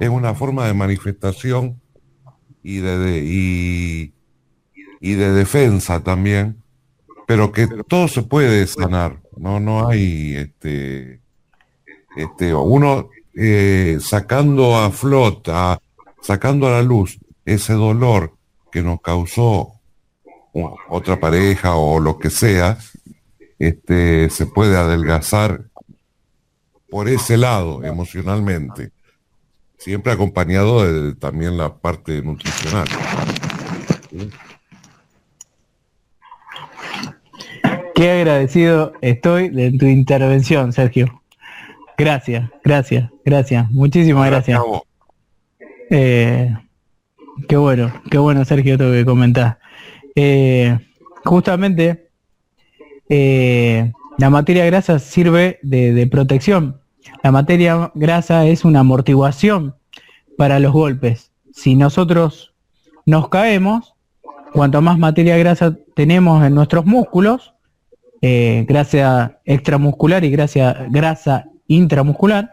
Es una forma de manifestación y de, y, de defensa también, pero que todo se puede sanar. No, no hay este, este, uno eh, sacando a flota, sacando a la luz ese dolor que nos causó otra pareja o lo que sea, este, se puede adelgazar por ese lado emocionalmente, siempre acompañado de también la parte nutricional. Qué agradecido estoy de tu intervención, Sergio. Gracias, gracias, gracias. Muchísimas gracias. Eh, qué bueno, qué bueno, Sergio, todo que comentás. Eh, justamente, eh, la materia grasa sirve de, protección. La materia grasa es una amortiguación para los golpes. Si nosotros nos caemos, cuanto más materia grasa tenemos en nuestros músculos, grasa extramuscular y grasa, grasa intramuscular,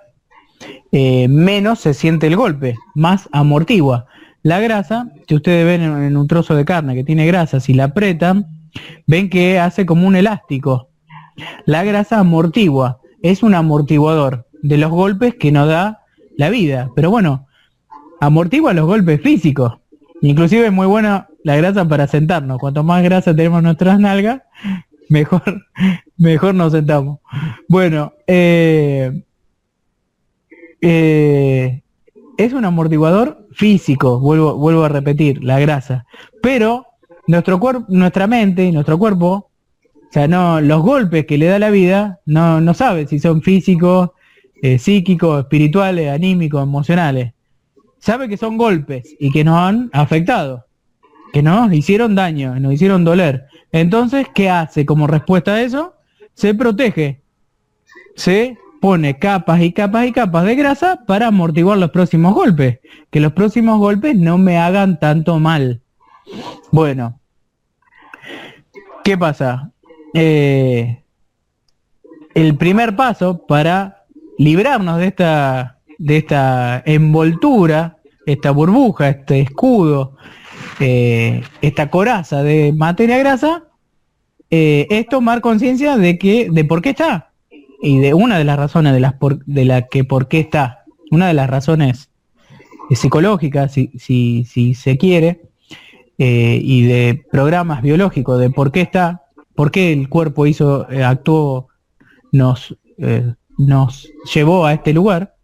eh, menos se siente el golpe, más amortigua. La grasa, que ustedes ven en, un trozo de carne que tiene grasa, si la apretan, ven que hace como un elástico. La grasa amortigua, es un amortiguador de los golpes que nos da la vida. Pero bueno, amortigua los golpes físicos. Inclusive es muy buena la grasa para sentarnos. Cuanto más grasa tenemos en nuestras nalgas, [laughs] mejor, [laughs] mejor nos sentamos. Bueno, eh, eh, es un amortiguador físico, vuelvo, vuelvo a repetir, la grasa. Pero nuestro cuerpo, nuestra mente y nuestro cuerpo, o sea, no, los golpes que le da la vida, no, no sabe si son físicos, eh, psíquicos, espirituales, anímicos, emocionales. Sabe que son golpes y que nos han afectado, que nos hicieron daño, nos hicieron doler. Entonces, ¿qué hace como respuesta a eso? Se protege. Se pone capas y capas y capas de grasa para amortiguar los próximos golpes. Que los próximos golpes no me hagan tanto mal. Bueno. ¿Qué pasa? Eh, el primer paso para librarnos de esta, de esta envoltura, esta burbuja, este escudo eh, esta coraza de materia grasa, eh, es tomar conciencia de que, de por qué está. Y de una de las razones de las de la que por qué está, una de las razones psicológicas, si, si, se quiere, y de programas biológicos de por qué está, por qué el cuerpo hizo, actuó, nos, nos llevó a este lugar.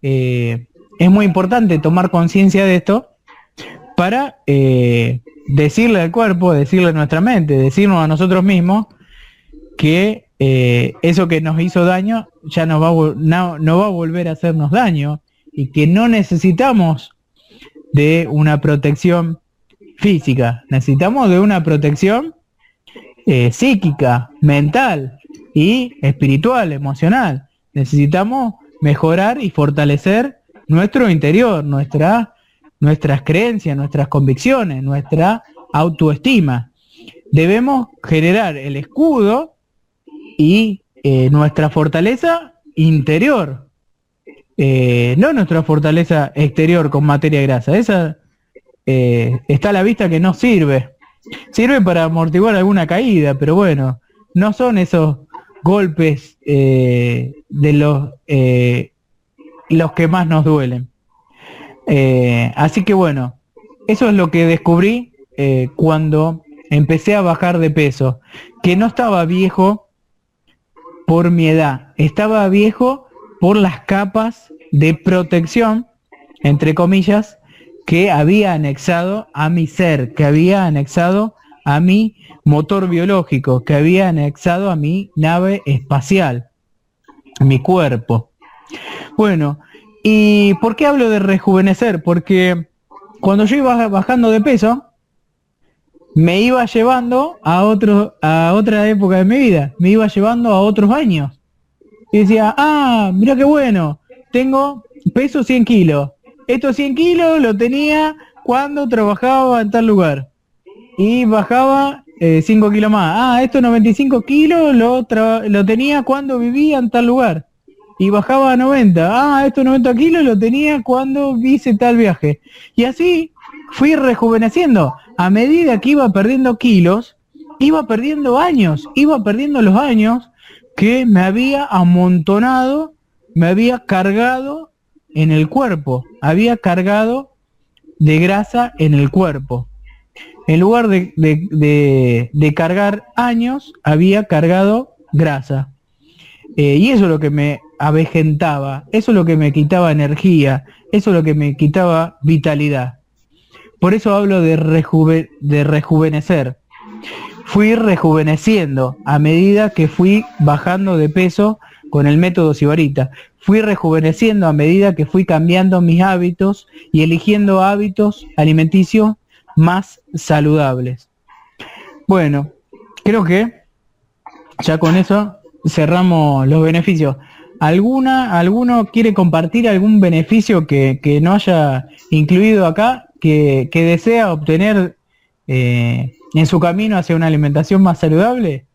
es muy importante tomar conciencia de esto para eh, decirle al cuerpo, decirle a nuestra mente, decirnos a nosotros mismos que eh, eso que nos hizo daño ya no va, no, va a volver a hacernos daño y que no necesitamos de una protección física, necesitamos de una protección eh, psíquica, mental y espiritual, emocional. Necesitamos mejorar y fortalecer nuestro interior, nuestra nuestras creencias, nuestras convicciones, nuestra autoestima. Debemos generar el escudo y eh, nuestra fortaleza interior, eh, no nuestra fortaleza exterior con materia grasa. Esa está a la vista que no sirve. Sirve para amortiguar alguna caída, pero bueno, no son esos golpes de los, los que más nos duelen. así que bueno, eso es lo que descubrí cuando empecé a bajar de peso, que no estaba viejo por mi edad, estaba viejo por las capas de protección, entre comillas, que había anexado a mi ser, que había anexado a mi motor biológico, que había anexado a mi nave espacial, mi cuerpo. Bueno, ¿y por qué hablo de rejuvenecer? Porque cuando yo iba bajando de peso, me iba llevando a otro, a otra época de mi vida, me iba llevando a otros años. Y decía, ah, mira qué bueno, tengo peso 100 kilos. Estos 100 kilos lo tenía cuando trabajaba en tal lugar. Y bajaba 5 eh, kilos más. Ah, estos 95 kilos lo, lo tenía cuando vivía en tal lugar. Y bajaba a 90. Ah, estos 90 kilos lo tenía cuando hice tal viaje. Y así fui rejuveneciendo a medida que iba perdiendo kilos, iba perdiendo años, iba perdiendo los años que me había amontonado, me había cargado en el cuerpo, había cargado de grasa en el cuerpo. En lugar de, de, cargar años, había cargado grasa. Eh, y eso es lo que me avejentaba, eso es lo que me quitaba energía, eso es lo que me quitaba vitalidad. Por eso hablo de, de rejuvenecer. Fui rejuveneciendo a medida que fui bajando de peso con el método Sibarita. Fui rejuveneciendo a medida que fui cambiando mis hábitos y eligiendo hábitos alimenticios más saludables. Bueno, creo que ya con eso cerramos los beneficios. ¿Alguna, ¿Alguno quiere compartir algún beneficio que, no haya incluido acá? que, desea obtener eh, en su camino hacia una alimentación más saludable?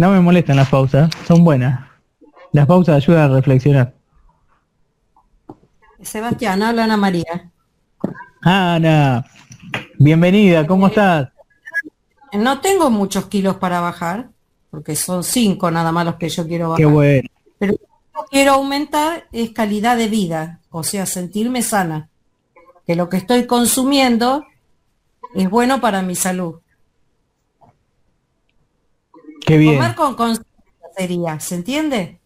No me molestan las pausas, son buenas. Las pausas ayudan a reflexionar. Sebastián, habla Ana María. Ana, bienvenida, ¿cómo estás? No tengo muchos kilos para bajar, porque son cinco nada más los que yo quiero bajar. Qué bueno. Pero lo que quiero aumentar es calidad de vida, o sea, sentirme sana. Que lo que estoy consumiendo es bueno para mi salud. Qué bien. Comer con conciencia sería, ¿se entiende?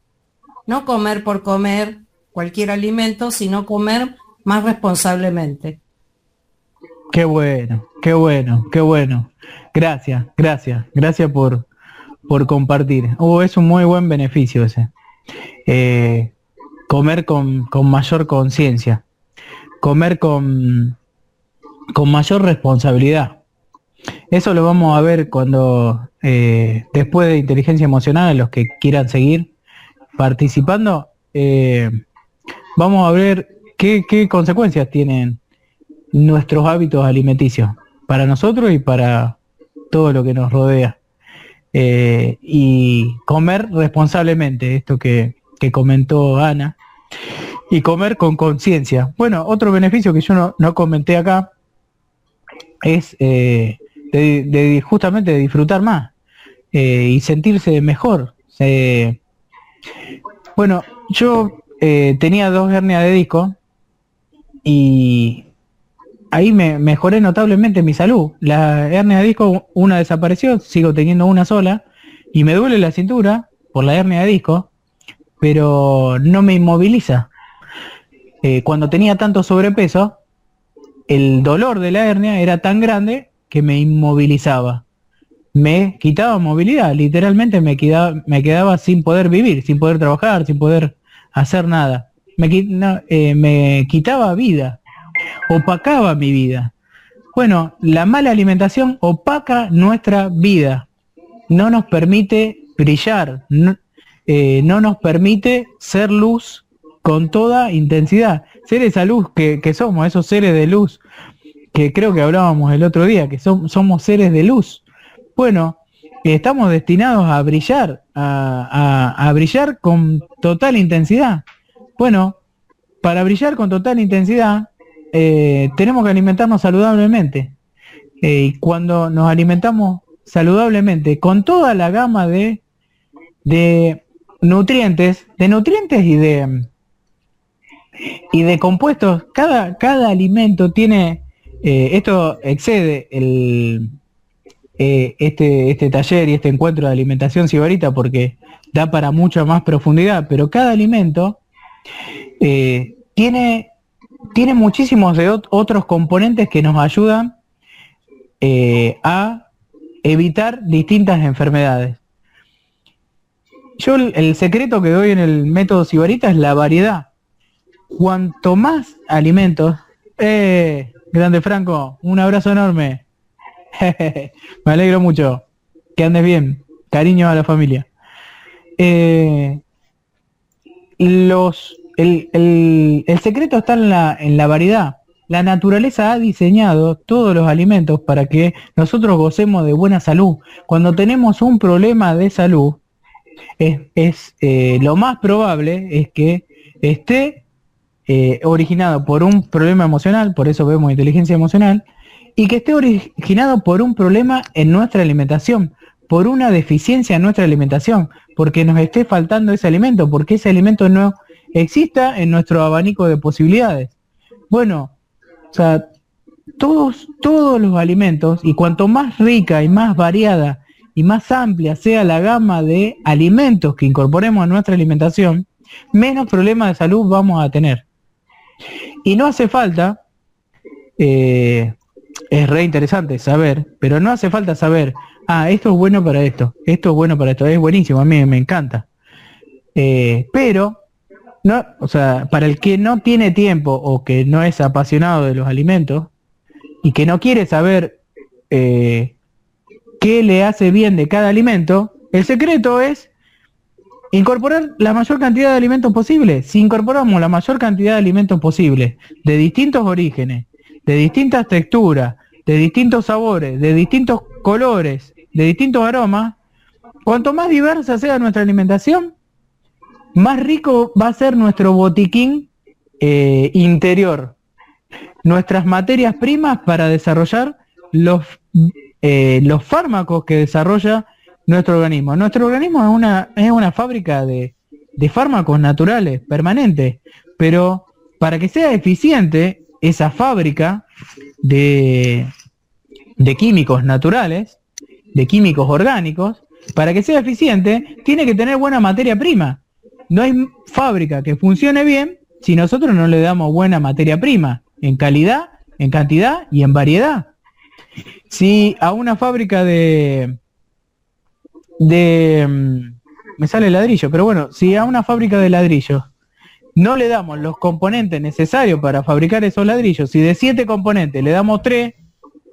No comer por comer cualquier alimento, sino comer más responsablemente. Qué bueno, qué bueno, qué bueno. Gracias, gracias, gracias por, por compartir. Oh, es un muy buen beneficio ese. Eh, comer con, mayor conciencia, comer con, con mayor responsabilidad. Eso lo vamos a ver cuando, eh, después de inteligencia emocional, los que quieran seguir participando, eh, vamos a ver qué, consecuencias tienen nuestros hábitos alimenticios para nosotros y para todo lo que nos rodea. Eh, y comer responsablemente, esto que, comentó Ana, y comer con conciencia. Bueno, otro beneficio que yo no, comenté acá es de, justamente de disfrutar más eh, y sentirse mejor. bueno, yo tenía dos hernias de disco y ahí me mejoré notablemente mi salud. La hernia de disco, una desapareció, sigo teniendo una sola, y me duele la cintura por la hernia de disco, pero no me inmoviliza. Eh, cuando tenía tanto sobrepeso, el dolor de la hernia era tan grande que me inmovilizaba. Me quitaba movilidad, literalmente me quedaba, me quedaba sin poder vivir, sin poder trabajar, sin poder hacer nada. Me, eh, me quitaba vida opacaba mi vida. Bueno, la mala alimentación opaca nuestra vida, no nos permite brillar, no, eh, nos permite ser luz con toda intensidad. Ser esa luz que, somos, esos seres de luz que creo que hablábamos el otro día, que somos seres de luz. Bueno, estamos destinados a brillar, a, brillar con total intensidad. Bueno, para brillar con total intensidad eh, tenemos que alimentarnos saludablemente. Eh, y cuando nos alimentamos saludablemente con toda la gama de, de nutrientes, de nutrientes y de y de compuestos, cada, cada alimento tiene, eh, esto excede el, eh, este, este taller y este encuentro de alimentación sibarita porque da para mucha más profundidad, pero cada alimento eh, tiene, tiene muchísimos de otros componentes que nos ayudan a evitar distintas enfermedades. Yo el, secreto que doy en el método sibarita es la variedad. Cuanto más alimentos, eh, grande Franco, un abrazo enorme. Me alegro mucho. Que andes bien. Cariño a la familia. Eh, los, el, el, secreto está en la, en la variedad. La naturaleza ha diseñado todos los alimentos para que nosotros gocemos de buena salud. Cuando tenemos un problema de salud, es, es eh, lo más probable es que esté eh, originado por un problema emocional, por eso vemos inteligencia emocional, y que esté originado por un problema en nuestra alimentación, por una deficiencia en nuestra alimentación, porque nos esté faltando ese alimento, porque ese alimento no exista en nuestro abanico de posibilidades. Bueno, o sea, todos, todos los alimentos, y cuanto más rica y más variada y más amplia sea la gama de alimentos que incorporemos a nuestra alimentación, menos problemas de salud vamos a tener. Y no hace falta, eh, es re interesante saber, pero no hace falta saber, ah, esto es bueno para esto, esto es bueno para esto, es buenísimo, a mí me encanta. Eh, pero, no, o sea, para el que no tiene tiempo o que no es apasionado de los alimentos y que no quiere saber eh, qué le hace bien de cada alimento, el secreto es Incorporar la mayor cantidad de alimentos posible. Si incorporamos la mayor cantidad de alimentos posible, de distintos orígenes, de distintas texturas, de distintos sabores, de distintos colores, de distintos aromas, cuanto más diversa sea nuestra alimentación, más rico va a ser nuestro botiquín eh, interior. Nuestras materias primas para desarrollar los, eh, los fármacos que desarrolla nuestro organismo. Nuestro organismo es una, es una fábrica de, de fármacos naturales, permanentes, pero para que sea eficiente esa fábrica de, de químicos naturales, de químicos orgánicos, para que sea eficiente, tiene que tener buena materia prima. No hay fábrica que funcione bien si nosotros no le damos buena materia prima, en calidad, en cantidad y en variedad. Si a una fábrica de, de... Mm, me sale ladrillo, pero bueno, si a una fábrica de ladrillos no le damos los componentes necesarios para fabricar esos ladrillos, si de siete componentes le damos tres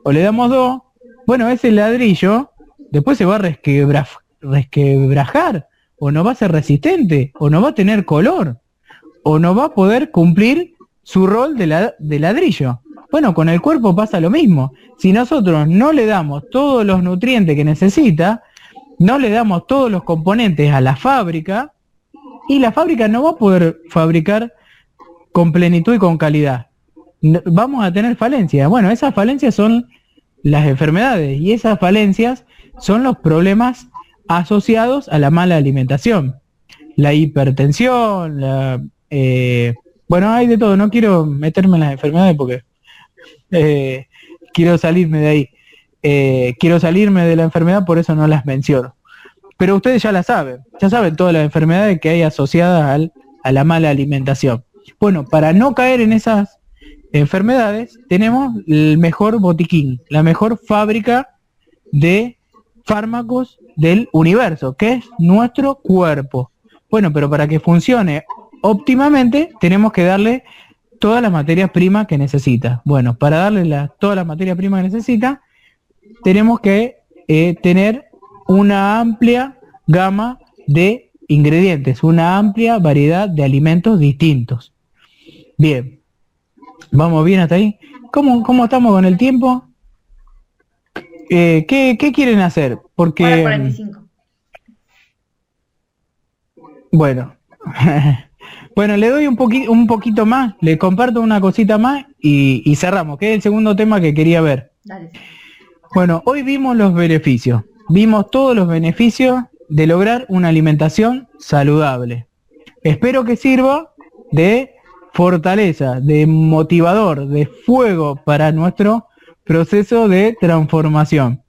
o le damos dos, bueno, ese ladrillo después se va a resquebrajar, o no va a ser resistente, o no va a tener color, o no va a poder cumplir su rol de, la, de ladrillo. Bueno, con el cuerpo pasa lo mismo. Si nosotros no le damos todos los nutrientes que necesita, no le damos todos los componentes a la fábrica y la fábrica no va a poder fabricar con plenitud y con calidad. Vamos a tener falencias. Bueno, esas falencias son las enfermedades y esas falencias son los problemas asociados a la mala alimentación. La hipertensión, la, eh, bueno, hay de todo. No quiero meterme en las enfermedades porque eh, quiero salirme de ahí. Eh, quiero salirme de la enfermedad, por eso no las menciono. Pero ustedes ya la saben, ya saben todas las enfermedades que hay asociadas a la mala alimentación. Bueno, para no caer en esas enfermedades, tenemos el mejor botiquín, la mejor fábrica de fármacos del universo, que es nuestro cuerpo. Bueno, pero para que funcione óptimamente, tenemos que darle todas las materias primas que necesita. Bueno, para darle la, todas las materias primas que necesita, tenemos que eh, tener una amplia gama de ingredientes, una amplia variedad de alimentos distintos. Bien, vamos bien hasta ahí. cómo, cómo estamos con el tiempo? Eh, ¿qué, ¿Qué quieren hacer? Porque... Bueno, [laughs] bueno, le doy un, poquito un poquito más, le comparto una cosita más y, cerramos, que es el segundo tema que quería ver. Bueno, hoy vimos los beneficios, vimos todos los beneficios de lograr una alimentación saludable. Espero que sirva de fortaleza, de motivador, de fuego para nuestro proceso de transformación.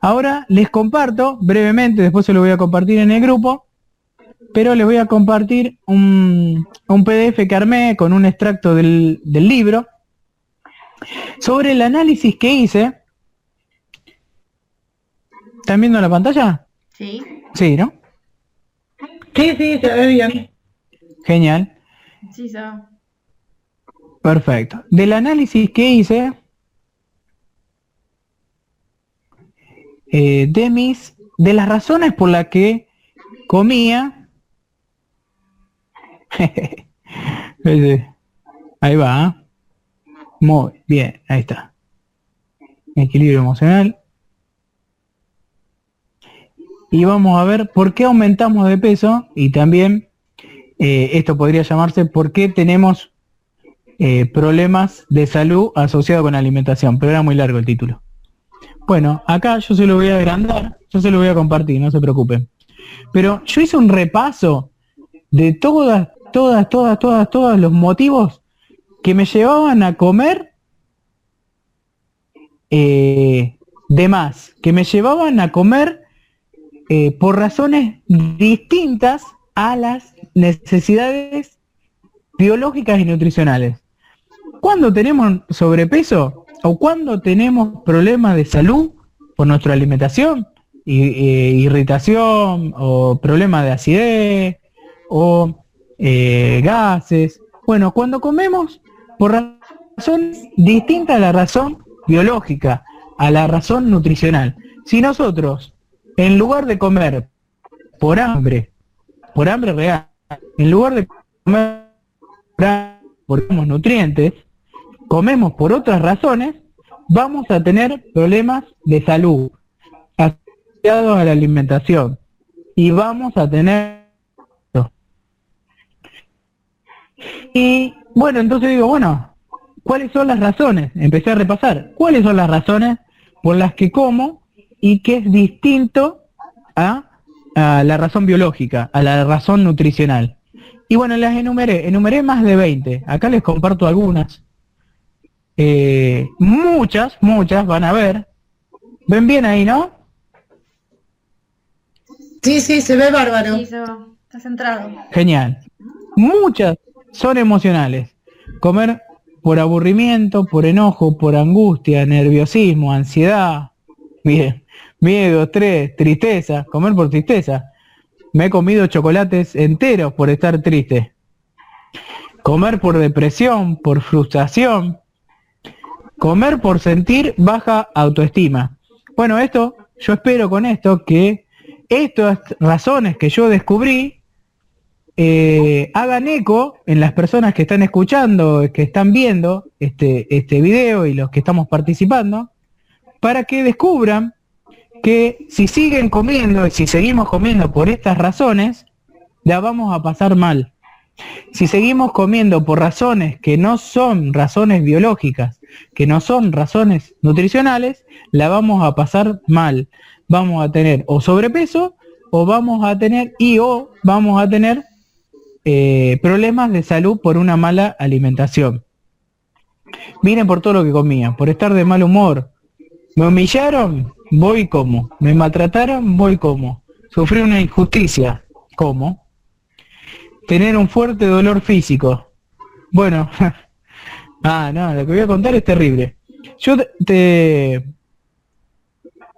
Ahora les comparto brevemente, después se lo voy a compartir en el grupo, pero les voy a compartir un, PDF que armé con un extracto del, del libro sobre el análisis que hice. ¿Están viendo la pantalla? Sí. Sí, ¿no? Sí, sí, se ve bien. Genial. Sí, se Perfecto. Del análisis que hice eh, de mis, de las razones por las que comía [laughs] ahí va. ¿ah? Muy bien, ahí está. Equilibrio emocional. Y vamos a ver por qué aumentamos de peso y también eh, esto podría llamarse por qué tenemos eh, problemas de salud asociados con alimentación, pero era muy largo el título. Bueno, acá yo se lo voy a agrandar, yo se lo voy a compartir, no se preocupen. Pero yo hice un repaso de todas todas, todas, todas, todos los motivos que me llevaban a comer eh, de más, que me llevaban a comer eh, por razones distintas a las necesidades biológicas y nutricionales. Cuando tenemos sobrepeso o cuando tenemos problemas de salud por nuestra alimentación, eh, irritación o problemas de acidez o eh, gases. Bueno, cuando comemos por razón distinta a la razón biológica, a la razón nutricional. Si nosotros, en lugar de comer por hambre, por hambre real, en lugar de comer por nutrientes, comemos por otras razones, vamos a tener problemas de salud asociados a la alimentación y vamos a tener Y bueno, entonces digo, bueno, ¿cuáles son las razones? Empecé a repasar, ¿cuáles son las razones por las que como y que es distinto a, la razón biológica, a la razón nutricional? Y bueno, las enumeré, enumeré más de 20, acá les comparto algunas. Eh, muchas, muchas van a ver. ¿Ven bien ahí, no? Sí, sí, se ve bárbaro. Sí, se Está centrado. Genial. Muchas, son emocionales. Comer por aburrimiento, por enojo, por angustia, nerviosismo, ansiedad, miedo, estrés, tristeza, comer por tristeza. Me he comido chocolates enteros por estar triste. Comer por depresión, por frustración. Comer por sentir baja autoestima. Bueno, esto, yo espero con esto que estas razones que yo descubrí eh, hagan eco en las personas que están escuchando, que están viendo este, este video y los que estamos participando, para que descubran que si siguen comiendo y si seguimos comiendo por estas razones, la vamos a pasar mal. Si seguimos comiendo por razones que no son razones biológicas, que no son razones nutricionales, la vamos a pasar mal. Vamos a tener o sobrepeso o vamos a tener y o vamos a tener eh, problemas de salud por una mala alimentación. Miren por todo lo que comía, por estar de mal humor. Me humillaron, voy como. Me maltrataron, voy como. Sufrí una injusticia, como. Tener un fuerte dolor físico. Bueno, [laughs] ah, no, lo que voy a contar es terrible. Yo te,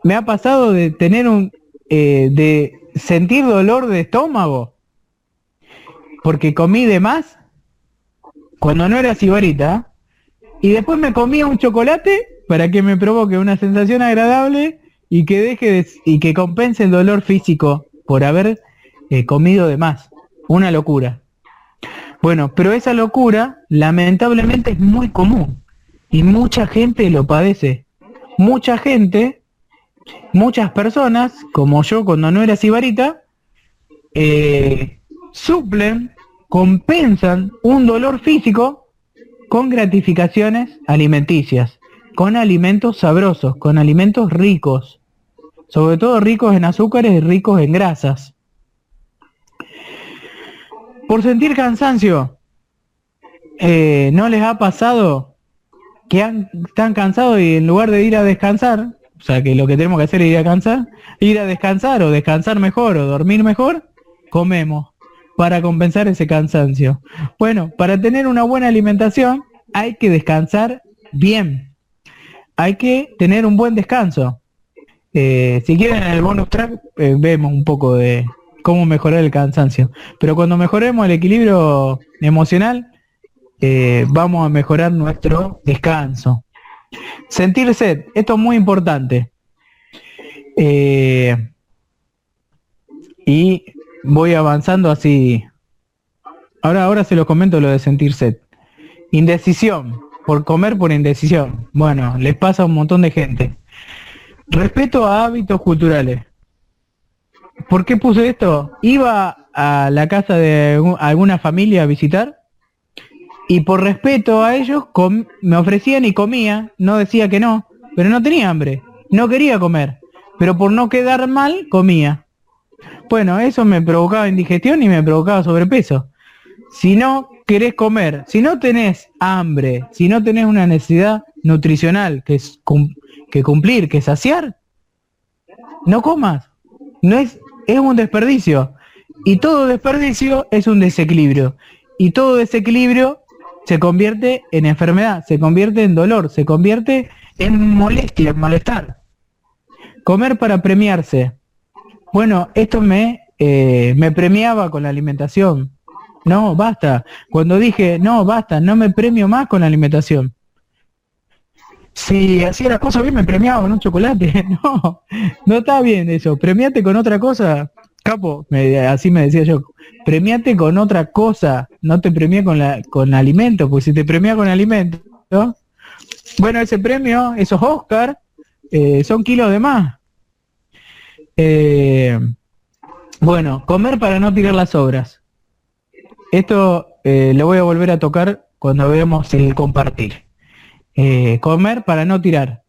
me ha pasado de tener un, eh, de sentir dolor de estómago porque comí de más cuando no era cibarita y después me comía un chocolate para que me provoque una sensación agradable y que deje y que compense el dolor físico por haber eh, comido de más. Una locura. Bueno, pero esa locura lamentablemente es muy común. y mucha gente lo padece. Mucha gente, muchas personas, como yo cuando no era sibarita, eh, suplen, compensan un dolor físico con gratificaciones alimenticias, con alimentos sabrosos, con alimentos ricos, sobre todo ricos en azúcares y ricos en grasas. Por sentir cansancio, eh, ¿no les ha pasado que han, están cansados y en lugar de ir a descansar, o sea que lo que tenemos que hacer es ir a cansar, ir a descansar o descansar mejor o dormir mejor, comemos para compensar ese cansancio. Bueno, para tener una buena alimentación hay que descansar bien. Hay que tener un buen descanso. Eh, si quieren en el bonus track eh, vemos un poco de cómo mejorar el cansancio. Pero cuando mejoremos el equilibrio emocional, eh, vamos a mejorar nuestro descanso. Sentir sed, esto es muy importante. y voy avanzando así. Ahora, ahora se lo comento lo de sentir sed. Indecisión, por comer por indecisión. Bueno, les pasa a un montón de gente. Respeto a hábitos culturales. ¿Por qué puse esto? Iba a la casa de alguna familia a visitar y por respeto a ellos me ofrecían y comía, no decía que no, pero no tenía hambre, no quería comer, pero por no quedar mal comía. Bueno, eso me provocaba indigestión y me provocaba sobrepeso. Si no querés comer, si no tenés hambre, si no tenés una necesidad nutricional que es que cumplir, que saciar, no comas. No es, es un desperdicio. Y todo desperdicio es un desequilibrio. Y todo desequilibrio se convierte en enfermedad, se convierte en dolor, se convierte en molestia, en malestar. Comer para premiarse. Bueno, esto me, eh, me premiaba con la alimentación. No, basta. Cuando dije, no, basta, no me premio más con la alimentación. Si hacía las cosas bien me premiaba con un chocolate. [laughs] No, no está bien eso. Premiate con otra cosa. Capo, así me decía yo. Premiate con otra cosa. No te premié con la con alimento, porque si te premia con alimento, bueno, ese premio, esos Oscar, eh, son kilos de más. Eh, bueno, comer para no tirar las obras. Esto eh, lo voy a volver a tocar cuando veamos el compartir. Eh, comer para no tirar.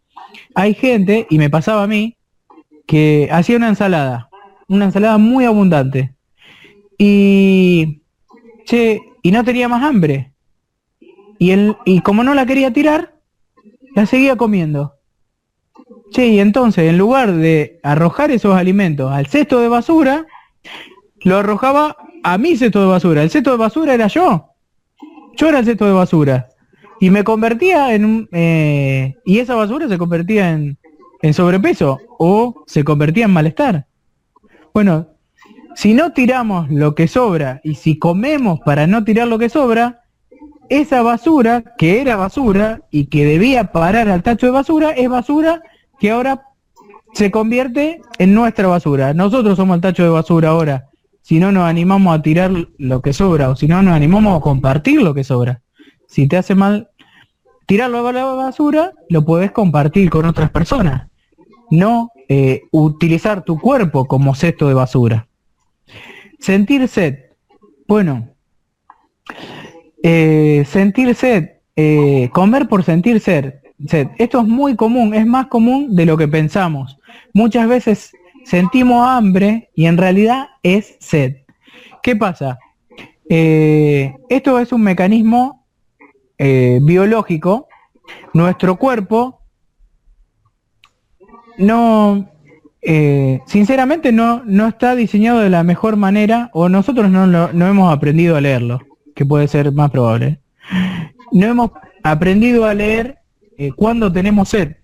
Hay gente, y me pasaba a mí, que hacía una ensalada, una ensalada muy abundante. Y, che, y no tenía más hambre. Y, él, y como no la quería tirar, la seguía comiendo. Che, y entonces, en lugar de arrojar esos alimentos al cesto de basura, lo arrojaba a mi cesto de basura. El cesto de basura era yo. Yo era el cesto de basura. Y me convertía en un... Eh, y esa basura se convertía en, en sobrepeso o se convertía en malestar. Bueno, si no tiramos lo que sobra y si comemos para no tirar lo que sobra, esa basura, que era basura y que debía parar al tacho de basura, es basura que ahora se convierte en nuestra basura. Nosotros somos el tacho de basura ahora. Si no nos animamos a tirar lo que sobra o si no nos animamos a compartir lo que sobra. Si te hace mal tirarlo a la basura, lo puedes compartir con otras personas. No eh, utilizar tu cuerpo como cesto de basura. Sentir sed. Bueno, eh, sentir sed, eh, comer por sentir sed. Esto es muy común, es más común de lo que pensamos. Muchas veces sentimos hambre y en realidad es sed. ¿Qué pasa? Eh, esto es un mecanismo eh, biológico. Nuestro cuerpo no, eh, sinceramente no, no está diseñado de la mejor manera o nosotros no, no hemos aprendido a leerlo, que puede ser más probable. No hemos aprendido a leer cuando tenemos sed.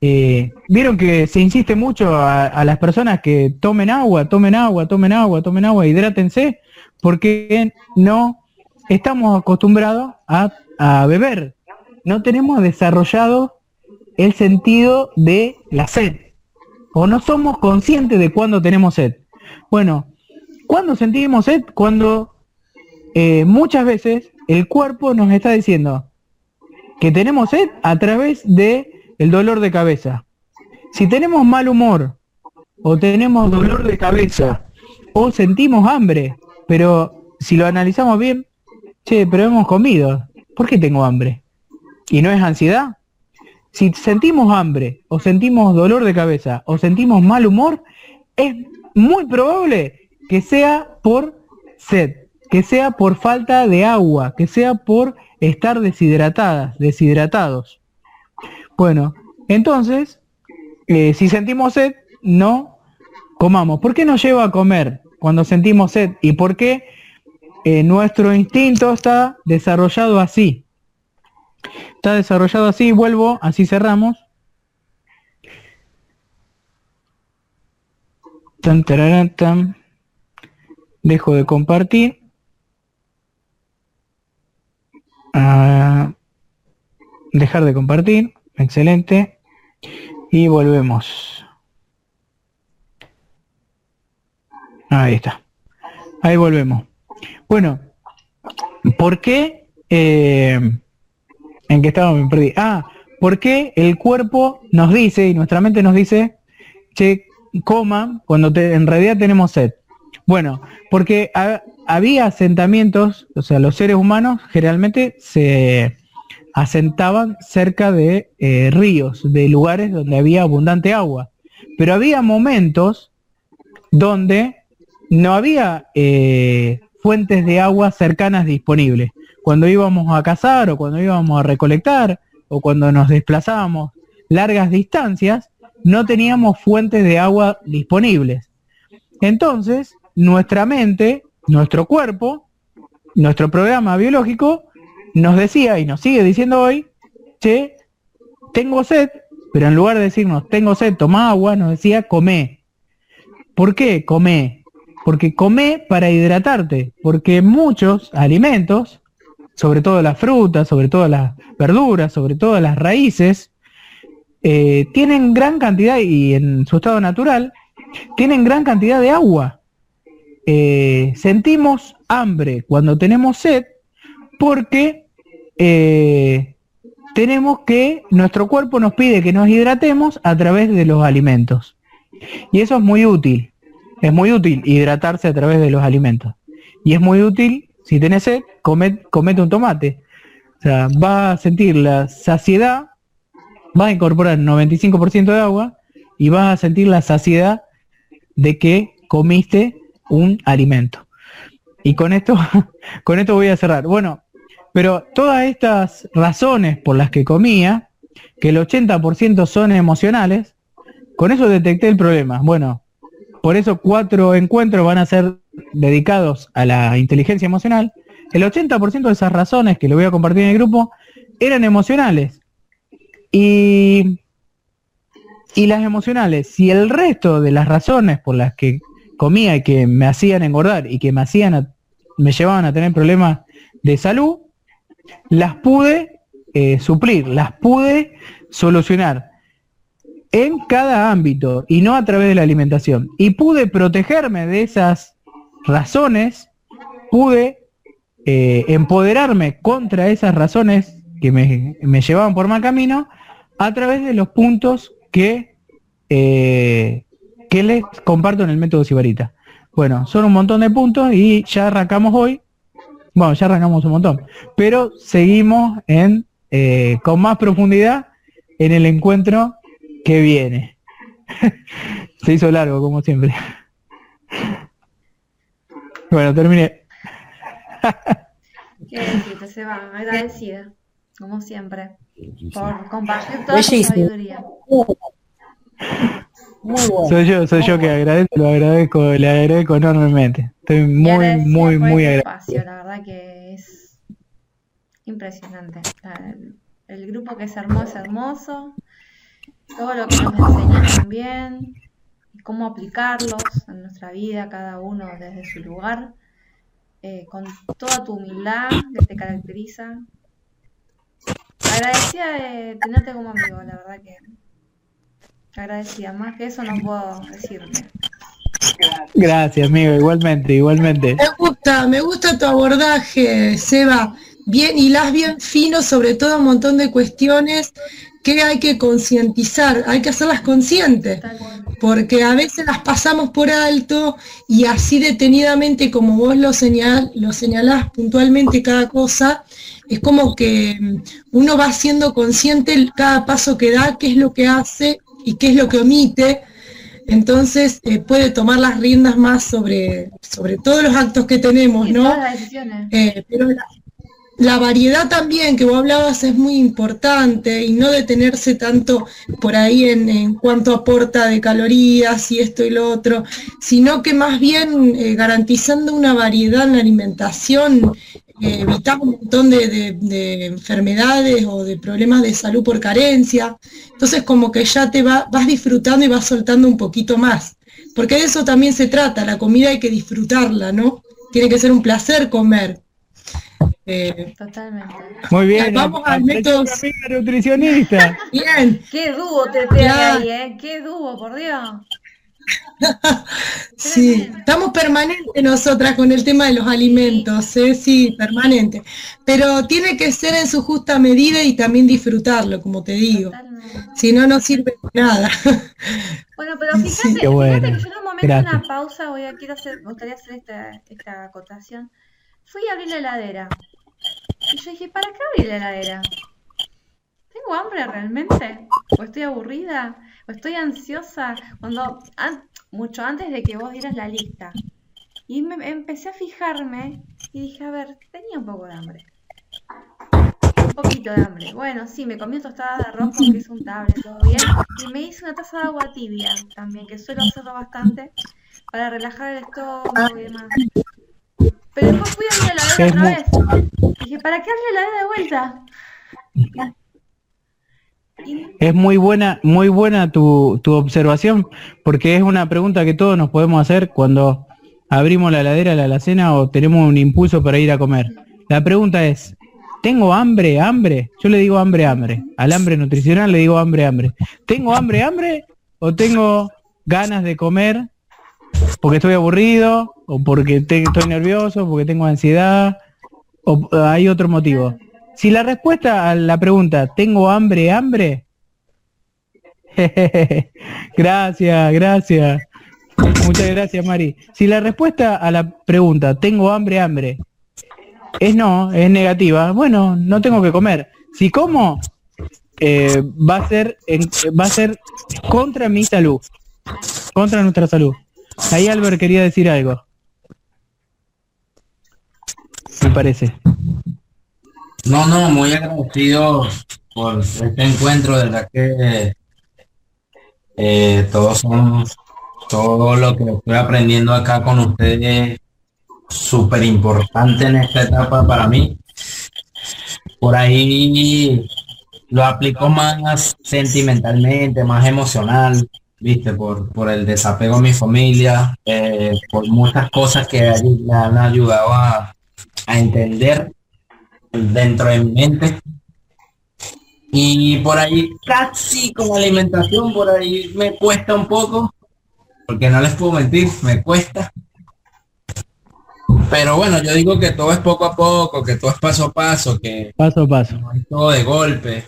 Eh, Vieron que se insiste mucho a, las personas que tomen agua, tomen agua, tomen agua, tomen agua, hidrátense, porque no estamos acostumbrados a, beber. No tenemos desarrollado el sentido de la sed. O no somos conscientes de cuando tenemos sed. Bueno, cuando sentimos sed? Cuando eh, muchas veces el cuerpo nos está diciendo, que tenemos sed a través de el dolor de cabeza. Si tenemos mal humor o tenemos dolor de cabeza o sentimos hambre, pero si lo analizamos bien, che, pero hemos comido, ¿por qué tengo hambre? ¿Y no es ansiedad? Si sentimos hambre o sentimos dolor de cabeza o sentimos mal humor, es muy probable que sea por sed, que sea por falta de agua, que sea por estar deshidratadas, deshidratados. Bueno, entonces, eh, si sentimos sed, no comamos. ¿Por qué nos lleva a comer cuando sentimos sed? ¿Y por qué eh, nuestro instinto está desarrollado así? Está desarrollado así, vuelvo, así cerramos. Dejo de compartir. Ah, dejar de compartir. Excelente. Y volvemos. Ahí está. Ahí volvemos. Bueno, ¿por qué? Eh, ¿En qué estaba? Me perdí. Ah, ¿por qué el cuerpo nos dice y nuestra mente nos dice, che, coma cuando en realidad tenemos sed? Bueno, porque había asentamientos, o sea, los seres humanos generalmente se asentaban cerca de eh, ríos, de lugares donde había abundante agua. Pero había momentos donde no había eh, fuentes de agua cercanas disponibles. Cuando íbamos a cazar o cuando íbamos a recolectar o cuando nos desplazábamos largas distancias, no teníamos fuentes de agua disponibles. Entonces, nuestra mente, nuestro cuerpo, nuestro programa biológico nos decía y nos sigue diciendo hoy, che, tengo sed, pero en lugar de decirnos tengo sed, toma agua, nos decía come. ¿Por qué come? Porque come para hidratarte, porque muchos alimentos, sobre todo las frutas, sobre todo las verduras, sobre todo las raíces, eh, tienen gran cantidad, y en su estado natural, tienen gran cantidad de agua. Eh, sentimos hambre cuando tenemos sed porque eh, tenemos que, nuestro cuerpo nos pide que nos hidratemos a través de los alimentos. Y eso es muy útil. Es muy útil hidratarse a través de los alimentos. Y es muy útil, si tenés sed, comete un tomate. O sea, va a sentir la saciedad, va a incorporar 95% de agua y vas a sentir la saciedad de que comiste un alimento. Y con esto, [laughs] con esto voy a cerrar. Bueno, pero todas estas razones por las que comía, que el 80% son emocionales, con eso detecté el problema. Bueno, por eso cuatro encuentros van a ser dedicados a la inteligencia emocional. El 80% de esas razones que lo voy a compartir en el grupo eran emocionales. Y, y las emocionales, si el resto de las razones por las que comía y que me hacían engordar y que me hacían me llevaban a tener problemas de salud, las pude eh, suplir, las pude solucionar en cada ámbito y no a través de la alimentación. Y pude protegerme de esas razones, pude eh, empoderarme contra esas razones que me, llevaban por mal camino a través de los puntos que, eh, que les comparto en el método Sibarita. Bueno, son un montón de puntos y ya arrancamos hoy bueno, ya arrancamos un montón, pero seguimos en eh, con más profundidad en el encuentro que viene. [laughs] Se hizo largo, como siempre. [laughs] bueno, terminé. Qué decirte, Seba, agradecida, como siempre, por compartir toda tu sabiduría. Soy yo, soy yo que agradezco, lo agradezco, le agradezco enormemente. Estoy muy, muy, muy agradecido. La verdad que es impresionante. El, grupo que se armó es hermoso. Todo lo que nos enseñan también. Cómo aplicarlos en nuestra vida, cada uno desde su lugar. Eh, con toda tu humildad que te caracteriza. Agradecida de tenerte como amigo, la verdad que agradecida. Más que eso no puedo decirte. Gracias, amigo, igualmente, igualmente. Me gusta, me gusta tu abordaje, Seba. bien, hilas bien fino sobre todo un montón de cuestiones que hay que concientizar, hay que hacerlas conscientes, porque a veces las pasamos por alto y así detenidamente como vos lo, señal, lo señalás puntualmente cada cosa, es como que uno va siendo consciente cada paso que da, qué es lo que hace y qué es lo que omite, entonces eh, puede tomar las riendas más sobre, sobre todos los actos que tenemos, ¿no? Eh, pero la, variedad también que vos hablabas es muy importante y no detenerse tanto por ahí en, cuanto aporta de calorías y esto y lo otro, sino que más bien eh, garantizando una variedad en la alimentación evitar un montón de, enfermedades o de problemas de salud por carencia. Entonces como que ya te va, vas disfrutando y vas soltando un poquito más. Porque de eso también se trata, la comida hay que disfrutarla, ¿no? Tiene que ser un placer comer. Eh, Totalmente. Muy bien. Vamos al método nutricionista. [laughs] Bien. Qué dúo te pega ahí, ¿eh? Qué dúo, por Dios. [laughs] sí, estamos permanentes nosotras con el tema de los alimentos, ¿eh? sí, permanente. Pero tiene que ser en su justa medida y también disfrutarlo, como te digo. Si no, no sirve nada. [laughs] Bueno, pero fíjate, que yo en un momento, en una pausa, voy a, quiero hacer, me gustaría hacer esta, esta acotación. Fui a abrir la heladera. Y yo dije, ¿para qué abrir la heladera? ¿Tengo hambre realmente? ¿O estoy aburrida? estoy ansiosa cuando mucho antes de que vos dieras la lista. Y me, empecé a fijarme y dije, a ver, tenía un poco de hambre. Un poquito de hambre. Bueno, sí, me comí tostada de arroz porque es un tablet, todo bien. Y me hice una taza de agua tibia también, que suelo hacerlo bastante para relajar el estómago y demás. Pero después fui a la heladera otra vez. Dije, ¿para qué darle la heladera de vuelta? Es muy buena, muy buena tu, tu observación, porque es una pregunta que todos nos podemos hacer cuando abrimos la heladera, la alacena o tenemos un impulso para ir a comer. La pregunta es, ¿tengo hambre, hambre? Yo le digo hambre, hambre. Al hambre nutricional le digo hambre, hambre. ¿Tengo hambre, hambre? ¿O tengo ganas de comer porque estoy aburrido? ¿O porque estoy nervioso? ¿Porque tengo ansiedad? ¿O hay otro motivo? Si la respuesta a la pregunta, ¿tengo hambre, hambre? [laughs] gracias, gracias. Muchas gracias, Mari. Si la respuesta a la pregunta, ¿tengo hambre, hambre? Es no, es negativa. Bueno, no tengo que comer. Si como, eh, va a ser va a ser contra mi salud, contra nuestra salud. Ahí Albert quería decir algo. Me parece. No, no, muy agradecido por este encuentro, de verdad que eh, todos somos, todo lo que estoy aprendiendo acá con ustedes es súper importante en esta etapa para mí. Por ahí lo aplico más sentimentalmente, más emocional, viste, por, por el desapego a mi familia, eh, por muchas cosas que me han ayudado a, a entender dentro de mi mente. Y por ahí casi como alimentación, por ahí me cuesta un poco, porque no les puedo mentir, me cuesta. Pero bueno, yo digo que todo es poco a poco, que todo es paso a paso, que paso a paso. todo de golpe.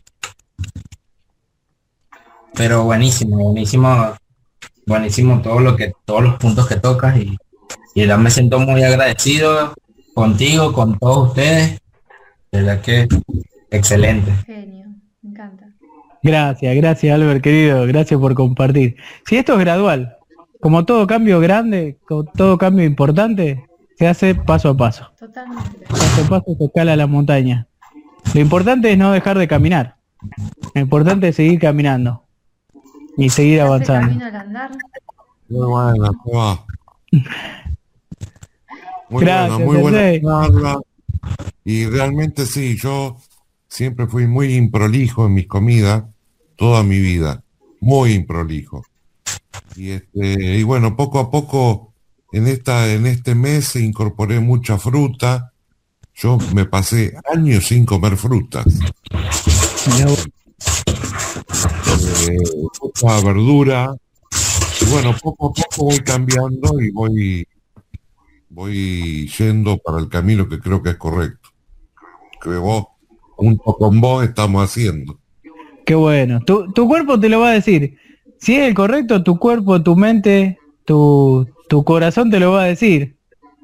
Pero buenísimo, buenísimo, buenísimo todo lo que, todos los puntos que tocas y, y me siento muy agradecido contigo, con todos ustedes verdad que excelente. Genio, me encanta. Gracias, gracias Albert, querido, gracias por compartir. Si esto es gradual, como todo cambio grande, como todo cambio importante, se hace paso a paso. Totalmente. Paso a paso se escala la montaña. Lo importante es no dejar de caminar. Lo importante es seguir caminando y seguir avanzando. Muy buena, muy [laughs] Gracias, muy buena y realmente sí, yo siempre fui muy improlijo en mis comidas, toda mi vida, muy improlijo. Y, este, y bueno, poco a poco en, esta, en este mes incorporé mucha fruta. Yo me pasé años sin comer frutas. Eh, mucha verdura. Y bueno, poco a poco voy cambiando y voy, voy yendo para el camino que creo que es correcto. que vos, junto con vos, estamos haciendo. Qué bueno. Tu, tu cuerpo te lo va a decir. Si es el correcto, tu cuerpo, tu mente, tu, tu corazón te lo va a decir.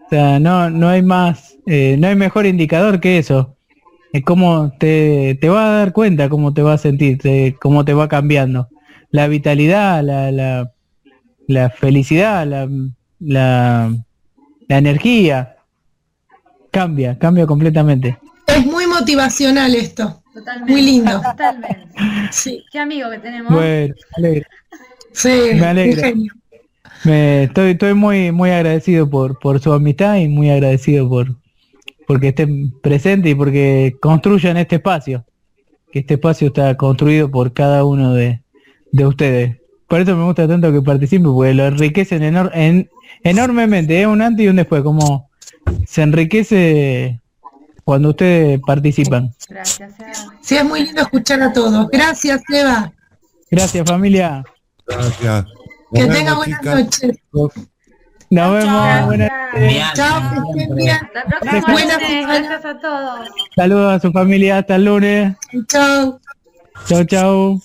O sea, no, no hay más, eh, no hay mejor indicador que eso. Es como te, te va a dar cuenta cómo te va a sentir, cómo te va cambiando. La vitalidad, la, la, la felicidad, la, la energía. Cambia, cambia completamente. Es muy motivacional esto. Totalmente. Muy lindo. Totalmente. Sí, Qué amigo que tenemos. Bueno, me alegra. sí, Me alegra. Me, estoy, estoy muy, muy agradecido por, por su amistad y muy agradecido por porque estén presentes y porque construyan este espacio. Que este espacio está construido por cada uno de, de ustedes. Por eso me gusta tanto que participen, porque lo enriquecen enor- en, enormemente, ¿eh? un antes y un después, como se enriquece cuando ustedes participan. Gracias, Eva. Sí, es muy lindo escuchar a todos. Gracias, Eva. Gracias familia. Gracias. Que Nos tenga vemos, buenas chicas. noches. Nos vemos. chao. buenas noches. Chao, que estén siempre. bien. Hasta el próximo Buena lunes. semana. Gracias a todos. Saludos a su familia. Hasta el lunes. Chao. Chau, chau.